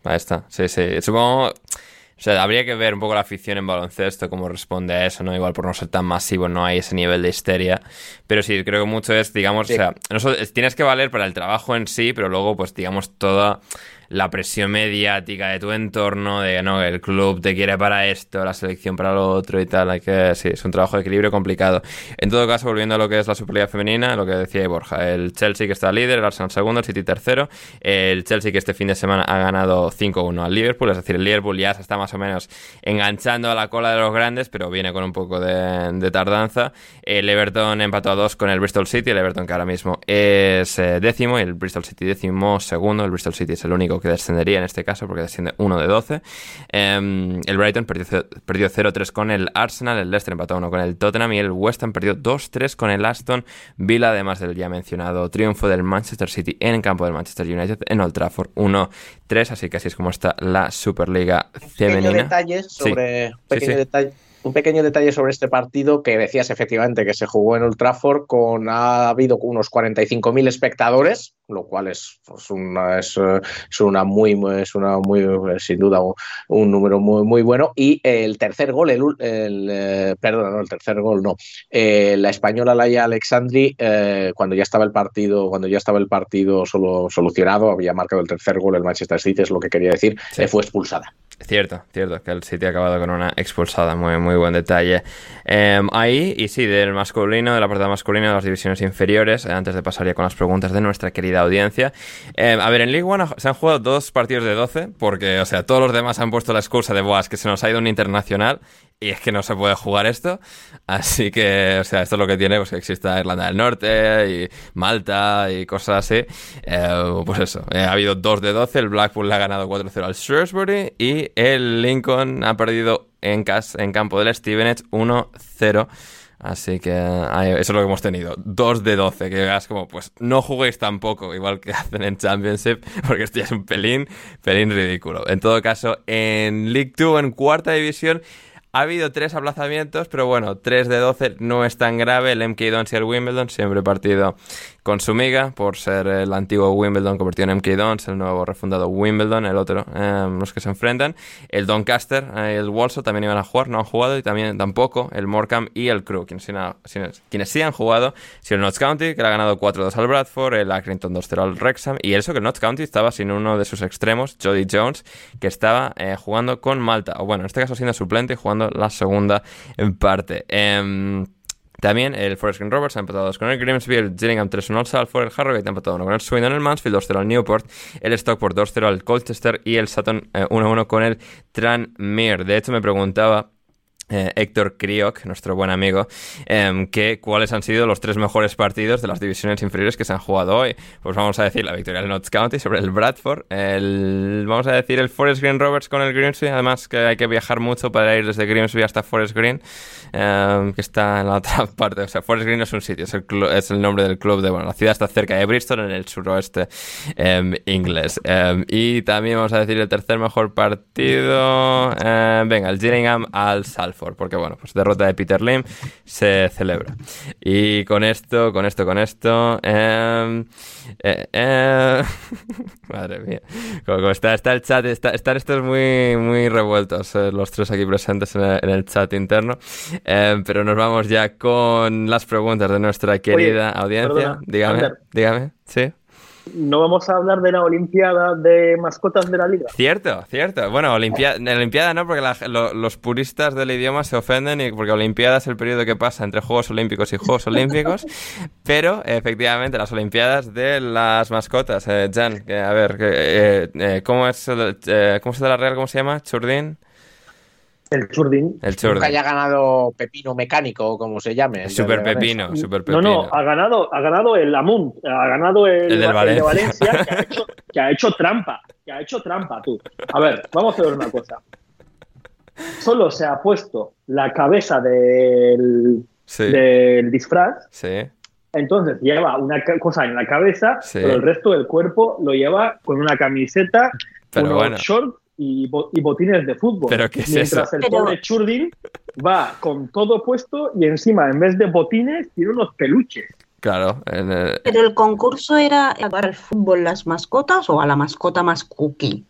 [SPEAKER 1] Ahí está, sí, sí. Supongo, o sea, habría que ver un poco la afición en baloncesto, cómo responde a eso, ¿no? Igual por no ser tan masivo no hay ese nivel de histeria. Pero sí, creo que mucho es, digamos,
[SPEAKER 2] Sí.
[SPEAKER 1] o sea, no solo- es- tienes que valer para el trabajo en sí, pero luego, pues, digamos, toda la presión mediática de tu entorno, de, no, el club te quiere para esto, la selección para lo otro y tal, hay que, sí, es un trabajo de equilibrio complicado. En todo caso, volviendo a lo que es la Superliga Femenina, lo que decía Borja, el Chelsea que está líder, el Arsenal segundo, el City tercero, el Chelsea que este fin de semana ha ganado 5-1 al Liverpool, es decir, el Liverpool ya se está más o menos enganchando a la cola de los grandes, pero viene con un poco de, tardanza. El Everton empató a 2 con el Bristol City, el Everton que ahora mismo es eh, décimo y el Bristol City décimo segundo, el Bristol City es el único que descendería en este caso porque desciende 1 de 12. Em, el Brighton perdió, perdió 0-3 con el Arsenal, el Leicester empató 1 con el Tottenham y el West Ham perdió 2-3 con el Aston Villa, además del ya mencionado triunfo del Manchester City en campo del Manchester United en Old Trafford 1-3, así que así es como está la Superliga
[SPEAKER 2] pequeño
[SPEAKER 1] femenina.
[SPEAKER 2] detalle
[SPEAKER 1] Sí.
[SPEAKER 2] sobre un pequeño
[SPEAKER 1] sí.
[SPEAKER 2] detalle un pequeño detalle sobre este partido que decías efectivamente que se jugó en Old Trafford con ha habido unos 45.000 espectadores, lo cual es, pues, una, es, eh, es una muy es una muy eh, sin duda un, un número muy muy bueno. Y el tercer gol el, el, eh, perdón no el tercer gol no. Eh, la española Laia Alexandri eh, cuando ya estaba el partido cuando ya estaba el partido solo solucionado había marcado el tercer gol el Manchester City es lo que quería decir
[SPEAKER 1] Sí.
[SPEAKER 2] fue expulsada
[SPEAKER 1] Cierto, cierto, que el City ha acabado con una expulsada, muy, muy buen detalle. Em, ahí, y sí, del masculino, del apartado masculino de las divisiones inferiores, eh, antes de pasar ya con las preguntas de nuestra querida audiencia. Em, a ver, en League One se han jugado dos partidos de 12, porque, o sea, todos los demás han puesto la excusa de, Boas, que se nos ha ido un internacional, y es que no se puede jugar esto. Así que, o sea, esto es lo que tiene, pues que exista Irlanda del Norte y Malta y cosas así. Eh, pues eso, eh, ha habido 2 de 12, el Blackpool le ha ganado 4-0 al Shrewsbury y el Lincoln ha perdido en, en campo del Stevenage 1-0. Así que eso es lo que hemos tenido. 2 de 12, que veas como, pues no juguéis tampoco, igual que [laughs] hacen en Championship, porque esto ya es un pelín, pelín ridículo. En todo caso, en League 2, en cuarta división, ha habido tres aplazamientos, pero bueno, 3 de 12 no es tan grave. El MK Dons y el Wimbledon, siempre partido con su miga, por ser el antiguo Wimbledon convertido en MK Dons, el nuevo refundado Wimbledon, el otro, em, los que se enfrentan. El Doncaster y el Walsall también iban a jugar, no han jugado, y también tampoco el Morecambe y el Crew, quienes, sí han jugado, si el Notts County, que le ha ganado 4-2 al Bradford, el Accrington 2-0 al Wrexham, y eso que el Notts County estaba sin uno de sus extremos, Jody Jones, que estaba eh, jugando con Malta, o bueno, en este caso siendo suplente y jugando la segunda parte. También el Forest Green Rovers ha empatado 2 con el Grimsby, el Gillingham 3-1 al Salford, el Harrogate ha empatado 1 con el Swindon, el Mansfield 2-0 al Newport, el Stockport 2-0 al Colchester y el Sutton 1-1 eh, con el Tranmere. De hecho, me preguntaba eh, Héctor Kriok, nuestro buen amigo, que cuáles han sido los tres mejores partidos de las divisiones inferiores que se han jugado hoy. Pues vamos a decir la victoria del Notts County sobre el Bradford, el, vamos a decir el Forest Green Rovers con el Grimsby, además que hay que viajar mucho para ir desde Grimsby hasta Forest Green, em, que está en la [laughs] otra parte, o sea, Forest Green es un sitio, es el, es el nombre del club de, bueno, la ciudad está cerca de Bristol, en el suroeste em, inglés. y también vamos a decir el tercer mejor partido, venga, el Gillingham al Salford porque bueno, pues derrota de Peter Lim se celebra. Y con esto, con esto, con esto, em, eh, eh, [laughs] madre mía, como, está, está el chat, están estos muy, muy revueltos, eh, los tres aquí presentes en el, chat interno, em, pero nos vamos ya con las preguntas de nuestra querida audiencia. dígame, dígame, sí
[SPEAKER 4] no vamos a hablar de la Olimpiada de mascotas de la liga.
[SPEAKER 1] Cierto, cierto. Bueno, Olimpiada, Olimpiada no, porque los puristas del idioma se ofenden y porque Olimpiada es el periodo que pasa entre Juegos Olímpicos y Juegos Olímpicos, [laughs] pero efectivamente las Olimpiadas de las mascotas. Eh, Jan, a ver, eh, eh, ¿cómo es cómo se da la real? ¿Cómo se llama? Churdín.
[SPEAKER 4] El Churdin.
[SPEAKER 1] El Churdin.
[SPEAKER 2] Nunca haya ganado Pepino Mecánico o como se llame.
[SPEAKER 1] Super Pepino, Super Pepino.
[SPEAKER 4] No, no, ha ganado, ha ganado el Amunt, ha ganado el, de Valencia, [laughs] que, ha hecho, trampa, que ha hecho trampa tú. A ver, vamos a ver una cosa. Solo se ha puesto la cabeza del, del disfraz.
[SPEAKER 1] Sí.
[SPEAKER 4] Entonces lleva una cosa en la cabeza, pero el resto del cuerpo lo lleva con una camiseta, pero unos bueno. shorts y, botines de fútbol.
[SPEAKER 1] ¿Pero qué es
[SPEAKER 4] Mientras el pobre Churdin va con todo puesto y encima, en vez de botines, tiene unos peluches.
[SPEAKER 1] Claro.
[SPEAKER 3] ¿Pero el concurso era para el fútbol las mascotas o a la mascota más cookie?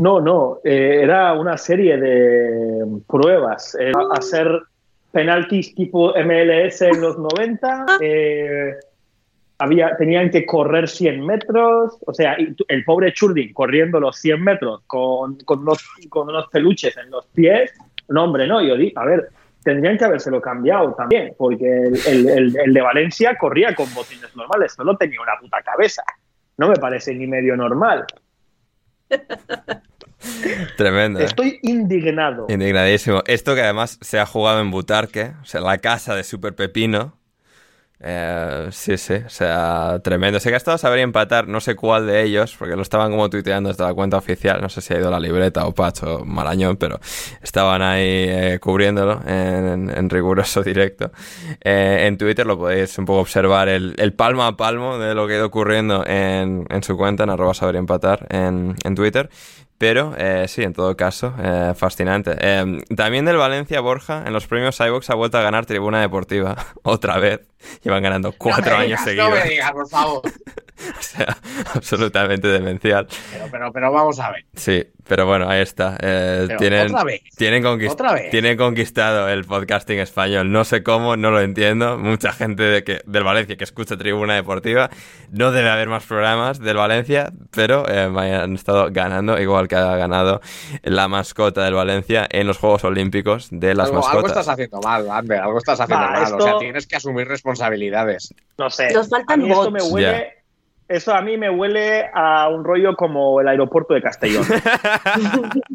[SPEAKER 4] No, no, eh, era una serie de pruebas. Eh, hacer penaltis tipo MLS en los 90, eh, había, tenían que correr 100 metros, o sea, el pobre Churdin corriendo los 100 metros con, con, unos, con unos peluches en los pies, no, hombre, no, yo di, a ver, tendrían que habérselo cambiado también, porque el, el, el, de Valencia corría con botines normales, solo tenía una puta cabeza, no me parece ni medio normal. [laughs]
[SPEAKER 1] Tremendo. ¿eh?
[SPEAKER 4] Estoy indignado.
[SPEAKER 1] Indignadísimo. Esto que además se ha jugado en Butarque, o sea, la casa de Super Pepino, eh, sí, sí, o sea, tremendo. Sé que ha estado a saber empatar, no sé cuál de ellos, porque lo estaban como tuiteando desde la cuenta oficial. No sé si ha ido la libreta o Pacho Marañón, pero estaban ahí eh, cubriéndolo en, riguroso [laughs] directo. Eh, en Twitter lo podéis un poco observar el, palmo a palmo de lo que ha ido ocurriendo en, su cuenta, en arroba saber empatar en, en Twitter. Pero eh, sí, en todo caso, eh, fascinante. Eh, también del Valencia Borja, en los premios iVox ha vuelto a ganar Tribuna Deportiva. [laughs] Otra vez. [laughs] Llevan ganando cuatro años seguidos.
[SPEAKER 2] No me digas, por favor. [laughs]
[SPEAKER 1] o sea, absolutamente demencial.
[SPEAKER 2] Pero, pero, pero vamos a ver.
[SPEAKER 1] Sí, pero bueno, ahí está. tienen,
[SPEAKER 2] otra vez.
[SPEAKER 1] Tienen, tienen conquistado el podcasting español. No sé cómo, no lo entiendo. Mucha gente de que, del Valencia que escucha Tribuna Deportiva. No debe haber más programas del Valencia, pero han estado ganando igual que ha ganado la mascota del Valencia en los Juegos Olímpicos de las
[SPEAKER 5] algo,
[SPEAKER 1] mascotas.
[SPEAKER 5] algo estás haciendo mal, Ander, algo estás haciendo
[SPEAKER 4] Va,
[SPEAKER 5] mal.
[SPEAKER 4] esto-
[SPEAKER 5] O sea, tienes que asumir responsabilidades.
[SPEAKER 4] No sé.
[SPEAKER 3] Nos faltan
[SPEAKER 4] a mí esto me huele. Eso a mí me huele a un rollo como el aeropuerto de Castellón. [laughs] [laughs]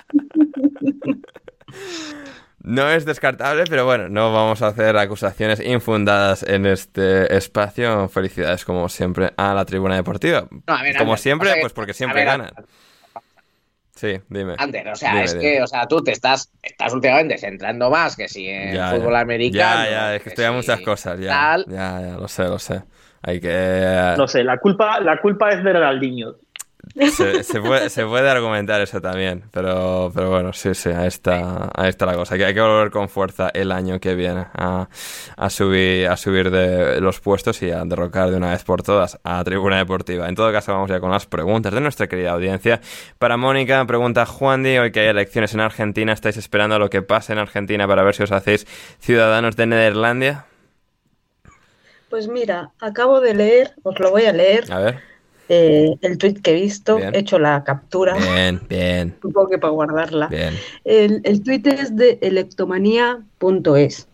[SPEAKER 1] No es descartable, pero bueno, no vamos a hacer acusaciones infundadas en este espacio. Felicidades, como siempre, a la tribuna deportiva.
[SPEAKER 5] No, a ver,
[SPEAKER 1] como siempre, pues porque
[SPEAKER 5] a
[SPEAKER 1] siempre
[SPEAKER 5] ver,
[SPEAKER 1] ganan. Sí, dime.
[SPEAKER 5] Ander, o sea,
[SPEAKER 1] Dime,
[SPEAKER 5] es
[SPEAKER 1] dime.
[SPEAKER 5] que, o sea, tú te estás, estás últimamente centrando más que si en
[SPEAKER 1] Ya,
[SPEAKER 5] fútbol
[SPEAKER 1] ya.
[SPEAKER 5] americano.
[SPEAKER 1] Ya, ya, es que estoy a
[SPEAKER 5] si
[SPEAKER 1] muchas cosas, ya.
[SPEAKER 5] tal.
[SPEAKER 1] Ya, ya, lo sé, lo sé. Hay que...
[SPEAKER 4] No sé, la culpa, la culpa es de Ronaldinho.
[SPEAKER 1] Se, se puede, se puede argumentar eso también, pero, pero bueno, sí, sí, ahí está, ahí está la cosa. Hay que, hay que volver con fuerza el año que viene a, a subir, a subir de los puestos y a derrocar de una vez por todas a Tribuna Deportiva. En todo caso, vamos ya con las preguntas de nuestra querida audiencia. Para Mónica, pregunta Juan Di, hoy que hay elecciones en Argentina, ¿estáis esperando a lo que pase en Argentina para ver si os hacéis ciudadanos de Nederlandia?
[SPEAKER 3] Pues mira, acabo de leer, os lo voy a leer,
[SPEAKER 1] A ver.
[SPEAKER 3] Eh, el tweet que he visto,
[SPEAKER 1] Bien.
[SPEAKER 3] he hecho la captura,
[SPEAKER 1] Bien, bien, [laughs]
[SPEAKER 3] supongo que para guardarla.
[SPEAKER 1] bien.
[SPEAKER 3] El, el tweet es de electomanía.es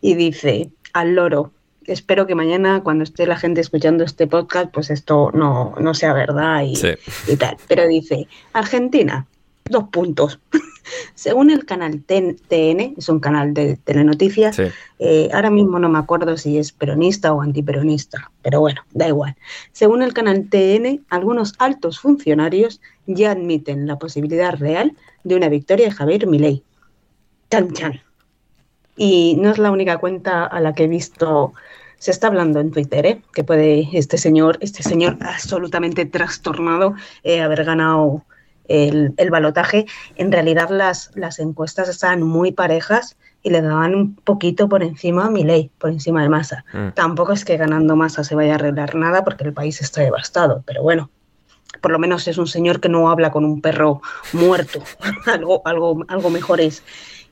[SPEAKER 3] y dice, al loro, espero que mañana cuando esté la gente escuchando este podcast, pues esto no, no sea verdad y,
[SPEAKER 1] Sí.
[SPEAKER 3] y tal. Pero dice, Argentina, dos puntos. [laughs] Según el canal TN, es un canal de telenoticias,
[SPEAKER 1] Sí.
[SPEAKER 3] eh, ahora mismo no me acuerdo si es peronista o antiperonista, pero bueno, da igual. Según el canal TN, algunos altos funcionarios ya admiten la posibilidad real de una victoria de Javier Milei. Chan chan. Y no es la única cuenta a la que he visto. Se está hablando en Twitter, ¿eh? que puede este señor, este señor absolutamente trastornado, eh, haber ganado el, el balotaje. En realidad las, las encuestas estaban muy parejas y le daban un poquito por encima a Milei, por encima de Massa.
[SPEAKER 1] Mm.
[SPEAKER 3] Tampoco es que ganando Massa se vaya a arreglar nada porque el país está devastado, pero bueno, por lo menos es un señor que no habla con un perro muerto, [laughs] algo, algo, algo mejor es.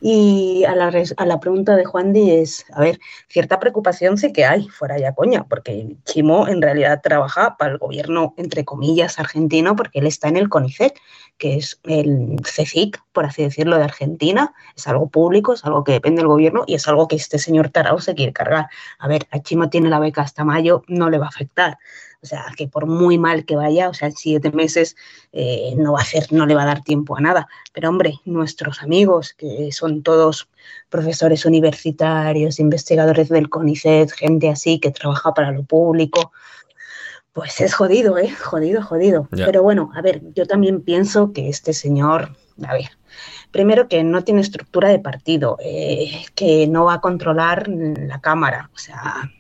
[SPEAKER 3] Y a la, a la pregunta de Juan Di es, a ver, cierta preocupación sí que hay, fuera ya coña, porque Chimo en realidad trabaja para el gobierno, entre comillas, argentino, porque él está en el CONICET, que es el CECIC, por así decirlo, de Argentina, es algo público, es algo que depende del gobierno y es algo que este señor Tarao se quiere cargar. A ver, a Chimo tiene la beca hasta mayo, no le va a afectar. O sea, que por muy mal que vaya, o sea, en siete meses eh, no va a hacer, no le va a dar tiempo a nada. Pero hombre, nuestros amigos, que son todos profesores universitarios, investigadores del CONICET, gente así que trabaja para lo público, pues es jodido, ¿eh? Jodido, jodido. Pero bueno, a ver, yo también pienso que este señor, a ver, primero que no tiene estructura de partido, eh, que no va a controlar la Cámara, o sea,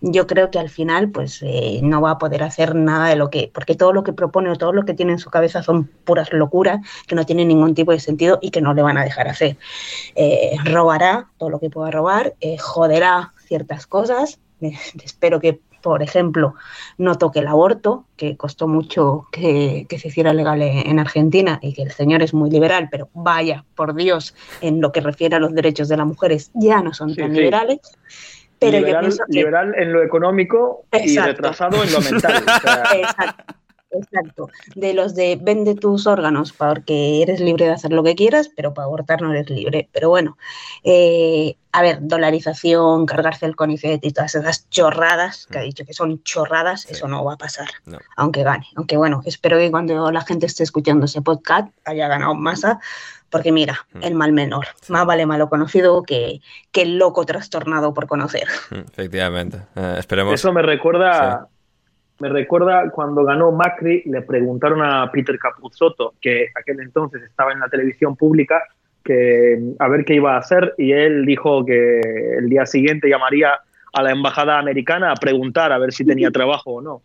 [SPEAKER 3] yo creo que al final pues eh, no va a poder hacer nada de lo que, porque todo lo que propone o todo lo que tiene en su cabeza son puras locuras que no tienen ningún tipo de sentido y que no le van a dejar hacer. Eh, robará todo lo que pueda robar, eh, joderá ciertas cosas, [laughs] espero que por ejemplo, no toque el aborto, que costó mucho que, que se hiciera legal en, en Argentina y que el señor es muy liberal, pero vaya, por Dios, en lo que refiere a los derechos de las mujeres ya no son
[SPEAKER 4] Sí,
[SPEAKER 3] tan
[SPEAKER 4] sí.
[SPEAKER 3] liberales. Pero yo
[SPEAKER 4] liberal,
[SPEAKER 3] pienso que
[SPEAKER 4] liberal en lo económico y retrasado en lo mental. O sea, [laughs]
[SPEAKER 3] Exacto, exacto. De los de vende tus órganos porque eres libre de hacer lo que quieras, pero para abortar no eres libre. Pero bueno, eh, a ver, dolarización, cargarse el CONICET y todas esas chorradas que ha dicho que son chorradas, eso no va a pasar,
[SPEAKER 1] No.
[SPEAKER 3] aunque gane. Aunque bueno, espero que cuando la gente esté escuchando ese podcast haya ganado masa. Porque mira,
[SPEAKER 1] Mm.
[SPEAKER 3] el mal menor. Más vale malo conocido que, que el loco trastornado por conocer.
[SPEAKER 1] Mm, Efectivamente. Eh, esperemos.
[SPEAKER 4] Eso me recuerda, me recuerda cuando ganó Macri, le preguntaron a Peter Capuzotto, que aquel entonces estaba en la televisión pública, que a ver qué iba a hacer y él dijo que el día siguiente llamaría a la embajada americana a preguntar a ver si tenía [laughs] trabajo o no.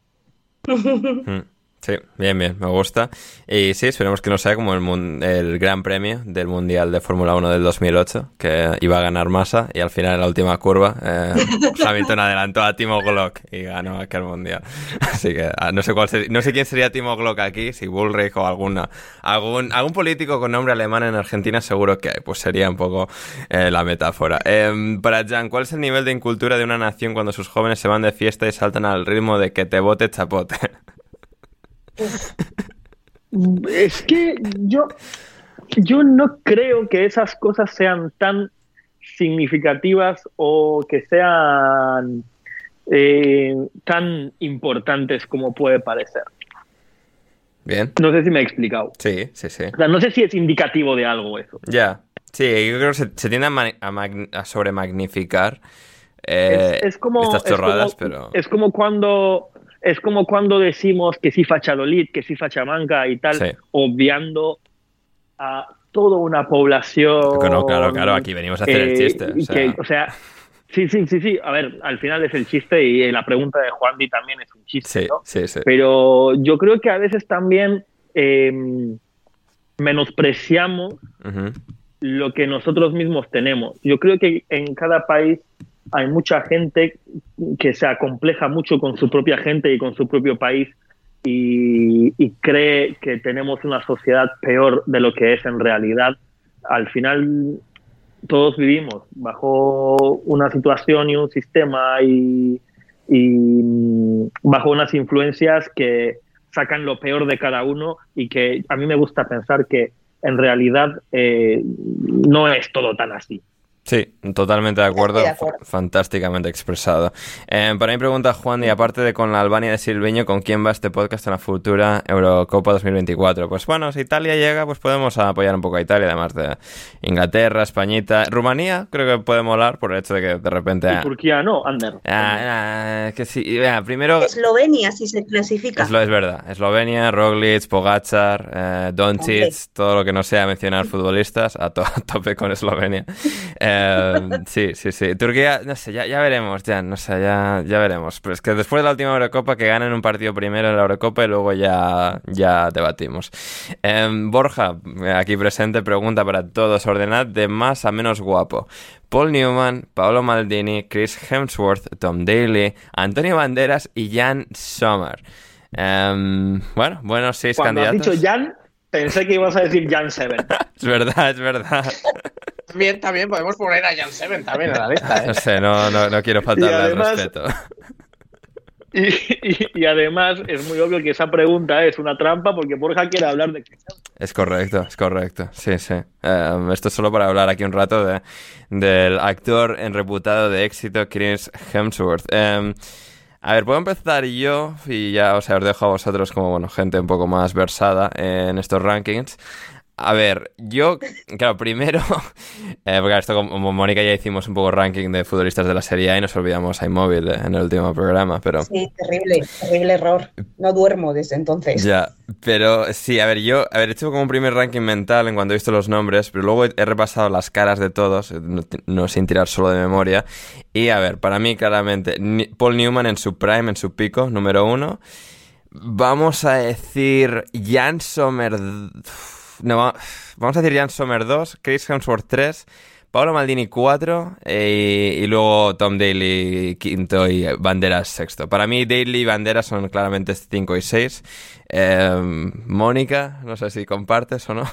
[SPEAKER 1] Sí, bien, bien, me gusta. Y sí, esperemos que no sea como el, el gran premio del Mundial de Fórmula 1 del 2008, que iba a ganar Massa y al final en la última curva eh, [laughs] Hamilton adelantó a Timo Glock y ganó aquel Mundial. Así que ah, no sé cuál no sé quién sería Timo Glock aquí, si Bullrich o alguna, algún, algún político con nombre alemán en Argentina seguro que hay, pues sería un poco eh, la metáfora. Em, para Jan, ¿cuál es el nivel de incultura de una nación cuando sus jóvenes se van de fiesta y saltan al ritmo de que te bote chapote?
[SPEAKER 4] Es que yo, yo no creo que esas cosas sean tan significativas o que sean eh, tan importantes como puede parecer.
[SPEAKER 1] Bien.
[SPEAKER 4] No sé si me he explicado.
[SPEAKER 1] Sí, sí, sí.
[SPEAKER 4] O sea, no sé si es indicativo de algo eso.
[SPEAKER 1] Ya. Sí, yo creo que se, se tiende a, ma- a mag- a sobremagnificar eh,
[SPEAKER 4] es, es como,
[SPEAKER 1] estas
[SPEAKER 4] es como-
[SPEAKER 1] chorradas, pero...
[SPEAKER 4] es como cuando es como cuando decimos que sí Fachalolid, que sí Fachamanca y tal,
[SPEAKER 1] Sí.
[SPEAKER 4] obviando a toda una población.
[SPEAKER 1] No, claro, claro, aquí venimos a hacer el
[SPEAKER 4] eh,
[SPEAKER 1] chiste, o sea.
[SPEAKER 4] que, o sea, sí, sí, sí, sí. A ver, al final es el chiste y la pregunta de Juan Di también es un chiste,
[SPEAKER 1] Sí,
[SPEAKER 4] ¿no?
[SPEAKER 1] sí, sí.
[SPEAKER 4] Pero yo creo que a veces también eh, menospreciamos lo que nosotros mismos tenemos. Yo creo que en cada país hay mucha gente que se acompleja mucho con su propia gente y con su propio país y, cree que tenemos una sociedad peor de lo que es en realidad. Al final todos vivimos bajo una situación y un sistema y, y bajo unas influencias que sacan lo peor de cada uno y que a mí me gusta pensar que en realidad eh, no es todo tan así.
[SPEAKER 1] Sí, totalmente de acuerdo.
[SPEAKER 3] Estoy de acuerdo.
[SPEAKER 1] Fantásticamente expresado. Eh, para mí pregunta Juan, y aparte de con la Albania de Silveño, ¿con quién va este podcast en la futura Eurocopa 2024? Pues bueno, si Italia llega, pues podemos apoyar un poco a Italia, además de Inglaterra, Españita. Rumanía creo que puede molar por el hecho de que de repente...
[SPEAKER 4] Y Turquía no, Ander.
[SPEAKER 1] Ah, ah, que sí, vea, primero...
[SPEAKER 3] Eslovenia, si se clasifica.
[SPEAKER 1] Es, lo, es verdad. Eslovenia, Roglic, Pogacar, eh, Doncic,
[SPEAKER 3] Hombre.
[SPEAKER 1] todo lo que no sea mencionar futbolistas, a, to- [laughs] a tope con Eslovenia. Eh, sí, sí, sí. Turquía, no sé, ya, ya veremos, ya, no sé, ya, ya veremos. Pero es que después de la última Eurocopa, que ganen un partido primero en la Eurocopa y luego ya, ya debatimos. Eh, Borja, aquí presente, pregunta para todos, ordenad de más a menos guapo. Paul Newman, Paolo Maldini, Chris Hemsworth, Tom Daly, Antonio Banderas y Jan Sommer. Em, bueno, buenos seis
[SPEAKER 4] Cuando has
[SPEAKER 1] candidatos.
[SPEAKER 4] dicho Jan, pensé que ibas a decir Jan Seven. [laughs]
[SPEAKER 1] Es verdad, es verdad. [laughs]
[SPEAKER 5] También, también podemos poner a Jan Seven también en la lista, ¿eh? [laughs]
[SPEAKER 1] No sé, no, no, no quiero faltarle
[SPEAKER 4] Y
[SPEAKER 1] al
[SPEAKER 4] además-
[SPEAKER 1] respeto. [laughs]
[SPEAKER 4] Y, y- y además es muy obvio que esa pregunta es una trampa porque Borja quiere hablar de.
[SPEAKER 1] Es correcto, es correcto. Sí, sí. Em, esto es solo para hablar aquí un rato de, del actor en reputado de éxito, Chris Hemsworth. Em, a ver, puedo empezar yo y ya, o sea, os dejo a vosotros como, bueno, gente un poco más versada en estos rankings. A ver, yo, claro, primero, [laughs] eh, porque esto como Mónica ya hicimos un poco ranking de futbolistas de la Serie A y nos olvidamos a Immobile en el último programa, pero...
[SPEAKER 3] Sí, terrible, terrible error. No duermo desde entonces.
[SPEAKER 1] Ya, pero sí, a ver, yo, a ver, he hecho como un primer ranking mental en cuanto he visto los nombres, pero luego he, he repasado las caras de todos, eh, no, no sin tirar solo de memoria. Y a ver, para mí claramente, Paul Newman en su prime, en su pico, número uno. Vamos a decir Jan Sommer... No, va- vamos a decir Jan Sommer 2, Chris Hemsworth 3, Paolo Maldini 4 y, y luego Tom Daly quinto y Banderas sexto. Para mí Daly y Banderas son claramente 5 y 6. Mónica, no sé si compartes o no.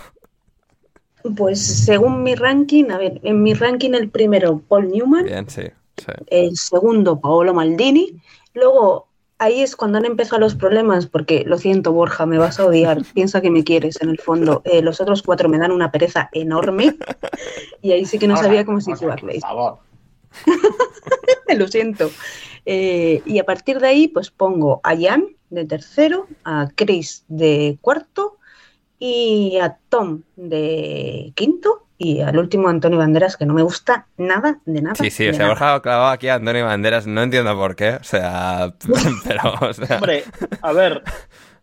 [SPEAKER 3] Pues según mi ranking, a ver, en mi ranking el primero Paul Newman,
[SPEAKER 1] Bien, sí. sí.
[SPEAKER 3] el segundo Paolo Maldini, luego ahí es cuando han empezado los problemas, porque lo siento Borja, me vas a odiar, [laughs] piensa que me quieres en el fondo, Eh, los otros cuatro me dan una pereza enorme y ahí sí que no sabía cómo situarles.
[SPEAKER 5] Por favor. [laughs]
[SPEAKER 3] lo siento. Eh, y a partir de ahí, pues pongo a Jan de tercero, a Chris de cuarto y a Tom de quinto y al último Antonio Banderas, que no me gusta nada de nada.
[SPEAKER 1] Sí, sí, o sea. Borja ha clavado aquí a Antonio Banderas, no entiendo por qué, o sea, [laughs] pero, o sea,
[SPEAKER 4] Hombre, a ver,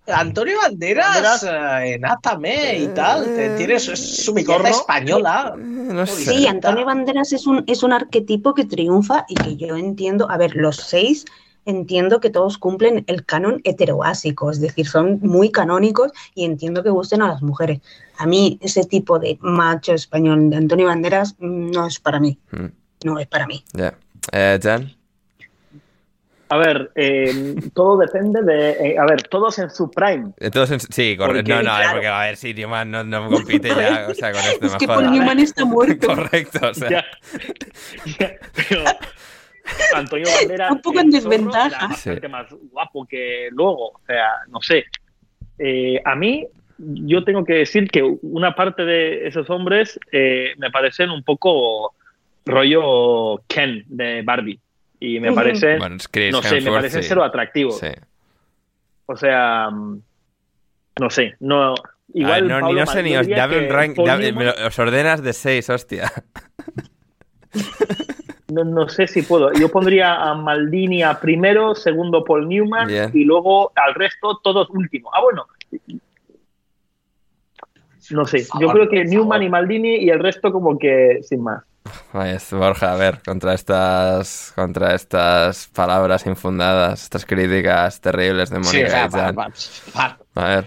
[SPEAKER 2] Antonio Banderas, eh, en Atame y tal, te- tiene su, su española.
[SPEAKER 1] no sé.
[SPEAKER 3] Sí, Antonio Banderas es un, es un arquetipo que triunfa y que yo entiendo, a ver, los seis entiendo que todos cumplen el canon heteroásico, es decir, son muy canónicos y entiendo que gusten a las mujeres. A mí ese tipo de macho español de Antonio Banderas mm, no es para mí,
[SPEAKER 1] Mm,
[SPEAKER 3] no es para mí.
[SPEAKER 1] Ya. Eh, Jan,
[SPEAKER 4] a ver, eh, todo depende de. eh, a ver, todos en su prime.
[SPEAKER 1] entonces, sí, correcto. No, no, [laughs]
[SPEAKER 4] claro.
[SPEAKER 1] porque a ver, si Newman no, no compite ya, o sea, con [laughs] esto
[SPEAKER 3] Es que. Paul Newman está muerto. [laughs]
[SPEAKER 1] Correcto, o sea.
[SPEAKER 4] Ya, ya, pero Antonio Banderas. [laughs]
[SPEAKER 3] Un poco en desventaja.
[SPEAKER 4] bastante más guapo que luego. O sea, no sé. Eh, a mí, yo tengo que decir que una parte de esos hombres eh, me parecen un poco rollo Ken de Barbie. Y me parecen,
[SPEAKER 1] Bueno, es Chris
[SPEAKER 4] no sé, me parecen
[SPEAKER 1] sí.
[SPEAKER 4] cero atractivos.
[SPEAKER 1] Sí.
[SPEAKER 4] O sea, no sé, no. Igual
[SPEAKER 1] ver, no, ni
[SPEAKER 4] Pablo
[SPEAKER 1] no sé ni os, dame un rank, dame- me lo- os ordenas de 6, hostia. [laughs]
[SPEAKER 4] no, no sé si puedo. Yo pondría a Maldini a primero, segundo Paul Newman
[SPEAKER 1] Bien.
[SPEAKER 4] y luego al resto todos último. Ah, bueno. No sé, yo
[SPEAKER 2] favor,
[SPEAKER 4] creo que Newman y Maldini y el resto como que sin más.
[SPEAKER 1] Vaya, es- Borja, a ver, contra estas, contra estas palabras infundadas, estas críticas terribles de
[SPEAKER 2] Sí,
[SPEAKER 1] Mónica
[SPEAKER 2] o sea,
[SPEAKER 1] Gaitán.
[SPEAKER 2] pa- pa- pa-
[SPEAKER 1] A ver,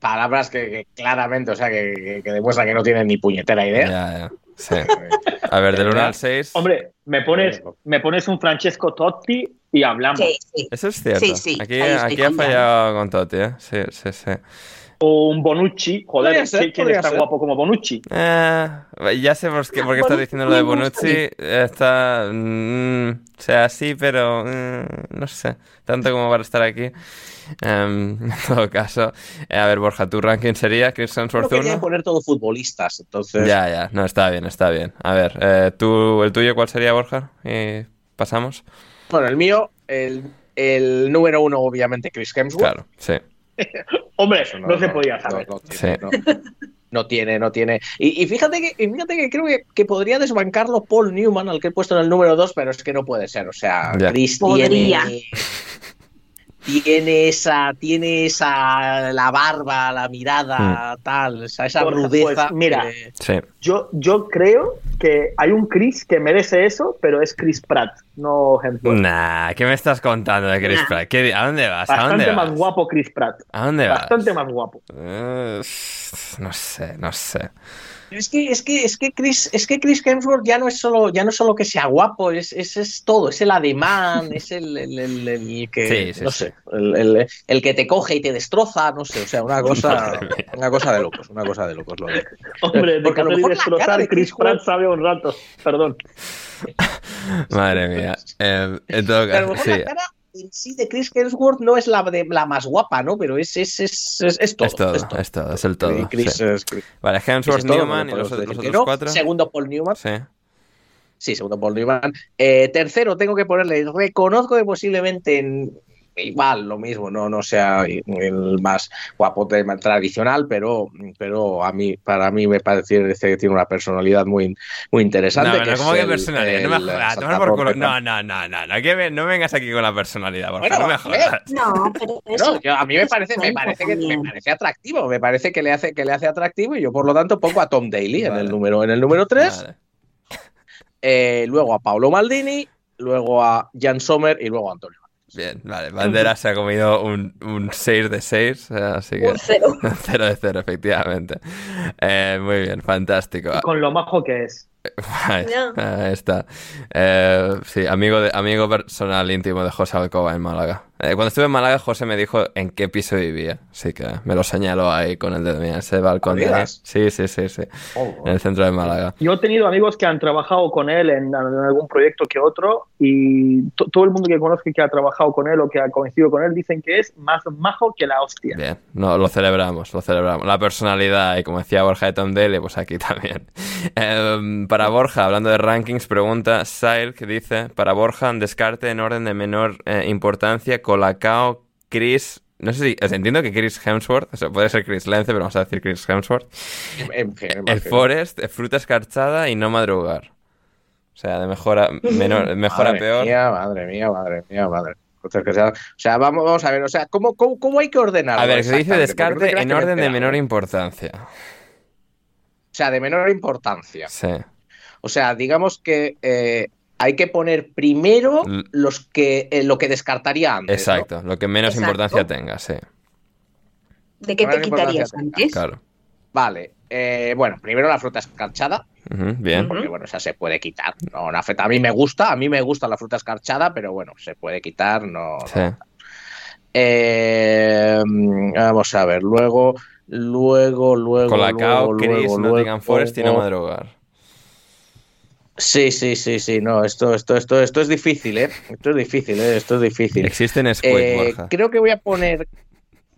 [SPEAKER 2] palabras que, que claramente, o sea, que, que- que demuestran que no tienen ni puñetera idea.
[SPEAKER 1] ya, ya, sí. A ver, del 1 al 6.
[SPEAKER 4] Hombre, me pones, me pones un Francesco Totti y hablamos.
[SPEAKER 3] Sí, sí.
[SPEAKER 1] Eso es cierto.
[SPEAKER 3] Sí, sí,
[SPEAKER 1] aquí aquí ha fallado con Totti, ¿eh? Sí, sí, sí.
[SPEAKER 4] O un Bonucci. Joder,
[SPEAKER 2] ser,
[SPEAKER 4] ¿quién está
[SPEAKER 2] ser.
[SPEAKER 4] guapo como Bonucci?
[SPEAKER 1] Eh, ya sé por qué, por qué estás diciendo lo de Bonucci. Está. mm, o sea, sí, pero. mm, no sé. Tanto como para estar aquí. Em, [laughs] en todo caso. Eh, a ver, Borja, tu ranking sería Chris
[SPEAKER 2] No
[SPEAKER 1] Hemsworth
[SPEAKER 2] quería
[SPEAKER 1] 1.
[SPEAKER 2] poner todo futbolistas, entonces.
[SPEAKER 1] Ya, ya. No, está bien, está bien. A ver, eh, ¿tú, ¿el tuyo cuál sería, Borja? Y pasamos.
[SPEAKER 2] Bueno, el mío, el, el número uno, obviamente, Chris Hemsworth.
[SPEAKER 1] Claro, sí. [laughs]
[SPEAKER 4] Hombre,
[SPEAKER 2] Eso
[SPEAKER 4] no, se podía saber.
[SPEAKER 2] No, no tiene, no, no tiene, no tiene. Y, y fíjate que, y fíjate que creo que, que podría desbancarlo Paul Newman, al que he puesto en el número 2, pero es que no puede ser. O sea,
[SPEAKER 1] Ya.
[SPEAKER 2] Chris
[SPEAKER 3] Podría.
[SPEAKER 2] tiene. [laughs] Tiene esa, tiene esa, la barba, la mirada, tal, esa, esa
[SPEAKER 4] Borja,
[SPEAKER 2] rudeza.
[SPEAKER 4] pues, mira.
[SPEAKER 2] que-
[SPEAKER 1] Sí.
[SPEAKER 4] Yo, yo creo que hay un Chris que merece eso, pero es Chris Pratt, no Hemsworth.
[SPEAKER 1] Nah, ¿qué me estás contando de Chris
[SPEAKER 3] Nah.
[SPEAKER 1] Pratt? ¿Qué- ¿A dónde vas? ¿A dónde
[SPEAKER 4] Bastante
[SPEAKER 1] vas?
[SPEAKER 4] más guapo Chris Pratt.
[SPEAKER 1] ¿A dónde vas?
[SPEAKER 4] Bastante más guapo.
[SPEAKER 1] Eh, no sé, no sé.
[SPEAKER 2] Es que, es que, es que Chris, es que Chris Hemsworth ya no es solo, ya no es solo que sea guapo, es, es, es todo, es el ademán, [laughs] es el, el- el- el que
[SPEAKER 1] Sí, sí,
[SPEAKER 2] no
[SPEAKER 1] sí.
[SPEAKER 2] sé, el, el- el que te coge y te destroza, no sé, o sea, una cosa, una cosa de locos, una cosa de locos lo de. [laughs]
[SPEAKER 4] Hombre, de
[SPEAKER 2] Porque a lo mejor
[SPEAKER 4] destrozar
[SPEAKER 2] de
[SPEAKER 4] Chris
[SPEAKER 2] Chris
[SPEAKER 4] Pratt sabe un rato. Perdón. [laughs]
[SPEAKER 1] Madre mía. Eh, en todo
[SPEAKER 2] Pero a lo
[SPEAKER 1] caso,
[SPEAKER 2] mejor
[SPEAKER 1] sí.
[SPEAKER 2] la cara en sí de Chris Hemsworth no es la, de, la más guapa, ¿no? Pero es, es, es, es, es todo.
[SPEAKER 1] Es todo,
[SPEAKER 2] es todo.
[SPEAKER 1] es todo, es el todo.
[SPEAKER 2] Chris,
[SPEAKER 1] sí.
[SPEAKER 2] es Chris-
[SPEAKER 1] Vale, Hemsworth, Newman y los,
[SPEAKER 2] que
[SPEAKER 1] otros
[SPEAKER 2] no.
[SPEAKER 1] cuatro.
[SPEAKER 2] Segundo Paul Newman.
[SPEAKER 1] Sí.
[SPEAKER 2] Sí, segundo Paul Newman. Eh, tercero, tengo que ponerle, reconozco que posiblemente en- igual lo mismo, no, no sea el más guapo tema tradicional, pero, pero a mí, para mí me parece que tiene una personalidad muy, muy interesante.
[SPEAKER 1] No,
[SPEAKER 2] que
[SPEAKER 1] no,
[SPEAKER 2] es
[SPEAKER 1] ¿cómo que
[SPEAKER 2] el-
[SPEAKER 1] personalidad? No me jodas, por culo. No, no, no, no, no, que no vengas aquí con la personalidad, Borja,
[SPEAKER 2] Bueno,
[SPEAKER 1] no me jodas.
[SPEAKER 3] No, pero [laughs] eso.
[SPEAKER 2] No, yo- a mí me parece, me parece que me parece atractivo, me parece que le hace, que le hace atractivo y yo por lo tanto pongo a Tom Daly en el número, en el número 3,
[SPEAKER 1] Vale.
[SPEAKER 2] luego a Paolo Maldini, luego a Jan Sommer y luego a Antonio.
[SPEAKER 1] Bien, vale. Bandera se ha comido un, un 6 de 6, así que.
[SPEAKER 3] Un cero. [laughs]
[SPEAKER 1] 0 de 0, efectivamente. Eh, muy bien, fantástico.
[SPEAKER 4] Con lo majo que es.
[SPEAKER 1] Ahí está. Eh, sí, amigo, de, amigo personal íntimo de José Alcoba en Málaga. Eh, cuando estuve en Málaga, José me dijo en qué piso vivía. Así que me lo señaló ahí con el dedo. Mira, ese balcón de. Sí, sí, sí, sí. En el centro de Málaga.
[SPEAKER 4] Yo he tenido amigos que han trabajado con él en, en algún proyecto que otro y to- todo el mundo que conozco que ha trabajado con él o que ha coincidido con él dicen que es más majo que la hostia.
[SPEAKER 1] Bien, no, lo celebramos, lo celebramos. La personalidad, y como decía Borja de Tom Daly, pues aquí también. [laughs] Em, para Borja, hablando de rankings, pregunta Sail, que dice, para Borja, descarte en orden de menor eh, importancia, Colacao, Chris... No sé si... o sea, entiendo que Chris Hemsworth, o sea, puede ser Chris Lence, pero vamos a decir Chris Hemsworth.
[SPEAKER 2] En fin, en
[SPEAKER 1] El. Forest, eh, fruta escarchada y no madrugar. O sea, de mejor a, menor, mejor a
[SPEAKER 2] madre
[SPEAKER 1] peor.
[SPEAKER 2] Mía, madre mía, madre mía, madre. O sea, vamos, vamos a ver, o sea, ¿cómo, cómo, cómo hay que ordenar?
[SPEAKER 1] A ver, se dice descarte en orden de menor importancia.
[SPEAKER 2] O sea, de menor importancia.
[SPEAKER 1] Sí.
[SPEAKER 2] O sea, digamos que eh, hay que poner primero los que, eh, lo que descartaría antes. ¿no?
[SPEAKER 1] Exacto, lo que menos
[SPEAKER 3] Exacto.
[SPEAKER 1] importancia tenga, sí.
[SPEAKER 3] ¿De qué te quitarías antes?
[SPEAKER 1] Claro.
[SPEAKER 2] Vale. eh, bueno, primero la fruta escarchada,
[SPEAKER 1] bien.
[SPEAKER 2] porque bueno, esa se puede quitar. No, no afecta. A mí me gusta, a mí me gusta la fruta escarchada, pero bueno, se puede quitar, no. no.
[SPEAKER 1] Sí.
[SPEAKER 2] Eh, vamos a ver, luego, luego, luego.
[SPEAKER 1] Colacao,
[SPEAKER 2] luego,
[SPEAKER 1] Chris,
[SPEAKER 2] luego,
[SPEAKER 1] Nottingham Forest y no madrugar.
[SPEAKER 2] Sí, sí, sí, sí, no, esto, esto, esto, esto es difícil, ¿eh? Esto es difícil, ¿eh? Esto es difícil.
[SPEAKER 1] Existen Squid,
[SPEAKER 2] Eh,
[SPEAKER 1] Borja.
[SPEAKER 2] creo que voy a poner.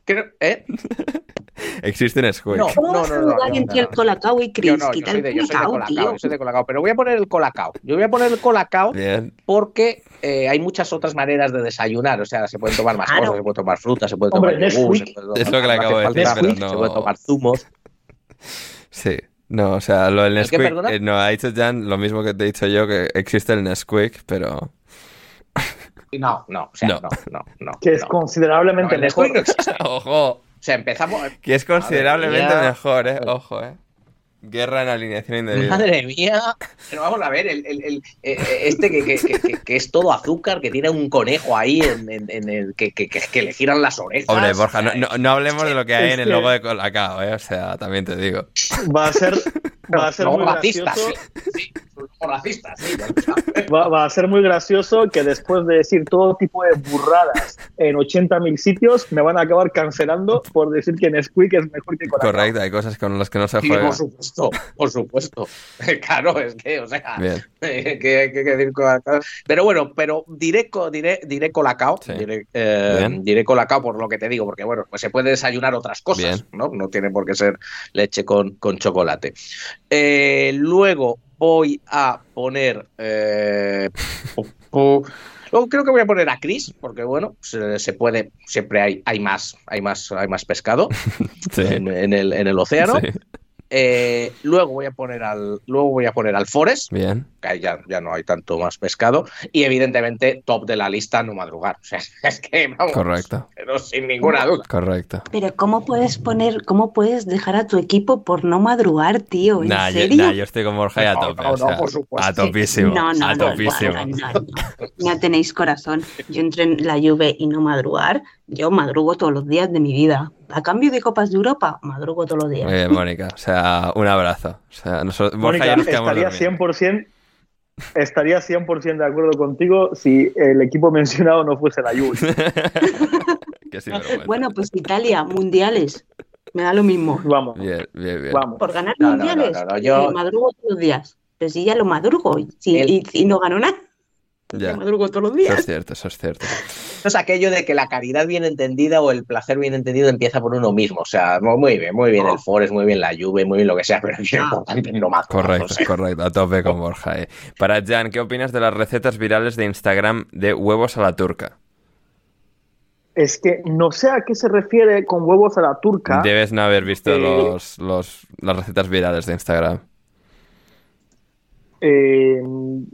[SPEAKER 2] Creo, ¿eh? [laughs]
[SPEAKER 1] Existe Nesquik.
[SPEAKER 2] No,
[SPEAKER 3] ¿Cómo
[SPEAKER 2] no, no, no,
[SPEAKER 3] entre
[SPEAKER 2] no.
[SPEAKER 3] el colacao y
[SPEAKER 2] Yo
[SPEAKER 3] Chris?
[SPEAKER 2] no, yo
[SPEAKER 3] Quita
[SPEAKER 2] soy, de, yo soy de
[SPEAKER 3] colacao,
[SPEAKER 2] yo soy de colacao, pero voy a poner el colacao. Yo voy a poner el colacao
[SPEAKER 1] Bien.
[SPEAKER 2] porque eh, hay muchas otras maneras de desayunar. O sea, se pueden tomar más
[SPEAKER 3] Claro.
[SPEAKER 2] cosas, se puede tomar fruta, se puede
[SPEAKER 4] Hombre,
[SPEAKER 2] tomar yogur,
[SPEAKER 4] Nesquik.
[SPEAKER 2] se puede tomar-
[SPEAKER 1] Es lo que le acabo de decir,
[SPEAKER 2] Se puede tomar zumos.
[SPEAKER 1] Sí. No, o sea, lo del
[SPEAKER 2] ¿El qué,
[SPEAKER 1] Nesquik, eh, no, ha dicho Jan lo mismo que te he dicho yo, que existe el Nesquik, pero... [laughs]
[SPEAKER 2] No, no, o sea,
[SPEAKER 1] No.
[SPEAKER 2] no, no, no.
[SPEAKER 4] Que es
[SPEAKER 2] no.
[SPEAKER 4] considerablemente
[SPEAKER 2] No, el
[SPEAKER 4] mejor.
[SPEAKER 2] Nesquik no existe. [laughs]
[SPEAKER 1] ¡Ojo!
[SPEAKER 2] O sea, empezamos.
[SPEAKER 1] Que es considerablemente mejor, ¿eh? Ojo, ¿eh? Guerra en alineación indebida.
[SPEAKER 2] Madre [laughs] mía. Pero vamos a ver, el, el- el- eh, este que, que- que- es todo azúcar, que tiene un conejo ahí en, en- en el que, que- que- que le giran las orejas.
[SPEAKER 1] Hombre, Borja, no, no- no hablemos de lo que hay en el
[SPEAKER 4] que-
[SPEAKER 1] logo de Colacao, ¿eh? O sea, también te digo.
[SPEAKER 4] Va a ser, va a ser muy
[SPEAKER 2] racistas,
[SPEAKER 4] gracioso.
[SPEAKER 2] sí, sí, luego racistas, sí.
[SPEAKER 4] Va, va a ser muy gracioso que después de decir todo tipo de burradas en 80.000 sitios, me van a acabar cancelando por decir que Nesquik es mejor que Colacao.
[SPEAKER 1] Correcto, hay cosas con las que no se
[SPEAKER 2] Sí,
[SPEAKER 1] juega.
[SPEAKER 2] Por supuesto, por supuesto. [laughs] Claro, es que, o sea,
[SPEAKER 1] Bien.
[SPEAKER 2] que, que- que decir. Pero bueno, pero diré, diré, diré Colacao,
[SPEAKER 1] Sí.
[SPEAKER 2] diré, eh, diré Colacao por lo que te digo, porque bueno, pues se puede desayunar otras cosas,
[SPEAKER 1] Bien.
[SPEAKER 2] ¿no? No tiene por qué ser leche con, con chocolate. Eh, luego voy a poner... eh, [laughs] Luego creo que voy a poner a Chris, porque bueno, se, se puede, siempre hay, hay más, hay más, hay más pescado [laughs]
[SPEAKER 1] Sí.
[SPEAKER 2] en, en el, en el océano.
[SPEAKER 1] Sí.
[SPEAKER 2] Eh, luego voy a poner al, luego voy a poner al Forest,
[SPEAKER 1] Bien.
[SPEAKER 2] que ahí ya, ya no hay tanto más pescado. Y evidentemente, top de la lista, no madrugar. [laughs] O sea, es que vamos,
[SPEAKER 1] Correcto.
[SPEAKER 2] pero sin ninguna duda.
[SPEAKER 1] Correcto.
[SPEAKER 3] Pero ¿cómo puedes poner, cómo puedes dejar a tu equipo por no madrugar, tío? ¿En
[SPEAKER 1] Nah, yo,
[SPEAKER 3] serio?
[SPEAKER 1] nah, yo estoy con Borja y a
[SPEAKER 2] No,
[SPEAKER 1] tope.
[SPEAKER 2] no,
[SPEAKER 1] o sea,
[SPEAKER 2] no, por supuesto.
[SPEAKER 1] A topísimo.
[SPEAKER 3] No, no,
[SPEAKER 1] a
[SPEAKER 3] no,
[SPEAKER 1] topísimo.
[SPEAKER 3] no, no, no. No tenéis corazón. Yo entre en la Juve y no madrugar, yo madrugo todos los días de mi vida. A cambio de Copas de Europa, madrugo todos los días.
[SPEAKER 1] Muy bien, Mónica. O sea, un abrazo. O sea, nosotros,
[SPEAKER 4] Mónica,
[SPEAKER 1] nos
[SPEAKER 4] estaría
[SPEAKER 1] dormidos.
[SPEAKER 4] 100%, estaría 100% de acuerdo contigo si el equipo mencionado no fuese la Juve. [laughs]
[SPEAKER 3] Bueno, pues Italia, mundiales. Me da lo mismo.
[SPEAKER 4] Vamos,
[SPEAKER 1] Bien, bien, bien.
[SPEAKER 4] vamos.
[SPEAKER 3] Por ganar
[SPEAKER 2] No,
[SPEAKER 3] mundiales,
[SPEAKER 2] no, no, no, yo-
[SPEAKER 3] madrugo todos los días. Pero si ya lo madrugo si-
[SPEAKER 2] El-
[SPEAKER 3] y, y no gano nada,
[SPEAKER 1] Ya.
[SPEAKER 3] yo madrugo todos los
[SPEAKER 1] Eso es cierto, eso es cierto. [laughs]
[SPEAKER 2] Es aquello de que la caridad bien entendida o el placer bien entendido empieza por uno mismo. O sea, muy bien, muy bien el Forest, muy bien la Juve, muy bien lo que sea, pero es importante no más.
[SPEAKER 1] Correcto, [laughs] correcto. A tope con Borja. eh. Para Jan, ¿qué opinas de las recetas virales de Instagram de huevos a la turca?
[SPEAKER 4] Es que no sé a qué se refiere con huevos a la turca.
[SPEAKER 1] Debes no haber visto
[SPEAKER 4] Eh,
[SPEAKER 1] los, los, las recetas virales de Instagram.
[SPEAKER 4] Eh,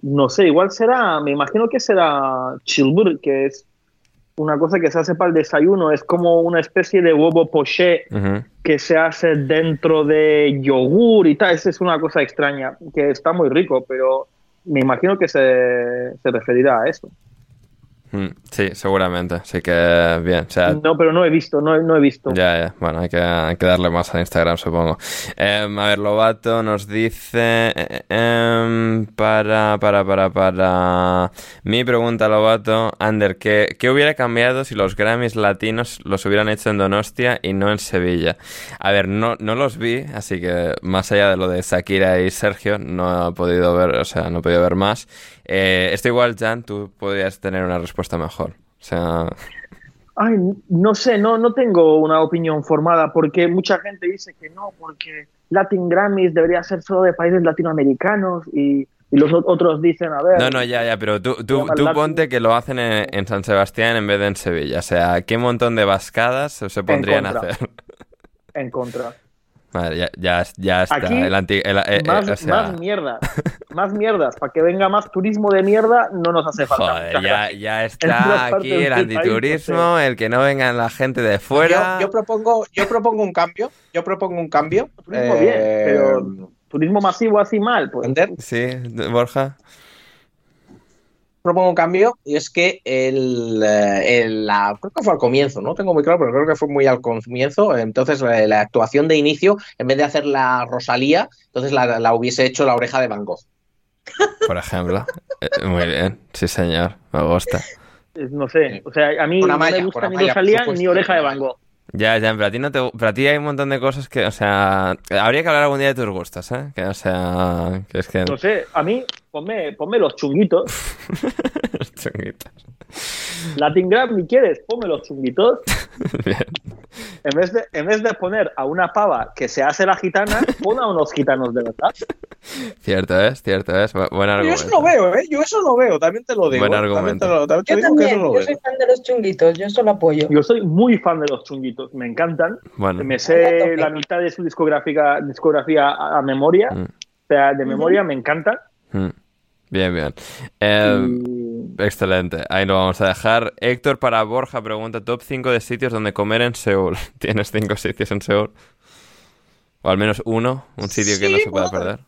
[SPEAKER 4] no sé, igual será, me imagino que será chilbur, que es una cosa que se hace para el desayuno, es como una especie de huevo poché que se hace dentro de yogur y tal, esa es una cosa extraña, que está muy rico, pero me imagino que se, se referirá a eso.
[SPEAKER 1] Mm, Sí, seguramente. Así que bien. O sea,
[SPEAKER 4] No, pero no he visto, no, he- no he visto.
[SPEAKER 1] Ya, ya. Bueno, hay que, hay que darle más a Instagram, supongo. Em, a ver, Lobato nos dice... eh, em, para, para, para, para... Mi pregunta, Lobato. Ander, ¿qué, ¿qué hubiera cambiado si los Grammys latinos los hubieran hecho en Donostia y no en Sevilla? A ver, no, no los vi, así que más allá de lo de Shakira y Sergio, no he podido ver, o sea, no he podido ver más. Eh, esto igual, Jan, tú podrías tener una respuesta mejor. O sea...
[SPEAKER 4] Ay, no sé, no, no tengo una opinión formada porque mucha gente dice que no, porque Latin Grammys debería ser solo de países latinoamericanos y, y los otros dicen, a ver,
[SPEAKER 1] No, no, ya, ya, pero tú, tú,
[SPEAKER 4] Llama
[SPEAKER 1] tú
[SPEAKER 4] Latin.
[SPEAKER 1] ponte que lo hacen en, en San Sebastián en vez de en Sevilla. O sea, ¿qué montón de vascadas se pondrían a hacer?
[SPEAKER 4] en contra.
[SPEAKER 1] Vale, ya, ya, ya está.
[SPEAKER 4] Aquí,
[SPEAKER 1] el anti- el- eh, eh,
[SPEAKER 4] más,
[SPEAKER 1] o sea,
[SPEAKER 4] más mierdas, más mierdas, para que venga más turismo de mierda no nos hace falta.
[SPEAKER 1] joder, ya, ya está aquí el
[SPEAKER 4] país,
[SPEAKER 1] antiturismo,
[SPEAKER 4] no
[SPEAKER 1] el que no venga la gente de fuera.
[SPEAKER 2] Yo, yo propongo, yo propongo un cambio. Yo propongo un cambio.
[SPEAKER 4] Turismo
[SPEAKER 2] Eh,
[SPEAKER 4] bien, pero turismo masivo así mal, pues
[SPEAKER 2] ¿entender?
[SPEAKER 1] Sí, Borja.
[SPEAKER 2] Propongo un cambio y es que el, eh, el- la, creo que fue al comienzo, no tengo muy claro, pero creo que fue muy al comienzo. Entonces, la, la actuación de inicio, en vez de hacer la Rosalía, entonces la, la hubiese hecho la oreja de Van Gogh.
[SPEAKER 1] Por ejemplo. Eh, Muy bien, sí señor, me gusta.
[SPEAKER 4] eh, no sé, o sea, a mí
[SPEAKER 2] Una
[SPEAKER 4] no
[SPEAKER 2] malla,
[SPEAKER 4] me gusta ni
[SPEAKER 2] malla,
[SPEAKER 4] Rosalía
[SPEAKER 2] supuesto.
[SPEAKER 4] ni Oreja de Van Gogh.
[SPEAKER 1] Ya, ya, pero a ti, no te, pero a ti hay un montón de cosas que, o sea, habría que hablar algún día de tus gustos, ¿eh? Que, o sea, que es que...
[SPEAKER 4] No sé, a mí, ponme, ponme los chunguitos. [laughs]
[SPEAKER 1] Chunguitos.
[SPEAKER 4] Latin Grab ni quieres, ponme los chunguitos. [laughs] En vez, de, en vez de poner a una pava que se hace la gitana, pon a unos gitanos de verdad.
[SPEAKER 1] Cierto es, cierto es. Bu- Buen
[SPEAKER 2] Yo
[SPEAKER 1] argumento.
[SPEAKER 2] eso no veo, ¿eh? Yo eso no veo, también te lo digo.
[SPEAKER 1] Buen.
[SPEAKER 2] También
[SPEAKER 1] argumento.
[SPEAKER 2] te lo- también te
[SPEAKER 3] Yo
[SPEAKER 2] digo que eso
[SPEAKER 3] también, yo
[SPEAKER 2] veo.
[SPEAKER 3] soy fan de los chunguitos, yo eso lo apoyo.
[SPEAKER 4] Yo soy muy fan de los chunguitos, me encantan.
[SPEAKER 1] Bueno,
[SPEAKER 4] Me sé la mitad de su discográfica, discografía a, a memoria.
[SPEAKER 1] Mm.
[SPEAKER 4] O sea, de memoria me encanta.
[SPEAKER 1] Mm. bien, bien. Eh,
[SPEAKER 4] Y-
[SPEAKER 1] Excelente, ahí lo vamos a dejar. Héctor para Borja pregunta, top 5 de sitios donde comer en Seúl. [laughs] ¿Tienes 5 sitios en Seúl? O al menos uno, un sitio que no se pueda
[SPEAKER 2] puedo-
[SPEAKER 1] perder.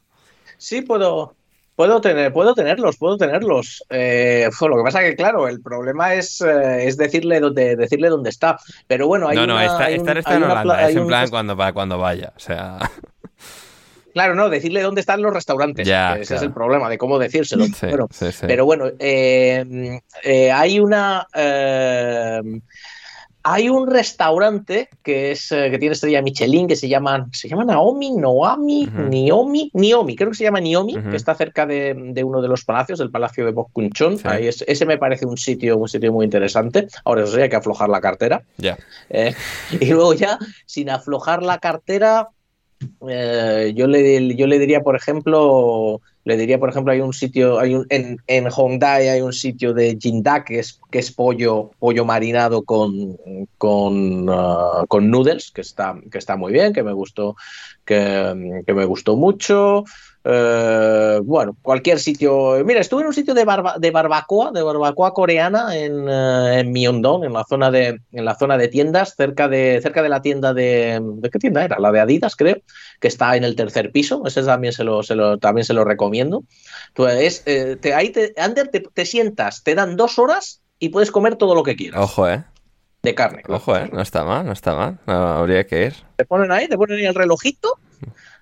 [SPEAKER 2] Sí, puedo, puedo tener, puedo tenerlos, puedo tenerlos. Eh, lo que pasa que, claro, el problema es, eh, es decirle dónde, decirle dónde está. Pero bueno, hay
[SPEAKER 1] no, no,
[SPEAKER 2] una-
[SPEAKER 1] está,
[SPEAKER 2] hay un-
[SPEAKER 1] estar está
[SPEAKER 2] hay
[SPEAKER 1] en Holanda, es en plan cuando, cuando vaya. O sea, [laughs]
[SPEAKER 2] Claro, no, decirle dónde están los restaurantes.
[SPEAKER 1] Ya,
[SPEAKER 2] ese
[SPEAKER 1] claro.
[SPEAKER 2] es el problema, de cómo decírselo.
[SPEAKER 1] sí,
[SPEAKER 2] Bueno,
[SPEAKER 1] sí, sí.
[SPEAKER 2] Pero bueno, eh, eh, hay una. eh, hay un restaurante que es que tiene estrella Michelin que se llama se llama Naomi, Noami,
[SPEAKER 1] Ujú.
[SPEAKER 2] Niomi, Niomi, creo que se llama Niomi, que está cerca de, de uno de los palacios, del Palacio de Bocunchón.
[SPEAKER 1] Sí.
[SPEAKER 2] Ahí es- ese me parece un sitio, un sitio muy interesante. Ahora eso sí, hay que aflojar la cartera.
[SPEAKER 1] Ya.
[SPEAKER 2] Eh, [laughs] y luego ya, sin aflojar la cartera, eh, yo, le, yo le diría, por ejemplo, le diría, por ejemplo, hay un sitio, hay un, en, en Hongdae hay un sitio de Jindak que es, que es pollo, pollo marinado con, con, ah, con noodles, que está, que está muy bien, que me gustó, que, que me gustó mucho. Eh, bueno, cualquier sitio. Mira, estuve en un sitio de, barba- de barbacoa, de barbacoa coreana en, eh, en Myeongdong, en la zona de, en la zona de tiendas, cerca de, cerca de la tienda de, ¿de qué tienda era? La de Adidas, creo, que está en el tercer piso. Ese también se lo, se lo- también se lo recomiendo. Tú, es, eh, te- ahí te, Ander, te, te sientas, te dan dos horas y puedes comer todo lo que quieras
[SPEAKER 1] Ojo, eh.
[SPEAKER 2] de carne. claro.
[SPEAKER 1] Ojo, eh. No está mal, no está mal. No, habría que ir.
[SPEAKER 2] Te ponen ahí, te ponen ahí el relojito,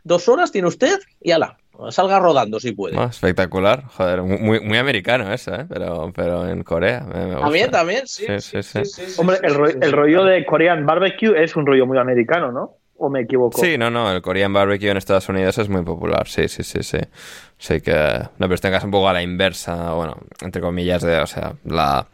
[SPEAKER 2] dos horas tiene usted y ala, salga rodando si puede.
[SPEAKER 1] Ah, espectacular. Joder, mu- muy, muy americano eso, eh. Pero, pero en Corea. Me, me gusta.
[SPEAKER 2] También, también, sí.
[SPEAKER 1] Sí,
[SPEAKER 2] sí,
[SPEAKER 1] sí, sí.
[SPEAKER 2] sí, sí,
[SPEAKER 4] Hombre,
[SPEAKER 2] sí,
[SPEAKER 4] el, ro-
[SPEAKER 2] sí,
[SPEAKER 4] el
[SPEAKER 2] sí.
[SPEAKER 4] rollo de Korean barbecue es un rollo muy americano, ¿no? ¿O me equivoco?
[SPEAKER 1] Sí, no, no, el Korean barbecue en Estados Unidos es muy popular, sí, sí, sí, sí. Sí que... No, pero este caso un poco a la inversa, bueno, entre comillas, de, o sea, la...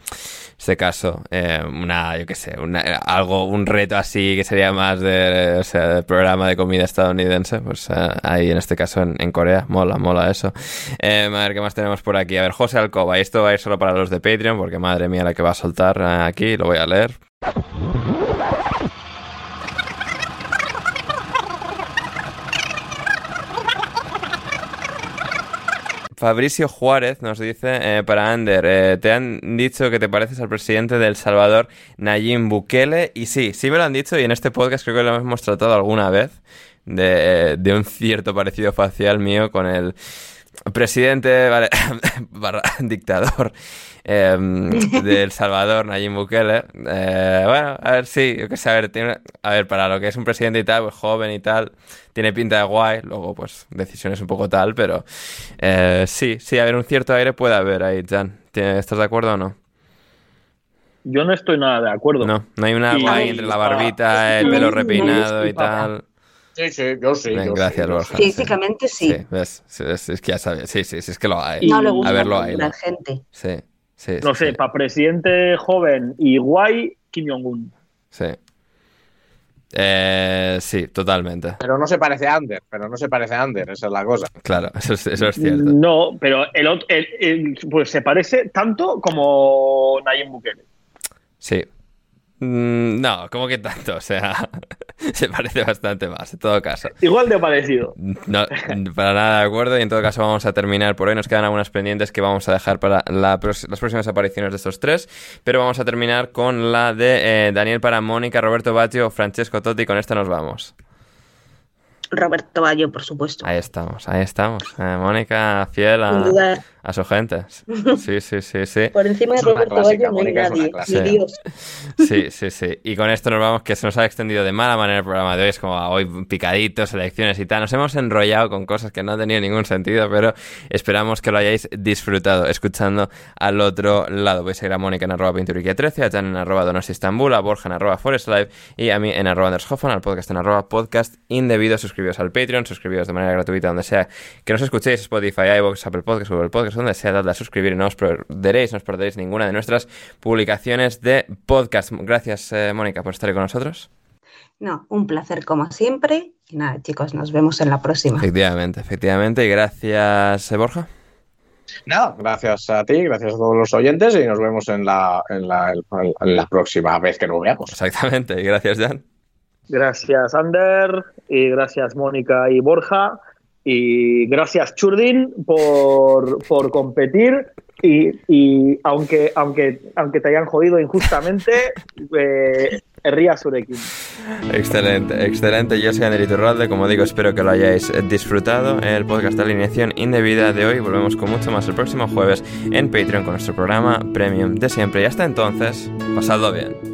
[SPEAKER 1] Este caso, eh, una, yo qué sé, una, algo, un reto así que sería más de, o sea, de programa de comida estadounidense, pues eh, ahí en este caso en, en Corea, mola, mola eso. Eh, a ver, ¿qué más tenemos por aquí? A ver, José Alcoba, esto va a ir solo para los de Patreon, porque madre mía la que va a soltar eh, aquí, lo voy a leer. Fabricio Juárez nos dice eh, para Ander, eh, te han dicho que te pareces al presidente de El Salvador, Nayib Bukele, y sí, sí me lo han dicho y en este podcast creo que lo hemos tratado alguna vez de, de un cierto parecido facial mío con el presidente, vale, [laughs] barra [laughs] dictador [laughs] eh, de El Salvador, Nayib Bukele. Eh, bueno, a ver, sí, yo qué sé, a ver, tiene- a ver, para lo que es un presidente y tal, pues joven y tal, tiene pinta de guay, luego pues decisiones un poco tal, pero eh, sí, sí, a ver, un cierto aire puede haber ahí, Jan. ¿Tienes- ¿Estás de acuerdo o no?
[SPEAKER 4] Yo no estoy nada de acuerdo.
[SPEAKER 1] No, no hay una guay entre la
[SPEAKER 4] Ah,
[SPEAKER 1] barbita, el pelo
[SPEAKER 3] sí,
[SPEAKER 1] y tal.
[SPEAKER 2] Sí, sí, yo sí.
[SPEAKER 1] Bien,
[SPEAKER 2] yo
[SPEAKER 1] gracias,
[SPEAKER 2] sí,
[SPEAKER 1] Borja.
[SPEAKER 2] sí.
[SPEAKER 3] Físicamente sí.
[SPEAKER 1] Sí, ves, Sí, es, es que ya sabía, sí, sí, sí, es que lo hay.
[SPEAKER 4] Y-
[SPEAKER 3] No le gusta
[SPEAKER 1] A verlo ahí,
[SPEAKER 3] la
[SPEAKER 1] ¿no?
[SPEAKER 3] gente.
[SPEAKER 1] Sí, sí.
[SPEAKER 4] No
[SPEAKER 1] sí,
[SPEAKER 4] sé,
[SPEAKER 1] sí,
[SPEAKER 4] para presidente joven y guay, Kim Jong-un.
[SPEAKER 1] Sí. Eh, sí, totalmente.
[SPEAKER 2] Pero no se parece a Ander, pero no se parece a Ander, esa es la cosa.
[SPEAKER 1] Claro, eso es, eso es cierto.
[SPEAKER 4] No, pero el, el- el- pues se parece tanto como Nayib Bukele.
[SPEAKER 1] Sí. Mm, no, como que tanto, o sea, [laughs] se parece bastante más, en todo caso.
[SPEAKER 4] Igual de parecido.
[SPEAKER 1] No, [laughs] para nada de acuerdo y en todo caso vamos a terminar por hoy. Nos quedan algunas pendientes que vamos a dejar para la las próximas apariciones de estos tres, pero vamos a terminar con la de eh, Daniel para Mónica, Roberto Baggio, Francesco Totti. Con esta nos vamos.
[SPEAKER 3] Roberto Bayo, por supuesto.
[SPEAKER 1] Ahí estamos, ahí estamos. Eh, Mónica fiel a, su gente. Sí, sí, sí, sí.
[SPEAKER 3] por encima de Roberto Bayo no hay nadie, ni Dios.
[SPEAKER 1] Sí, sí, sí. Y con esto nos vamos, que se nos ha extendido de mala manera el programa de hoy. Es como hoy picaditos, elecciones y tal. Nos hemos enrollado con cosas que no han tenido ningún sentido, pero esperamos que lo hayáis disfrutado escuchando al otro lado. Podéis seguir a Mónica en arroba pinturiquia 13, a Jan en arroba donos Istanbul, a Borja en arroba Forest Live y a mí en arroba Anders Hoffman, al podcast en arroba podcast indebido. Suscribiros suscribiros al Patreon, suscribiros de manera gratuita donde sea que nos escuchéis, Spotify, iVoox, Apple Podcasts, Google Podcasts, donde sea, dadle a suscribir y no os perderéis, no os perderéis ninguna de nuestras publicaciones de podcast. Gracias, eh, Mónica, por estar con nosotros.
[SPEAKER 3] No, un placer como siempre. Y nada, chicos, nos vemos en la próxima.
[SPEAKER 1] Efectivamente, efectivamente. Y gracias, eh, Borja.
[SPEAKER 5] Nada, gracias a ti, gracias a todos los oyentes y nos vemos en la, en la, en la próxima vez que nos veamos.
[SPEAKER 1] Exactamente, y gracias, Jan.
[SPEAKER 4] Gracias, Ander, y gracias, Mónica y Borja, y gracias, Churdin, por, por competir. Y, y, aunque, aunque, aunque te hayan jodido injustamente, [laughs] eh, Ría Surekin.
[SPEAKER 1] Excelente, excelente. Yo soy Ander Iturralde. Como digo, espero que lo hayáis disfrutado. El podcast de alineación indebida de hoy. Volvemos con mucho más el próximo jueves en Patreon con nuestro programa Premium de siempre. Y hasta entonces, pasadlo bien.